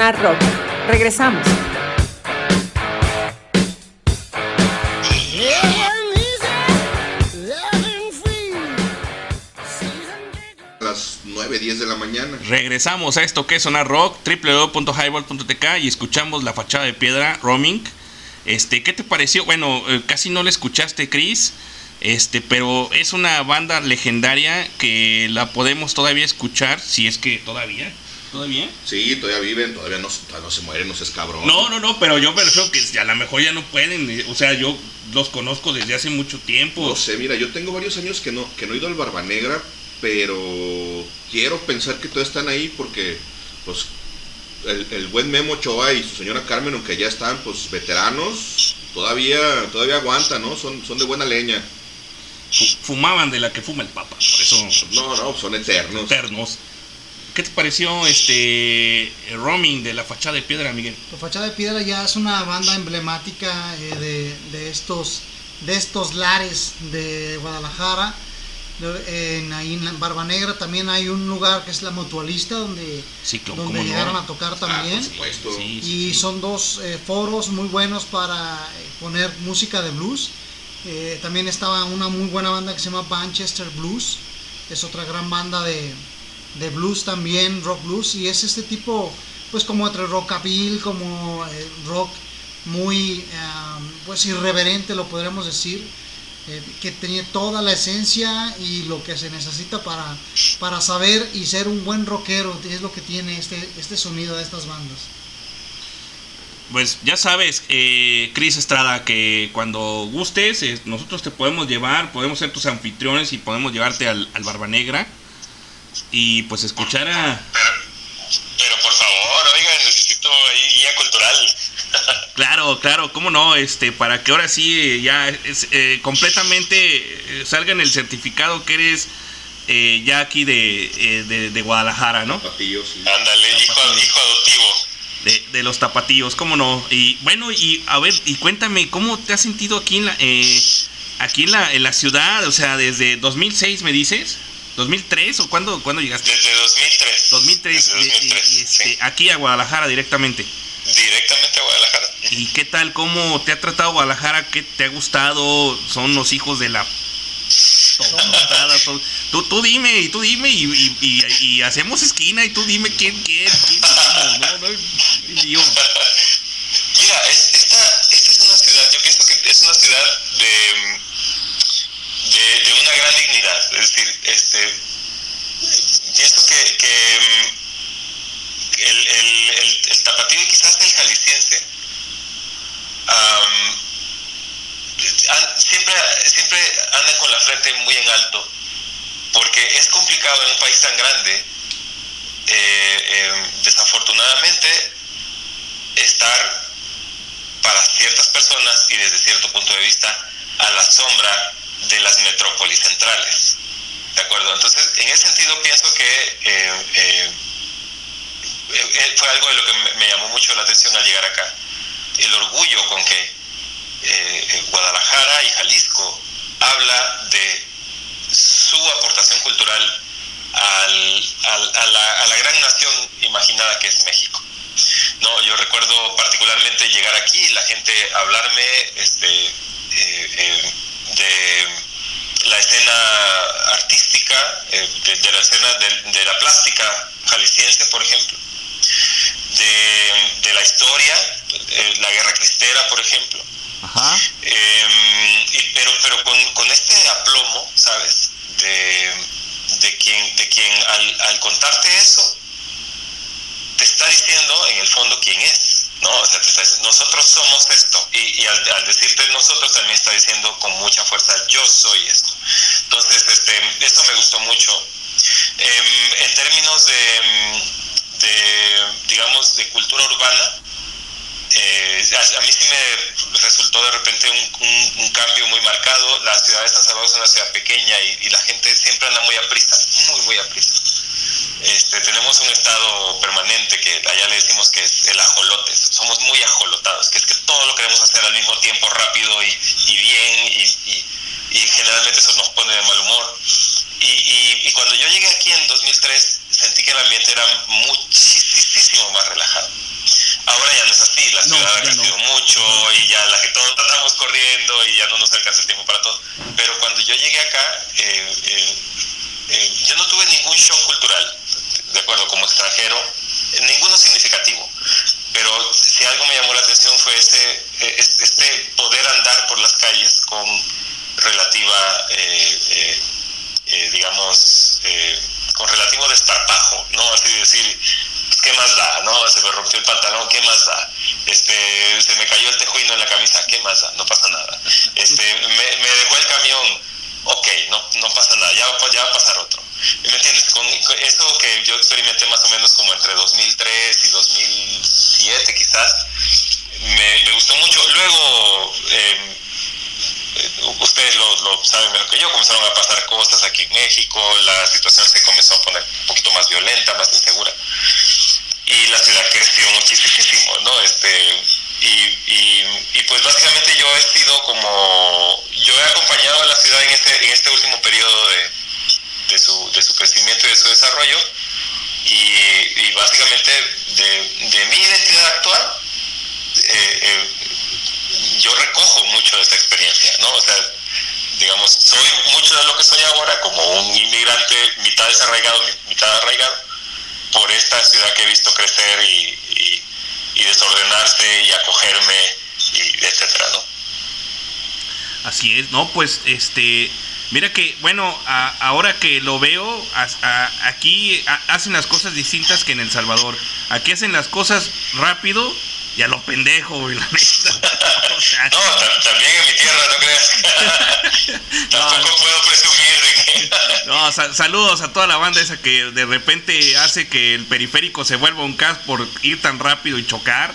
Sonar Rock. Regresamos. A las 9, 10 de la mañana. Regresamos a esto que es Sonar Rock, www.highball.tk y escuchamos la fachada de piedra, Roaming. Este, ¿qué te pareció? Bueno, eh, casi no la escuchaste, Chris. Este, pero es una banda legendaria que la podemos todavía escuchar, si es que todavía. ¿Todavía? Sí, todavía viven, todavía no, todavía no se mueren, no seas cabrón. No, no, no, pero yo me refiero que a lo mejor ya no pueden. eh, O sea, yo los conozco desde hace mucho tiempo. No sé, mira, yo tengo varios años que no, que no he ido al Barba Negra, pero quiero pensar que todavía están ahí porque, pues, el, el buen Memo Ochoa y su señora Carmen, aunque ya están, pues, veteranos, todavía, todavía aguantan, ¿no? Son, son de buena leña. Fu- Fumaban de la que fuma el Papa, por eso No, no, son eternos. eternos. ¿Qué te pareció este el roaming de la fachada de piedra, Miguel? La Fachada de Piedra ya es una banda emblemática eh, de, de estos de estos lares de Guadalajara. En, ahí en Barba Negra también hay un lugar que es la Mutualista donde, Sí, cl- donde cómo no. llegaron a tocar también. por supuesto. Sí, sí, y sí. son dos eh, foros muy buenos para eh, poner música de blues. Eh, también estaba una muy buena banda que se llama Manchester Blues. Es otra gran banda de, de blues también, rock blues. Y es este tipo, pues como entre rockabilly, como eh, rock muy, eh, pues irreverente, lo podríamos decir. eh, que tenía toda la esencia y lo que se necesita para, para saber y ser un buen rockero. Es lo que tiene este, este sonido de estas bandas. Pues ya sabes, eh, Cris Estrada, que cuando gustes, eh, nosotros te podemos llevar, podemos ser tus anfitriones y podemos llevarte al, al Barba Negra y pues escuchar a... Pero, pero por favor, oigan, necesito ahí guía cultural. Claro, claro, cómo no, este, para que ahora sí eh, ya es, eh, completamente eh, salga en el certificado que eres eh, ya aquí de, eh, de, de Guadalajara, ¿no? Sí. Ándale, hijo, hijo adoptivo. De, de los tapatíos, cómo no. Y bueno, y a ver, y cuéntame, ¿cómo te has sentido aquí en la, eh, aquí en la, en la ciudad? O sea, desde 2006 me dices, 2003 o cuándo, cuándo llegaste? Desde 2003. 2003, Desde y- y- 2003, y, este, sí. aquí a Guadalajara directamente. Directamente a Guadalajara. ¿Y qué tal? ¿Cómo te ha tratado Guadalajara? ¿Qué te ha gustado? ¿Son los hijos de la... Tú, tú dime, y tú dime, y, y- y- y hacemos esquina, y tú dime quién, quién, quién, no, no, y yo, Mira, es- esta, esta es una ciudad, yo pienso que es una ciudad de, de, de una gran dignidad. Es decir, este, pienso que, que mm, el, el, el, el tapatío y quizás el jalisciense siempre, siempre andan con la frente muy en alto, porque es complicado en un país tan grande, eh, eh, desafortunadamente, estar para ciertas personas y desde cierto punto de vista a la sombra de las metrópolis centrales. ¿De acuerdo? Entonces, en ese sentido pienso que eh, eh, eh, fue algo de lo que me, llamó mucho la atención al llegar acá. El orgullo con que Guadalajara y Jalisco habla de su aportación cultural al- al- a, la, a la gran nación imaginada que es México. No, yo recuerdo particularmente llegar aquí la gente hablarme este, de la escena artística, eh, de, de la escena de, de la plástica jalisciense, por ejemplo, de, de la historia, eh, la guerra cristera, por ejemplo, ajá, eh, y- pero pero con, con este aplomo, ¿sabes? De, de quien, de quien al, al contarte eso, te está diciendo en el fondo quién es, ¿no? O sea, nosotros somos esto. Y, y al, decirte nosotros también está diciendo con mucha fuerza, yo soy esto. Entonces, este, eso me gustó mucho. Em, en términos de, de, digamos, de cultura urbana, eh, a, a mí sí me resultó de repente un, un- cambio muy marcado. La ciudad de San Salvador es una ciudad pequeña y, y la gente siempre anda muy a prisa, muy, muy a prisa. Este, tenemos un estado permanente que allá le decimos que es el ajolote. Somos muy ajolotados, que es que todo lo queremos hacer al mismo tiempo, rápido y, y bien, y, y- y generalmente eso nos pone de mal humor. Y, y- y cuando yo llegué aquí en 2003, sentí que el ambiente era muchísimo más relajado. Ahora ya no es así, la No, ciudad ha crecido no. mucho y ya la que todos andamos corriendo y ya no nos alcanza el tiempo para todo. Pero cuando yo llegué acá, eh, eh, eh, yo no tuve ningún shock cultural, de acuerdo, como extranjero, ninguno significativo. Pero si algo me llamó la atención fue ese, eh, es- este poder andar por las calles con relativa, eh, eh, eh, digamos, eh, con relativo desparpajo, ¿no? Así decir, pues, ¿qué más da? ¿No? Se me rompió el pantalón, ¿qué más da? Este, se me cayó el tejuino en la camisa, ¿qué más da? No pasa nada. Este, me dejó el camión, ok, no, no pasa nada, ya, va- a pasar otro. ¿Me entiendes? Con, con eso que yo experimenté más o menos como entre 2003 y 2007 quizás, me, me gustó mucho. Luego, eh, ustedes lo, lo saben mejor que yo, comenzaron a pasar cosas aquí en México, la situación se comenzó a poner un poquito más violenta, más insegura, y la ciudad creció muchísimo, ¿no? Este, y, y, y pues básicamente yo he sido como, yo he acompañado a la ciudad en este, en este último periodo de, de, su, de su crecimiento y de su desarrollo, y, y básicamente de, de mi identidad actual, eh, eh, yo recojo mucho de esa experiencia, ¿no? O sea, digamos, soy mucho de lo que soy ahora como un inmigrante mitad desarraigado, mi- mitad arraigado, por esta ciudad que he visto crecer y, y, y desordenarse y acogerme, y etcétera, ¿no? Así es, no, pues este, mira que, bueno, a- ahora que lo veo, a- aquí hacen las cosas distintas que en El Salvador. Aquí hacen las cosas rápido y a lo pendejo, güey, la neta. O sea, No, ta- también en mi tierra, ¿no crees? Tampoco puedo presumir de que... No, sa- saludos a toda la banda esa que de repente hace que el periférico se vuelva un caos por ir tan rápido y chocar.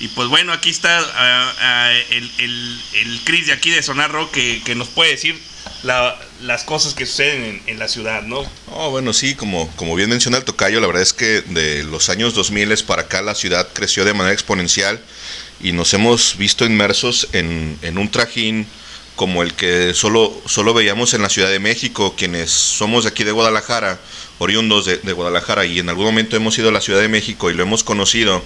Y pues bueno, aquí está ah, ah, el, el, el Chris de aquí de Sonar Rock que, que nos puede decir la- las cosas que suceden en, la ciudad, ¿no? Oh, bueno, sí, como, como bien menciona el tocayo, la verdad es que de los años 2000 para acá la ciudad creció de manera exponencial y nos hemos visto inmersos en, en un trajín como el que solo, solo veíamos en la Ciudad de México, quienes somos de aquí de Guadalajara, oriundos de, de Guadalajara, y en algún momento hemos ido a la Ciudad de México y lo hemos conocido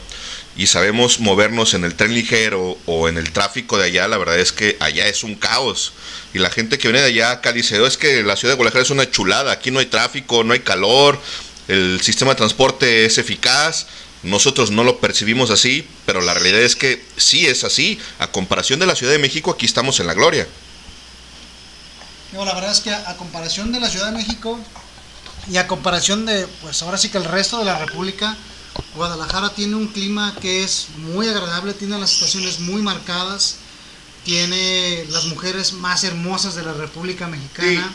y sabemos movernos en el tren ligero o en el tráfico de allá, la verdad es que allá es un caos. Y la gente que viene de allá acá "Oh, es que la ciudad de Guadalajara es una chulada, aquí no hay tráfico, no hay calor, el sistema de transporte es eficaz. Nosotros no lo percibimos así, pero la realidad es que sí es así. A comparación de la Ciudad de México, aquí estamos en la gloria. No, la verdad es que a, a comparación de la Ciudad de México y a comparación de, pues ahora sí que el resto de la República, Guadalajara tiene un clima que es muy agradable, tiene las estaciones muy marcadas, tiene las mujeres más hermosas de la República Mexicana.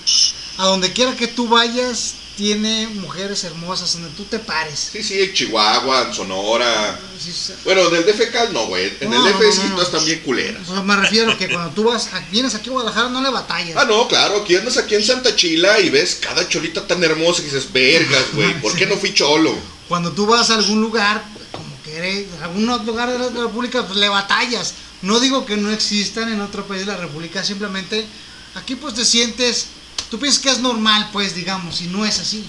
A donde quiera que tú vayas, tiene mujeres hermosas donde tú te pares. Sí, sí, en Chihuahua, en Sonora. Sí, sí. Bueno, del DF no, güey. En No, el DF sí no, no. todas están bien culeras. Me refiero que cuando tú vas, a- vienes aquí a Guadalajara no le batallas. Ah, no, claro, aquí andas aquí en Santa Chila y ves cada cholita tan hermosa que dices, vergas, güey, ¿por qué no fui cholo? Cuando tú vas a algún lugar, como que eres, algún otro lugar de la República, pues le batallas. No digo que no existan en otro país de la República, simplemente aquí pues te sientes, tú piensas que es normal, pues digamos, y no es así.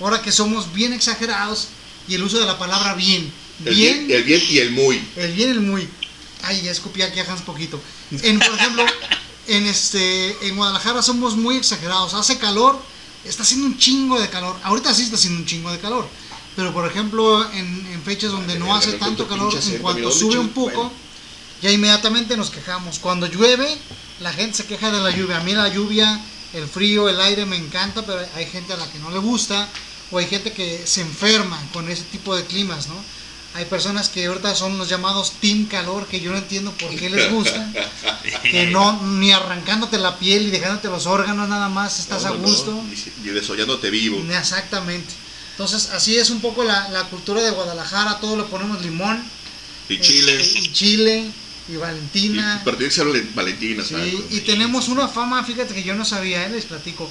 Ahora que somos bien exagerados y el uso de la palabra bien, El bien, el bien y el muy. el bien, el muy. Ay, ya escupí aquí a Hans poquito. En, por ejemplo, en este en Guadalajara somos muy exagerados. Hace calor, está haciendo un chingo de calor. Ahorita sí está haciendo un chingo de calor. Pero por ejemplo, en, en fechas donde no hace tanto calor, en cuanto sube un poco, ya inmediatamente nos quejamos. Cuando llueve, la gente se queja de la lluvia. A mí la lluvia, el frío, el aire me encanta, pero hay gente a la que no le gusta. O hay gente que se enferma con ese tipo de climas, ¿no? Hay personas que ahorita son los llamados team calor, que yo no entiendo por qué les gusta. que no, ni arrancándote la piel y dejándote los órganos nada más, estás No, a no, gusto. no, y desollándote vivo. Exactamente. Entonces, así es un poco la, la cultura de Guadalajara, todo le ponemos limón, Y Chile. este, y chile, y Y, Valentina. ser Valen- Valentina, Sí, ¿sabes? y tenemos una fama, fíjate que yo no sabía, eh, les platico,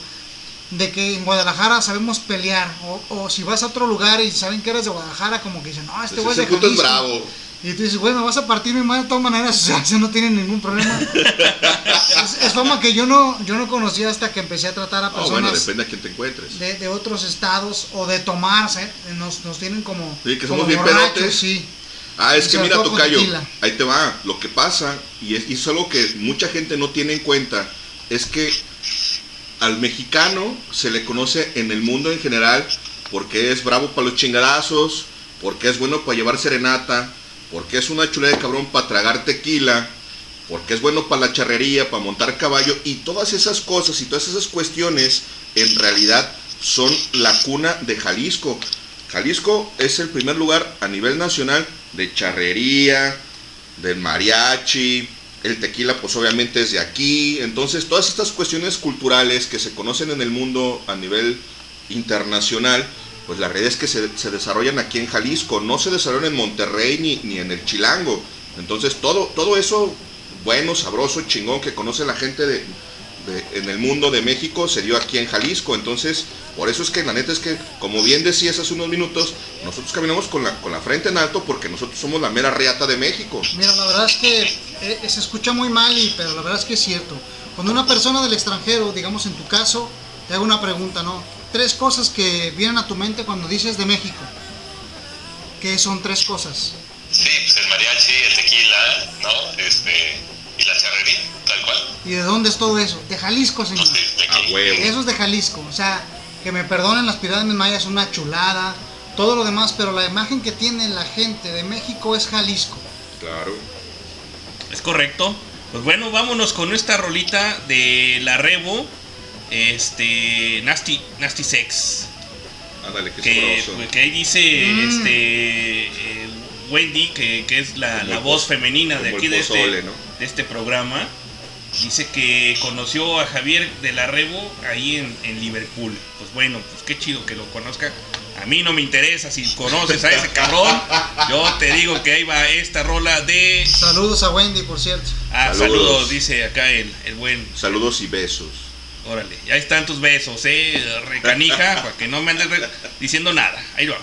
de que en Guadalajara sabemos pelear. O, o si vas a otro lugar y saben que eres de Guadalajara, como que dicen, no, este Pues güey es de puto es Jalisco". bravo. Y tú dices, güey, me vas a partir mi madre de todas maneras, o sea, eso no tiene ningún problema. es, es fama que yo no, yo no conocía hasta que empecé a tratar a personas bueno, depende a quién te encuentres. de, de otros estados o de tomar, ¿sabes? nos, nos tienen como, Sí, que como somos bien borrachos, pedotes. sí. Ah, es que mira, Tocayo, ahí te va. Lo que pasa, y es, y es algo que mucha gente no tiene en cuenta, es que al mexicano se le conoce en el mundo en general porque es bravo para los chingadazos, porque es bueno para llevar serenata, porque es una chuleta de cabrón para tragar tequila, porque es bueno para la charrería, para montar caballo, y todas esas cosas y todas esas cuestiones en realidad son la cuna de Jalisco. Jalisco es el primer lugar a nivel nacional de charrería, del mariachi, el tequila pues obviamente es de aquí, entonces todas estas cuestiones culturales que se conocen en el mundo a nivel internacional, pues la realidad es que se, se desarrollan aquí en Jalisco, no se desarrollan en Monterrey ni, ni en el Chilango, entonces todo, todo eso bueno, sabroso, chingón que conoce la gente de- en el mundo de México se dio aquí en Jalisco. Entonces, por eso es que la neta es que, como bien decías hace unos minutos, nosotros caminamos con la, con la frente en alto porque nosotros somos la mera reata de México. Mira, la verdad es que eh, se escucha muy mal, y, pero la verdad es que es cierto. Cuando una persona del extranjero, digamos en tu caso, te hago una pregunta, ¿no? Tres cosas que vienen a tu mente cuando dices de México. ¿Qué son tres cosas? Sí, pues el mariachi, el tequila, ¿no? Este, y la charrería, tal cual. ¿Y de dónde es todo eso? De Jalisco, señor. Sí, de huevo. Eso es de Jalisco. O sea, que me perdonen las pirámides mayas, una chulada, todo lo demás, pero la imagen que tiene la gente de México es Jalisco. Claro. Es correcto. Pues bueno, vámonos con esta rolita de la Rebo. Este. Nasty, Nasty Sex. Ándale, Que, sabroso. pues, que ahí dice Mm. este. eh, Wendy, que, que es la, voz femenina de aquí de este, de este programa. Dice que conoció a Javier de la Rebo ahí en, en Liverpool. Pues bueno, pues qué chido que lo conozca. A mí no me interesa si conoces a ese cabrón. Yo te digo que ahí va esta rola de Saludos a Wendy, por cierto. Ah, Saludos. saludos, dice acá el, el buen. Saludos y besos. Órale, ya están tus besos, eh, recanija, para que no me andes diciendo nada. Ahí va.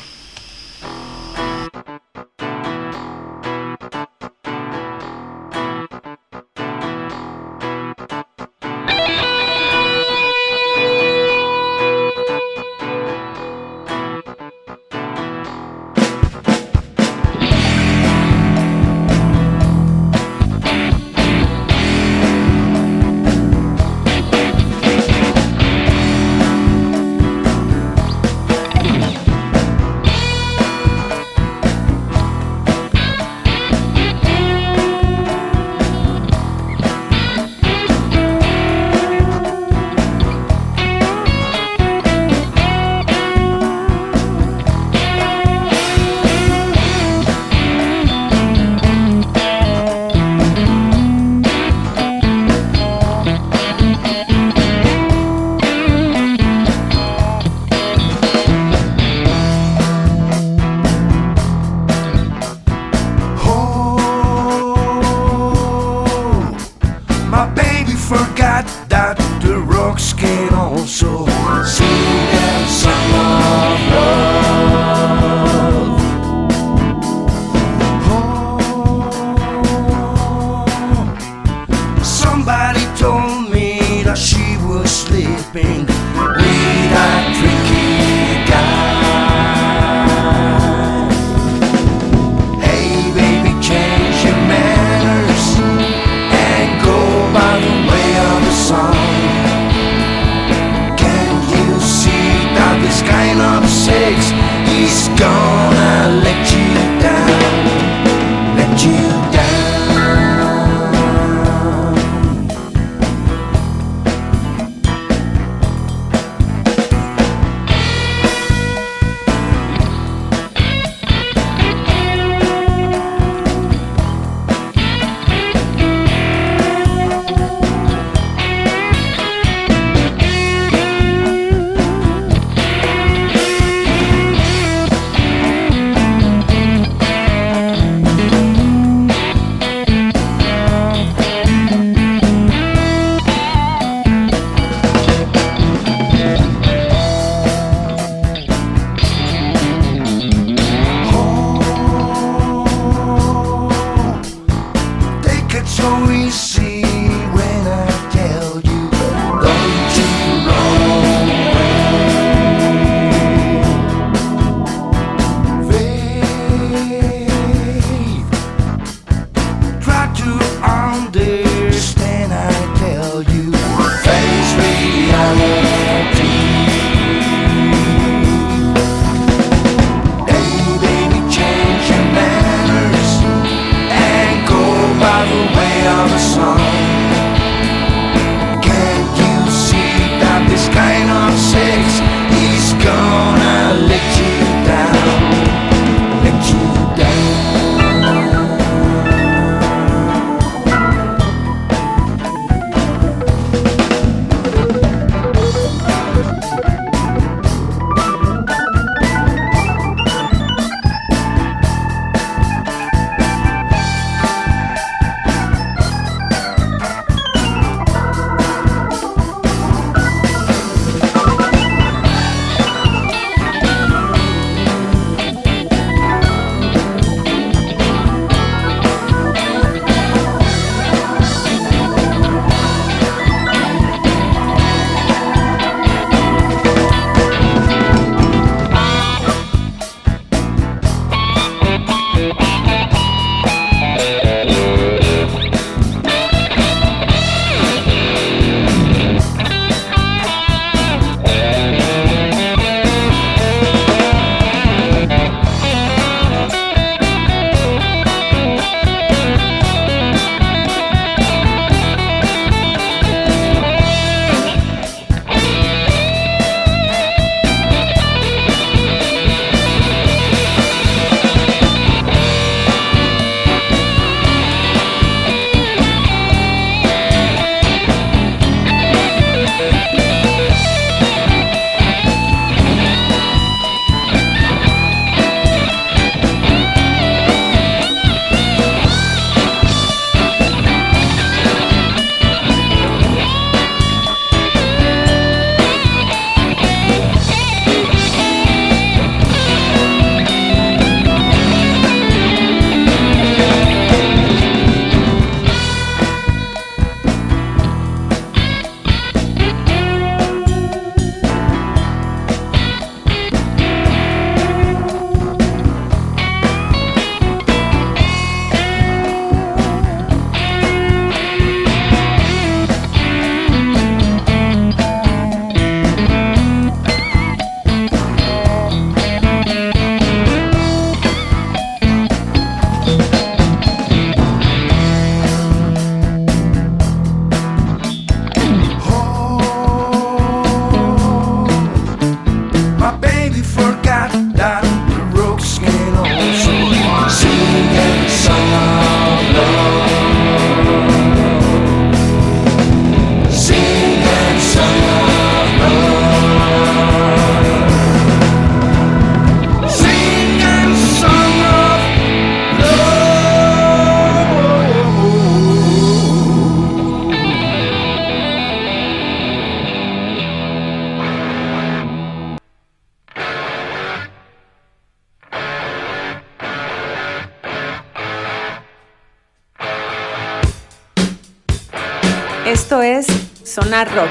Rock.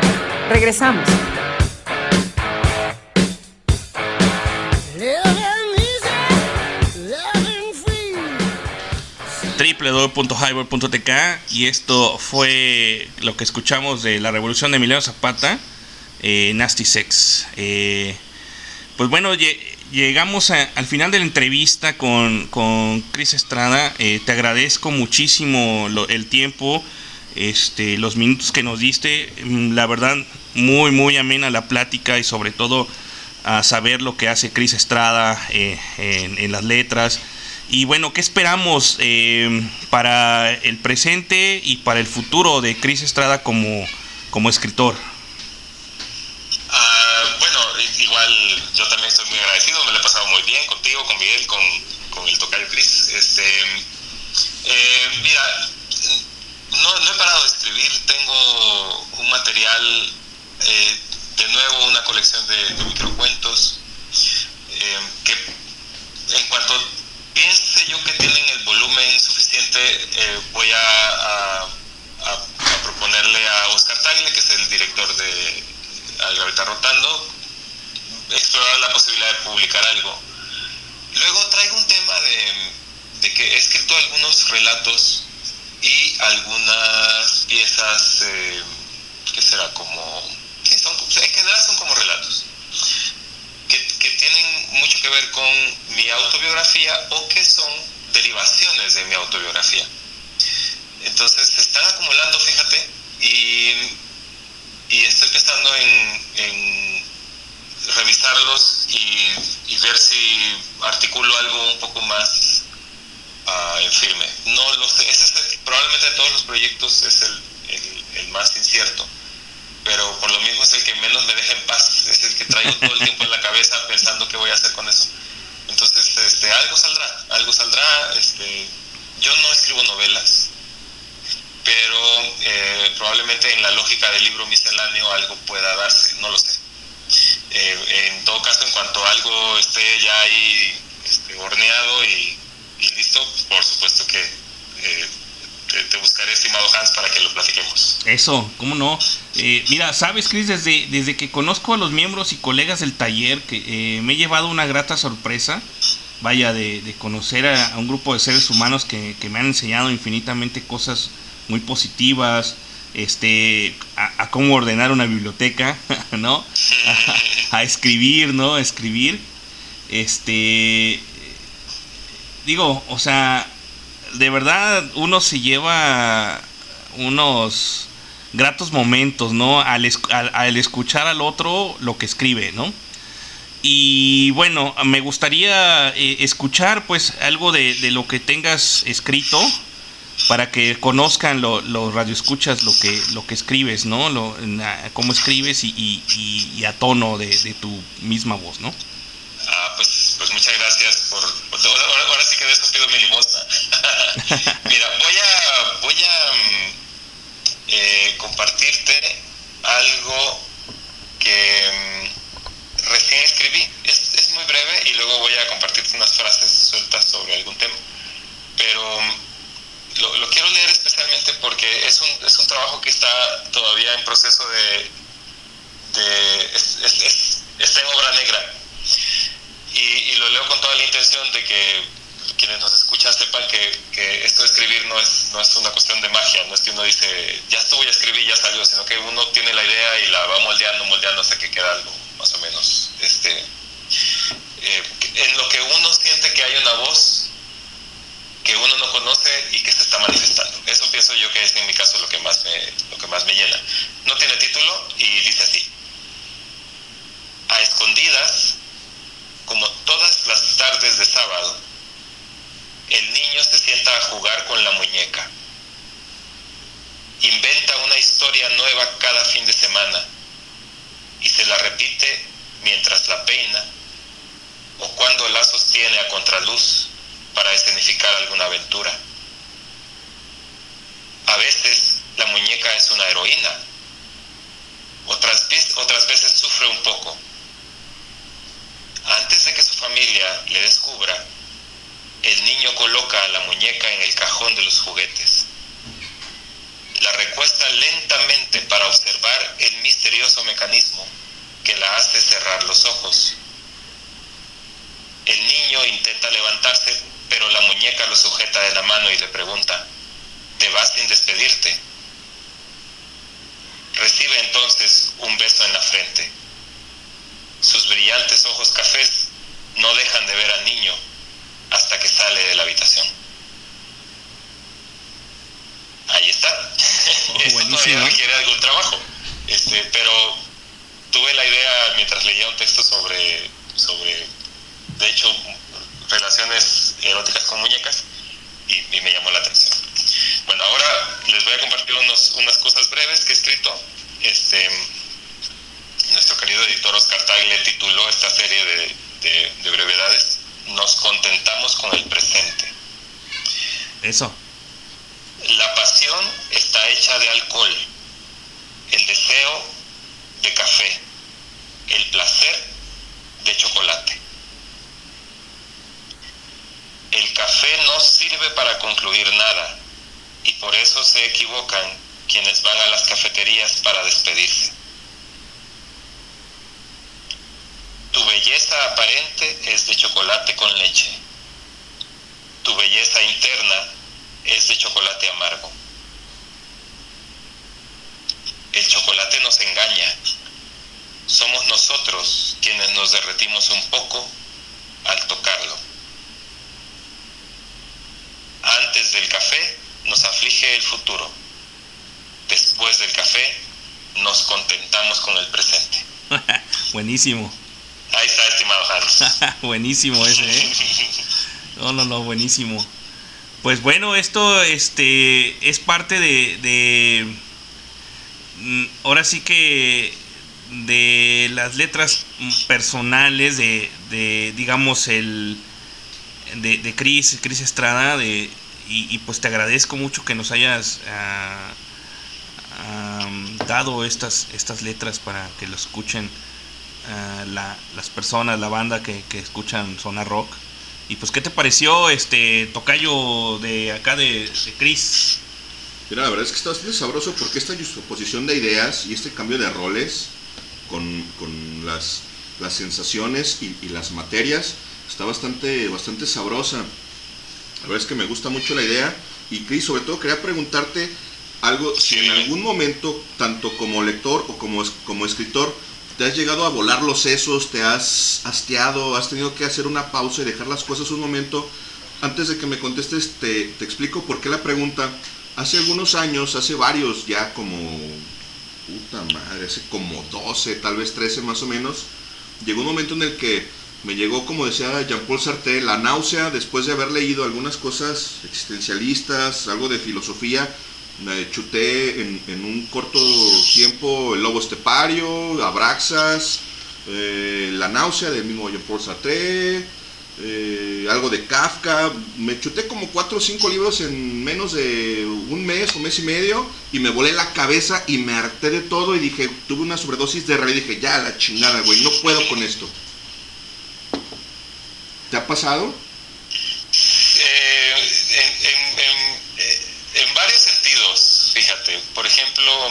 Regresamos. www.highball.tk y esto fue lo que escuchamos de la revolución de Emiliano Zapata, eh, Nasty Sex. Eh, pues bueno, lle- llegamos al final de la entrevista con, con Chris Estrada. Eh, te agradezco muchísimo el tiempo, este, los minutos que nos diste. Mm, La verdad, muy, muy amena la plática y sobre todo a saber lo que hace Chris Estrada eh, en, las letras. Y bueno, ¿qué esperamos eh, para el presente y para el futuro de Chris Estrada como, como escritor? Ah, bueno, i- igual yo también estoy muy agradecido, me lo he pasado muy bien contigo, con Miguel, con, con el tocayo Chris. Este, eh, mira, no, no he parado de escribir, tengo un material, eh, de nuevo una colección de, de microcuentos, eh, que en cuanto piense yo que tienen el volumen suficiente, eh, voy a, proponerle a Oscar Tagle, que es el director de Algaveta Rotando, explorar la posibilidad de publicar algo. Luego traigo un tema de que he escrito algunos relatos y algunas piezas, eh, ¿qué será? Como, sí, son, en general son como relatos que, que tienen mucho que ver con mi autobiografía o que son derivaciones de mi autobiografía. Entonces se están acumulando, fíjate, y, y estoy pensando en, en revisarlos y, y ver si articulo algo un poco más ah, en firme. No lo sé, ese es el- probablemente de todos los proyectos es el, el- el más incierto pero por lo mismo es el que menos me deja en paz, es el que traigo todo el tiempo en la cabeza pensando qué voy a hacer con eso. Entonces, este, algo saldrá, algo saldrá, este, yo no escribo novelas, pero eh, probablemente en la lógica del libro misceláneo algo pueda darse, no lo sé. Eh, en todo caso, en cuanto algo esté ya ahí este, horneado y, y listo, por supuesto que eh, te, te buscaré, estimado Hans, para que lo platiquemos. Eso, ¿cómo no? Eh, mira, sabes, Chris, desde, desde que conozco a los miembros y colegas del taller, que eh, me he llevado una grata sorpresa, vaya, de, de conocer a, a un grupo de seres humanos que, que me han enseñado infinitamente cosas muy positivas, este, a, a cómo ordenar una biblioteca, ¿no? A, a escribir, ¿no? A escribir. Este, digo, o sea, de verdad uno se lleva unos gratos momentos, ¿no? Al, al- escuchar al otro lo que escribe, ¿no? Y bueno, me gustaría eh, escuchar pues algo de, lo que tengas escrito para que conozcan lo- los radioescuchas lo que, lo que escribes, ¿no? Lo, cómo escribes y, y- a tono de, tu misma voz, ¿no? Ah, pues, pues muchas gracias por... ahora- ahora sí que de eso pido mi limosna. Mira, voy a, voy a mm, eh, compartirte algo que mm, recién escribí. Es, es muy breve y luego voy a compartirte unas frases sueltas sobre algún tema. Pero mm, lo, lo quiero leer especialmente porque es un, es un trabajo que está todavía en proceso de... de es- es- está en obra negra y, y lo leo con toda la intención de que quienes nos escuchan sepan que, que esto de escribir no es, no es una cuestión de magia, no es que uno dice, ya estuvo, ya escribí, ya salió, sino que uno tiene la idea y la va moldeando, moldeando hasta que queda algo más o menos este, eh, en lo que uno siente que hay una voz que uno no conoce y que se está manifestando. Eso pienso yo que es en mi caso lo que más me, lo que más me llena. No tiene título y dice así. A escondidas como todas las tardes de sábado, el niño se sienta a jugar con la muñeca. Inventa una historia nueva cada fin de semana y se la repite mientras la peina o cuando la sostiene a contraluz para escenificar alguna aventura. A veces la muñeca es una heroína, otras, otras veces sufre un poco antes de que su familia le descubra, el niño coloca a la muñeca en el cajón de los juguetes. La recuesta lentamente observar el misterioso mecanismo que la hace cerrar los ojos. El niño intenta levantarse, pero la muñeca lo sujeta de la mano y le pregunta, ¿te vas sin despedirte? Recibe entonces un beso en la frente. Sus brillantes ojos cafés no dejan de ver al niño hasta que sale de la habitación. Ahí está. Esto buenísimo. todavía requiere algún trabajo. Este, pero tuve la idea mientras leía un texto sobre, sobre de hecho, relaciones eróticas con muñecas y, y me llamó la atención. Bueno, ahora les voy a compartir unos, unas cosas breves que he escrito. Este, nuestro querido editor Oscar Tagle tituló esta serie de, de- de brevedades Nos contentamos con el presente. Eso. La pasión está hecha de alcohol, el deseo de café, el placer de chocolate. El café no sirve para concluir nada y por eso se equivocan quienes van a las cafeterías para despedirse. Tu belleza aparente es de chocolate con leche. Tu belleza interna es de chocolate amargo. El chocolate nos engaña. Somos nosotros quienes nos derretimos un poco al tocarlo. Antes del café nos aflige el futuro. Después del café nos contentamos con el presente. buenísimo. Ahí está, estimado Hans. buenísimo ese, ¿eh? No, no, no, buenísimo. Pues bueno, esto este es parte de, de mm, ahora sí que de las letras personales de, de digamos el de, de Chris, Chris Estrada de y, y, pues te agradezco mucho que nos hayas am, dado estas estas letras para que lo escuchen la- las personas, la banda que, que escuchan Zona Rock. Y pues, ¿qué te pareció este tocayo de acá de, de Chris? Mira, la verdad es que está bastante sabroso porque esta juxtaposición de ideas y este cambio de roles con, con las, las sensaciones y, y las materias está bastante, bastante sabrosa. La verdad es que me gusta mucho la idea y Chris, sobre todo quería preguntarte algo, si en algún momento, tanto como lector o como, como escritor, te has llegado a volar los sesos, te has hastiado, has tenido que hacer una pausa y dejar las cosas un momento. Antes de que me contestes, te, te explico por qué la pregunta. Hace algunos años, hace varios, ya como, puta madre, hace como 12, tal vez 13 más o menos, llegó un momento en el que me llegó, como decía Jean-Paul Sartre, la náusea después de haber leído algunas cosas existencialistas, algo de filosofía. Me chuté en, en un corto tiempo El Lobo Estepario, Abraxas, eh, La náusea del mismo Jean-Paul algo de Kafka. Me chuté como cuatro o cinco libros en menos de un mes o mes y medio y me volé la cabeza y me harté de todo y dije, tuve una sobredosis de realidad y dije, ya la chingada, güey, no puedo con esto. ¿Te ha pasado? Eh, en, en varios sentidos, fíjate. Por ejemplo,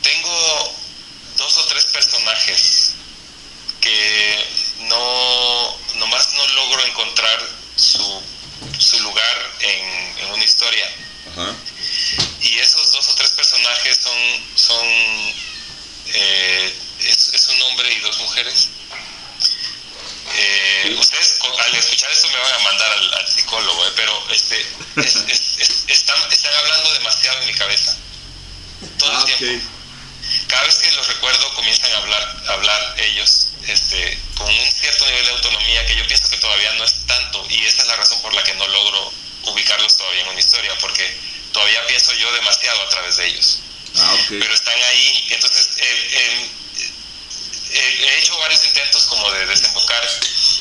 tengo dos o tres personajes que no nomás no logro encontrar su, su lugar en, en una historia. Ajá. Y esos dos o tres personajes son, son eh, es, es un hombre y dos mujeres. Eh, ustedes al escuchar esto me van a mandar al, al psicólogo, eh, pero este, es- es- es- están, están hablando demasiado en mi cabeza. Todo Ah, el tiempo. Cada vez que los recuerdo comienzan a hablar, a hablar ellos este, con un cierto nivel de autonomía que yo pienso que todavía no es tanto y esa es la razón por la que no logro ubicarlos todavía en una historia porque todavía pienso yo demasiado a través de ellos Ah, ok. pero están ahí. Entonces, eh, he hecho varios intentos como de desembocar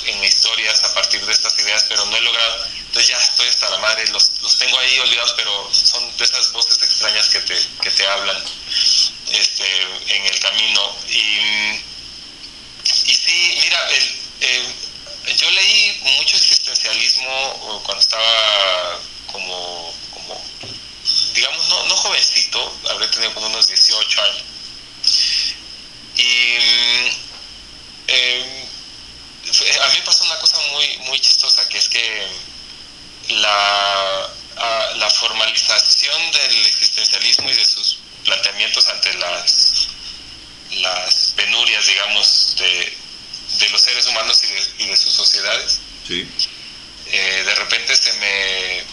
en historias a partir de estas ideas, pero no he logrado. Entonces ya estoy hasta la madre, los, los tengo ahí olvidados, pero son de esas voces extrañas que te, que te hablan este, en el camino. Y, y sí, mira, el, eh, yo leí mucho existencialismo cuando estaba como, como digamos, no, no jovencito, habré tenido como unos 18 y eh, a mí pasó una cosa muy, muy chistosa, que es que la, a, la formalización del existencialismo y de sus planteamientos ante las, las penurias, digamos, de, de los seres humanos y de, y de sus sociedades, eh, de repente se me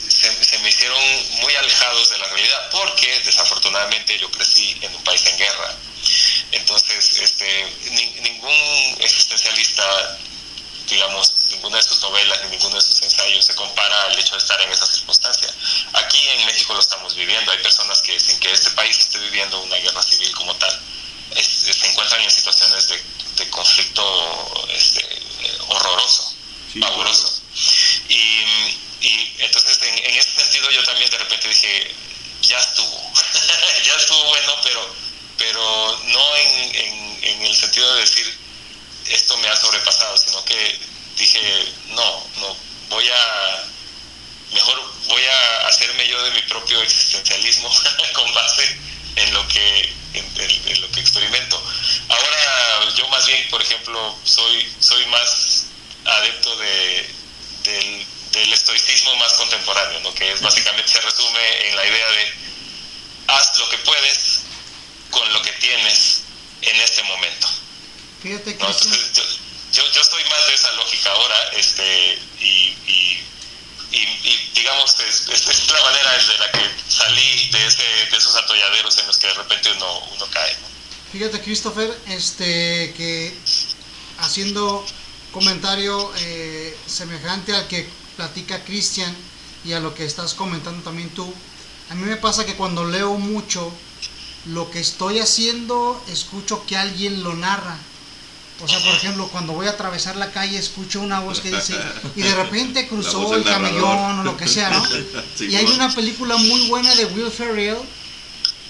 se, se, me hicieron muy alejados de la realidad porque desafortunadamente yo crecí en un país en guerra. Entonces, este, ni- ningún existencialista, digamos, ninguna de sus novelas ni ninguno de sus ensayos se compara al hecho de estar en esa circunstancia. Aquí en México lo estamos viviendo. Hay personas que sin que este país esté viviendo una guerra civil como tal, es- se encuentran en situaciones de, de conflicto este, horroroso, Sí, pavoroso. Y, y entonces en, en ese sentido yo también de repente dije, ya estuvo, ya estuvo bueno, pero, pero no en, en, en el sentido de decir, esto me ha sobrepasado, sino que dije, no, no, voy a, mejor voy a hacerme yo de mi propio existencialismo con base en lo que en, en- en lo que experimento. Ahora yo más bien, por ejemplo, soy soy más adepto de del, del estoicismo más contemporáneo, ¿no? que es básicamente se resume en la idea de haz lo que puedes con lo que tienes en este momento. Fíjate, ¿no? Cristian. Entonces, yo, yo, yo soy más de esa lógica ahora, este, y, y, y, y, digamos, es, es, es la manera desde la que salí de, ese, de esos atolladeros en los que de repente uno, uno cae. ¿no? Fíjate, Christopher, este, que haciendo comentario eh, semejante al que platica Cristian y a lo que estás comentando también tú, a mí me pasa que cuando leo mucho, lo que estoy haciendo, escucho que alguien lo narra. O sea, por ejemplo, cuando voy a atravesar la calle, escucho una voz que dice, y de repente cruzó el camellón o lo que sea, ¿no? Sí, y hay una película muy buena de Will Ferrell,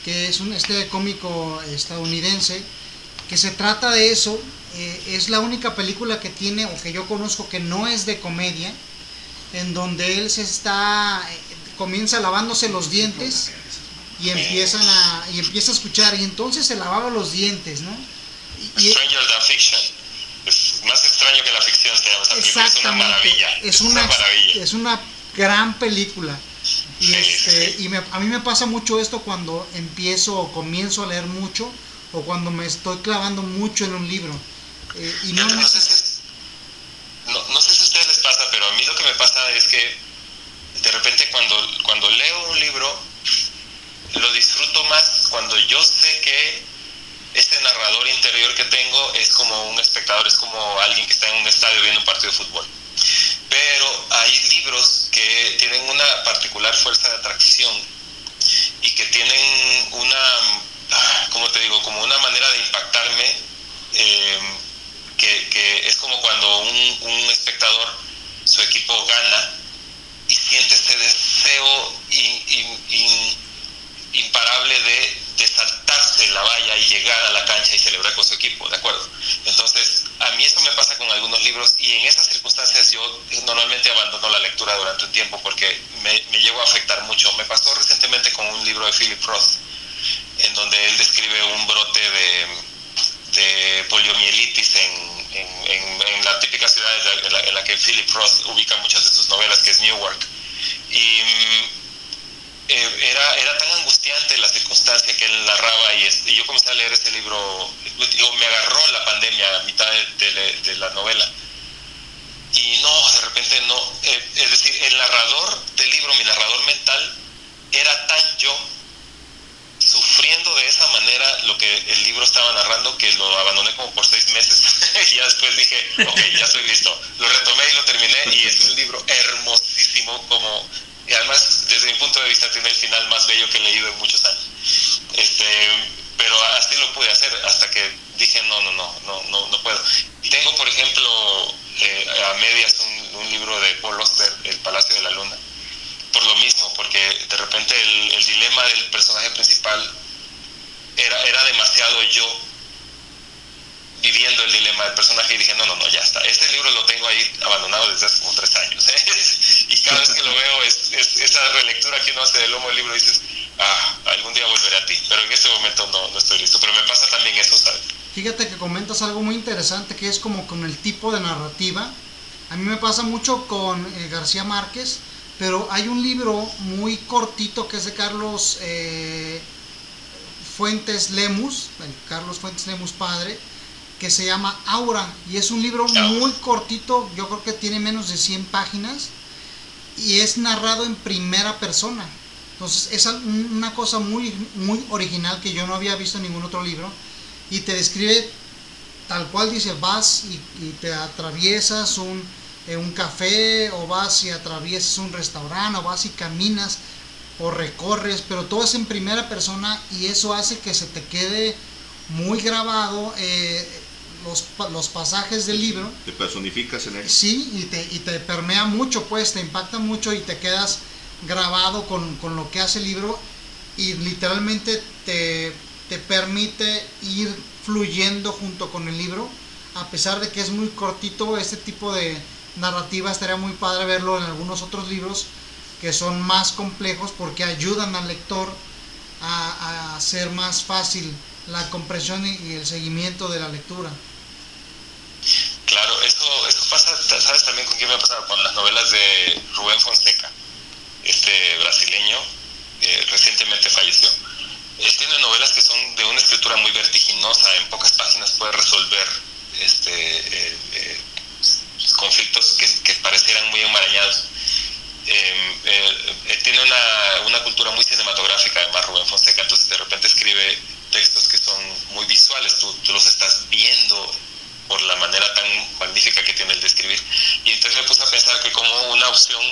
que es un este cómico estadounidense, que se trata de eso. eh, es la única película que tiene, o que yo conozco, que no es de comedia, en donde él se está, eh, comienza lavándose los dientes y empiezan a, y empieza a escuchar, y entonces se lavaba los dientes, ¿no? Y- Stranger Than Fiction. Es más extraño que la ficción se llama esa película. Es una maravilla. Es una, maravilla. es una gran película. Y, Sí, este, sí. y me- a mí me pasa mucho esto cuando empiezo o comienzo a leer mucho o cuando me estoy clavando mucho en un libro. Eh, y no, sé si es- no, no sé si a ustedes les pasa, pero a mí lo que me pasa es que de repente cuando, cuando leo un libro, lo disfruto más cuando yo sé que ese narrador interior que tengo es como un espectador, es como alguien que está en un estadio viendo un partido de fútbol. Pero hay libros que tienen una particular fuerza de atracción y que tienen una, ah, ¿cómo te digo? Como una manera de impactarme eh, que, que es como cuando un, un espectador, su equipo gana y siente ese deseo in- imparable de, saltarse la valla y llegar a la cancha y celebrar con su equipo, ¿de acuerdo? Entonces, a mí eso me pasa con algunos libros y en esas circunstancias yo normalmente abandono la lectura durante un tiempo porque me, me llego a afectar mucho. Me pasó recientemente con un libro de Philip Roth, en donde él describe un brote de, poliomielitis en, la típica ciudad en la, la que Philip Roth ubica muchas de sus novelas, que es Newark. Y mm, eh, era, era tan angustiante la circunstancia que él narraba y, yo comencé a leer ese libro, digo, me agarró la pandemia a mitad de la novela. Y no, de repente no, eh, es decir, el narrador del libro, mi narrador mental, era tan yo sufriendo de esa manera lo que el libro estaba narrando que lo abandoné como por seis meses y ya después dije, ok, ya estoy listo. Lo retomé y lo terminé y es un libro hermosísimo como y además desde mi punto de vista tiene el final más bello que he leído en muchos años. Este, pero así lo pude hacer hasta que dije no, no, no, no, no, no puedo. Tengo por ejemplo eh, a medias un, libro de Paul Auster, El Palacio de la Luna por lo mismo, porque de repente el, el dilema del personaje principal era, era demasiado yo viviendo el dilema del personaje y dije, no, no, no, ya está. Este libro lo tengo ahí abandonado desde hace como tres años. ¿eh? y cada vez que lo veo es, es esa relectura que uno hace del lomo del libro dices, ah, algún día volveré a ti. Pero en este momento no, no estoy listo. Pero me pasa también eso, ¿sabes? Fíjate que comentas algo muy interesante que es como con el tipo de narrativa A mí me pasa mucho con eh, García Márquez, pero hay un libro muy cortito que es de Carlos eh, Fuentes Lemus, Carlos Fuentes Lemus padre, que se llama Aura y es un libro muy cortito, yo creo que tiene menos de 100 páginas y es narrado en primera persona. Entonces es una cosa muy, muy original que yo no había visto en ningún otro libro y te describe tal cual dice, vas y, y te atraviesas un, eh, un café o vas y atraviesas un restaurante o vas y caminas o recorres, pero todo es en primera persona y eso hace que se te quede muy grabado eh, los, los pasajes del libro Te personificas en él. Sí, y te, y te permea mucho, pues, te impacta mucho y te quedas grabado con, con lo que hace el libro y literalmente te, te permite ir fluyendo junto con el libro, a pesar de que es muy cortito, este tipo de narrativa estaría muy padre verlo en algunos otros libros que son más complejos porque ayudan al lector a, a hacer más fácil la comprensión y- y el seguimiento de la lectura. Claro, eso, eso pasa, ¿sabes también con quién me ha pasado? Con las novelas de Rubén Fonseca, este brasileño, recientemente falleció. Él tiene novelas que son de una escritura muy vertiginosa, en pocas páginas puede resolver este, eh, eh, conflictos que, que parecieran muy enmarañados. Eh, eh, tiene una, una cultura muy cinematográfica, además Rubén Fonseca, entonces de repente escribe textos que son muy visuales, tú los estás viendo por la manera tan magnífica que tiene el de escribir. Y entonces me puse a pensar que como una opción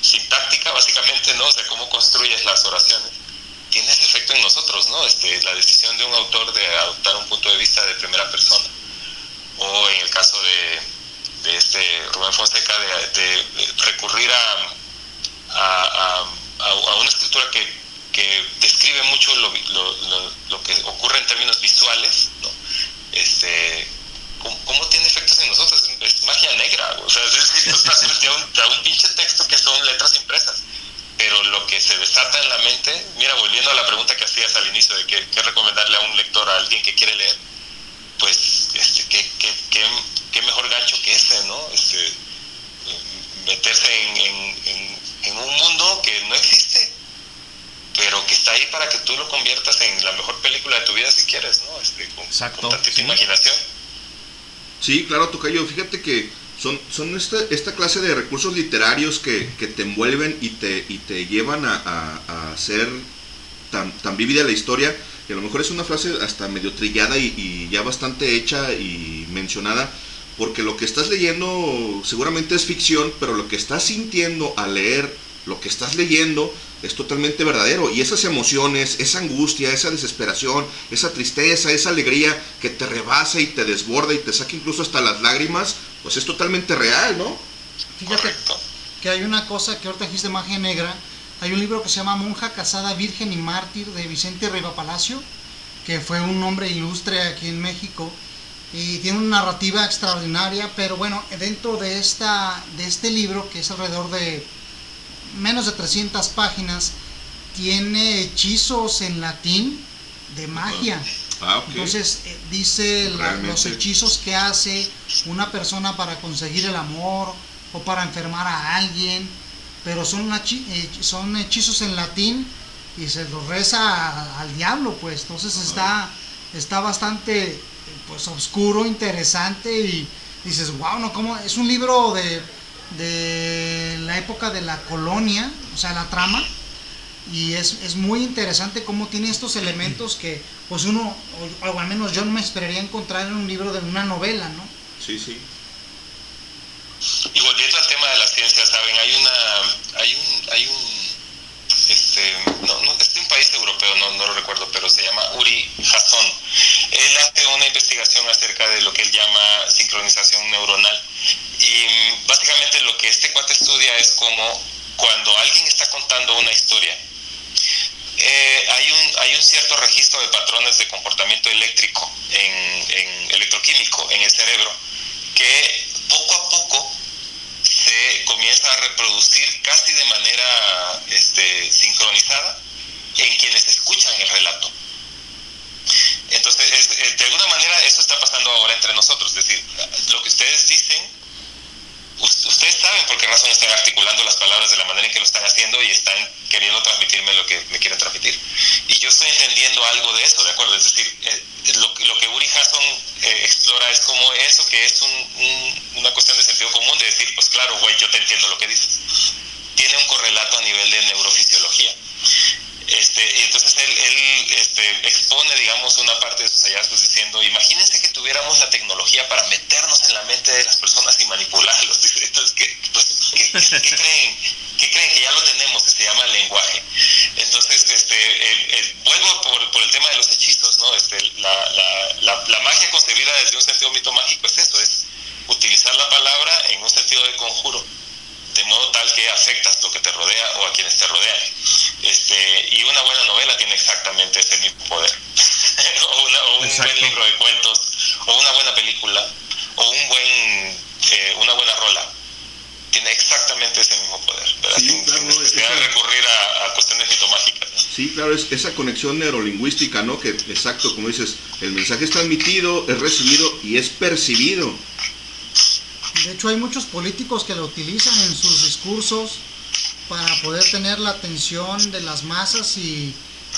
sintáctica, básicamente, ¿no? O sea, cómo construyes las oraciones, tiene ese efecto en nosotros, ¿no? Este, la decisión de un autor de adoptar un punto de vista de primera persona. O en el caso de, de este Rubén Fonseca, de, de recurrir a, a, a- a- una escritura que, que describe mucho lo, lo, lo- lo que ocurre en términos visuales, ¿no? Este, ¿cómo, cómo tiene efectos en nosotros? Es, es magia negra, o sea, es decir, tú estás frente a un, a un pinche texto que son letras impresas, pero lo que se desata en la mente, mira, volviendo a la pregunta que hacías al inicio de qué, qué recomendarle a un lector, a alguien que quiere leer, pues, este, qué, qué, qué, qué mejor gancho que ese, ¿no? Este, meterse en, en- en- en un mundo que no existe, pero que está ahí para que tú lo conviertas en la mejor película de tu vida si quieres, ¿no? Este, con, Exacto, con tantita sí. imaginación. Sí, claro, Tocayo. Fíjate que son, son esta, esta clase de recursos literarios que, que te envuelven y te, y te llevan a, a- a hacer tan, tan vívida la historia. Que a lo mejor es una frase hasta medio trillada y, y ya bastante hecha y mencionada. Porque lo que estás leyendo seguramente es ficción, pero lo que estás sintiendo al leer lo que estás leyendo es totalmente verdadero. Y esas emociones, esa angustia, esa desesperación, esa tristeza, esa alegría que te rebasa y te desborda y te saca incluso hasta las lágrimas, pues es totalmente real, ¿no? Fíjate Correcto. que hay una cosa que ahorita dijiste magia negra. Hay un libro que se llama Monja Casada, Virgen y Mártir de Vicente Riva Palacio, que fue un hombre ilustre aquí en México y tiene una narrativa extraordinaria, pero bueno, dentro de, esta, de este libro, que es alrededor de menos de 300 páginas, tiene hechizos en latín de magia. Ah, ok. Entonces eh, dice la- los hechizos que hace una persona para conseguir el amor o para enfermar a alguien, pero son, son hechizos en latín y se los reza a- al diablo, pues. Entonces está, está bastante pues oscuro, interesante y dices, wow, no, ¿cómo? Es un libro de, de la época de la colonia, o sea, la trama y es, es muy interesante cómo tiene estos elementos que pues uno, o, o al menos yo no me esperaría encontrar en un libro de una novela, ¿no? Sí, sí. Y volviendo al tema de la ciencia, saben, hay una, hay un, hay un, este, no, no, es un país europeo, no, no lo recuerdo, pero se llama Uri Hasson. Él hace una investigación acerca de lo que él llama sincronización neuronal. Y mm, básicamente lo que este cuate estudia es como cuando alguien está contando una historia, eh, hay, un, hay un cierto registro de patrones de comportamiento eléctrico, en electroquímico, en el cerebro, que poco a poco se comienza a reproducir casi de manera este, sincronizada en quienes escuchan el relato. Entonces, es- eh, de alguna manera eso está pasando ahora entre nosotros, es decir, lo que ustedes dicen, ustedes saben por qué razón están articulando las palabras de la manera en que lo están haciendo y están queriendo transmitirme lo que me quieren transmitir. Y yo estoy entendiendo algo de eso, ¿de acuerdo? Es decir, eh, lo, que Uri Hasson eh, explora es como eso que es un, un- una cuestión de sentido común, de decir, pues claro, güey, yo te entiendo lo que dices. Tiene un correlato a nivel de neurofisiología. Este, y entonces él, él este, expone, digamos, una parte de sus hallazgos diciendo, imagínense que tuviéramos la tecnología para meternos en la mente de las personas y manipularlos. Dice, entonces, ¿qué, pues, ¿qué, qué- qué creen? ¿Qué creen? Que ya lo tenemos, que se llama lenguaje. Entonces, este, el- el- vuelvo por, por el tema de los hechizos, ¿no? Este, la, la, la, la magia concebida desde un sentido mito mágico es eso, es utilizar la palabra en un sentido de conjuro de modo tal que afectas lo que te rodea o a quienes te rodean. Este, y una buena novela tiene exactamente ese mismo poder. o, una- o un Exacto. buen libro de cuentos, o una buena película, o un buen, eh, una buena rola. Tiene exactamente ese mismo poder, ¿verdad? Sí, sin, claro, sin no, necesidad de esa- recurrir a, a cuestiones mitomágicas. ¿no? Sí, claro, es esa conexión neurolingüística, ¿no? Que exacto, como dices, el mensaje es transmitido, es recibido y es percibido. De hecho, hay muchos políticos que lo utilizan en sus discursos para poder tener la atención de las masas y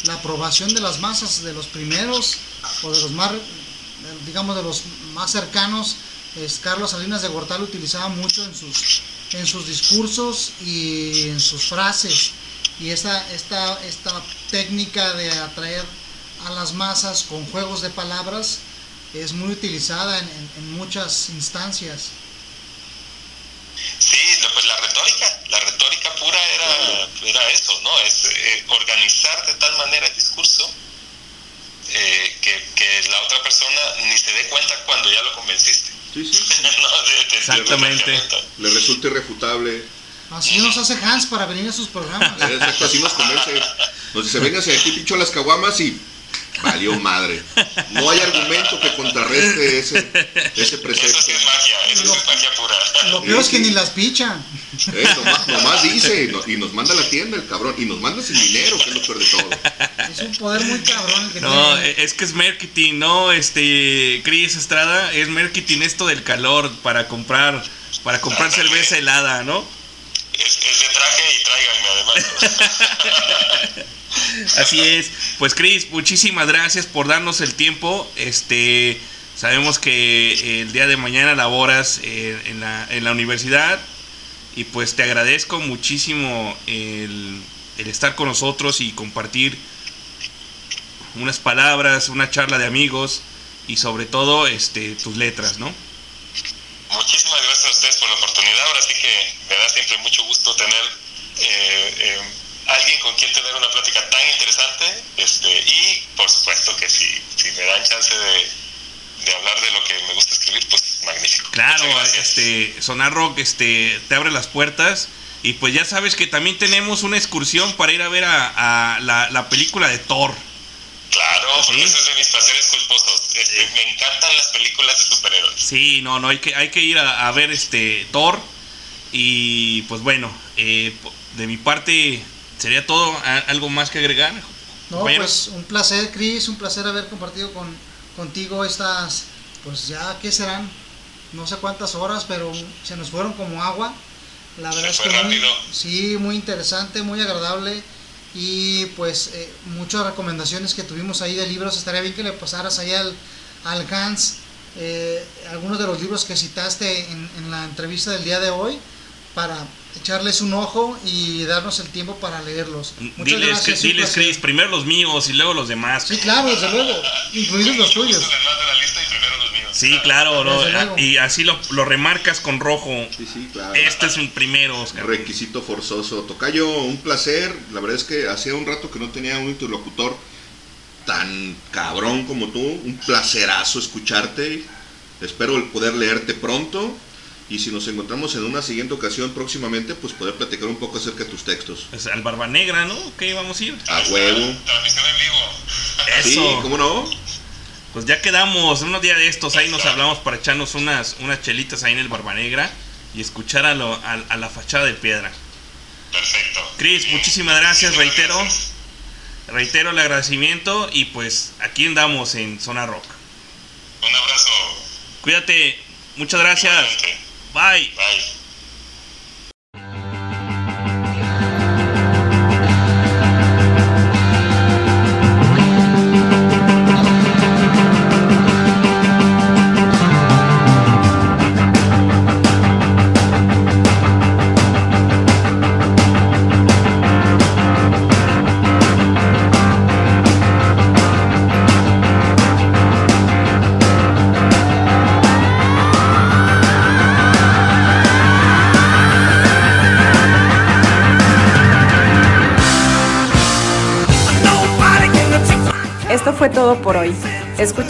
la aprobación de las masas, de los primeros o de los más, digamos, de los más cercanos. Es, Carlos Salinas de Gortal utilizaba mucho en sus, en sus discursos y en sus frases. Y esta, esta, esta técnica de atraer a las masas con juegos de palabras es muy utilizada en- en muchas instancias. Sí, lo- pues la retórica, la retórica pura era, era eso, ¿no? Es eh, organizar de tal manera el discurso eh, que, que la otra persona ni se dé cuenta cuando ya lo convenciste. Sí, sí. No, de- de- Exactamente. de. Le resulta irrefutable. Así nos hace Hans para venir a sus programas. Exacto, así nos convence. Nos dice, véngase aquí, pincho las caguamas y valió madre. No hay argumento que contrarreste ese, ese Eso precepto. sí es magia, eso sí es magia pura. Lo peor es que ni las pichan. Eh, nomás, nomás dice y nos, y nos manda a la tienda el cabrón. Y nos manda sin dinero, que es lo peor de todo. Es un poder muy cabrón el que No, tiene. eh, es que es marketing, no, este, Chris Estrada, es marketing esto del calor para comprar, para comprar cerveza helada, ¿no? Es, es de traje y tráiganme además. Así es. Pues Chris, muchísimas gracias por darnos el tiempo. Este, sabemos que el día de mañana laboras eh, en, la, en la universidad y pues te agradezco muchísimo el, estar con nosotros y compartir unas palabras, una charla de amigos y sobre todo este tus letras, ¿no? Muchísimas gracias a ustedes por la oportunidad. Ahora sí que me da siempre mucho gusto tener eh, eh, alguien con quien tener una plática tan interesante. Este, y por supuesto que si, si me dan chance de, de hablar de lo que me gusta escribir, pues magnífico. Claro, este, Sonar Rock este, te abre las puertas. Y pues ya sabes que también tenemos una excursión para ir a ver a, a la, la película de Thor. Claro, porque ¿Sí? ese es de mis placeres culposos. Este, Me encantan las películas de superhéroes. Sí, no, no, hay que, hay que ir a, a ver este Thor. Y pues bueno, eh, de mi parte sería todo. ¿A- ¿Algo más que agregar? No, compañeros? pues un placer, Chris, un placer haber compartido con, contigo estas, pues ya, ¿qué serán? No sé cuántas horas, pero se nos fueron como agua. La Se verdad es fue que muy, sí, muy interesante, muy agradable. Y pues eh, muchas recomendaciones que tuvimos ahí de libros. Estaría bien que le pasaras ahí al, al Hans eh, algunos de los libros que citaste en, en la entrevista del día de hoy para echarles un ojo y darnos el tiempo para leerlos. Muchas diles, gracias. que- un diles. Chris, primero los míos y luego los demás. Sí, claro, desde luego, incluidos los tuyos. Sí, claro, ¿no? Luego. y así lo, lo remarcas con rojo. Sí, sí, claro. Este es mi primero, Oscar. Requisito forzoso. Tocayo, un placer. La verdad es que hacía un rato que no tenía un interlocutor tan cabrón como tú. Un placerazo escucharte. Espero el poder leerte pronto. Y si nos encontramos en una siguiente ocasión próximamente, pues poder platicar un poco acerca de tus textos. Es al Barba Negra, ¿no? ¿Qué vamos a ir? A huevo. Transmisión en vivo. Eso. Sí, ¿cómo no? Pues ya quedamos, unos días de estos ahí nos hablamos para echarnos unas, unas chelitas ahí en el Barba Negra y escuchar a, lo- a- a la fachada de piedra. Perfecto. Chris, muchísimas gracias, Muchísimas reitero. gracias. Reitero el agradecimiento y pues aquí andamos en Zona Rock. Un abrazo. Cuídate, muchas gracias. Igualmente. Bye. Bye.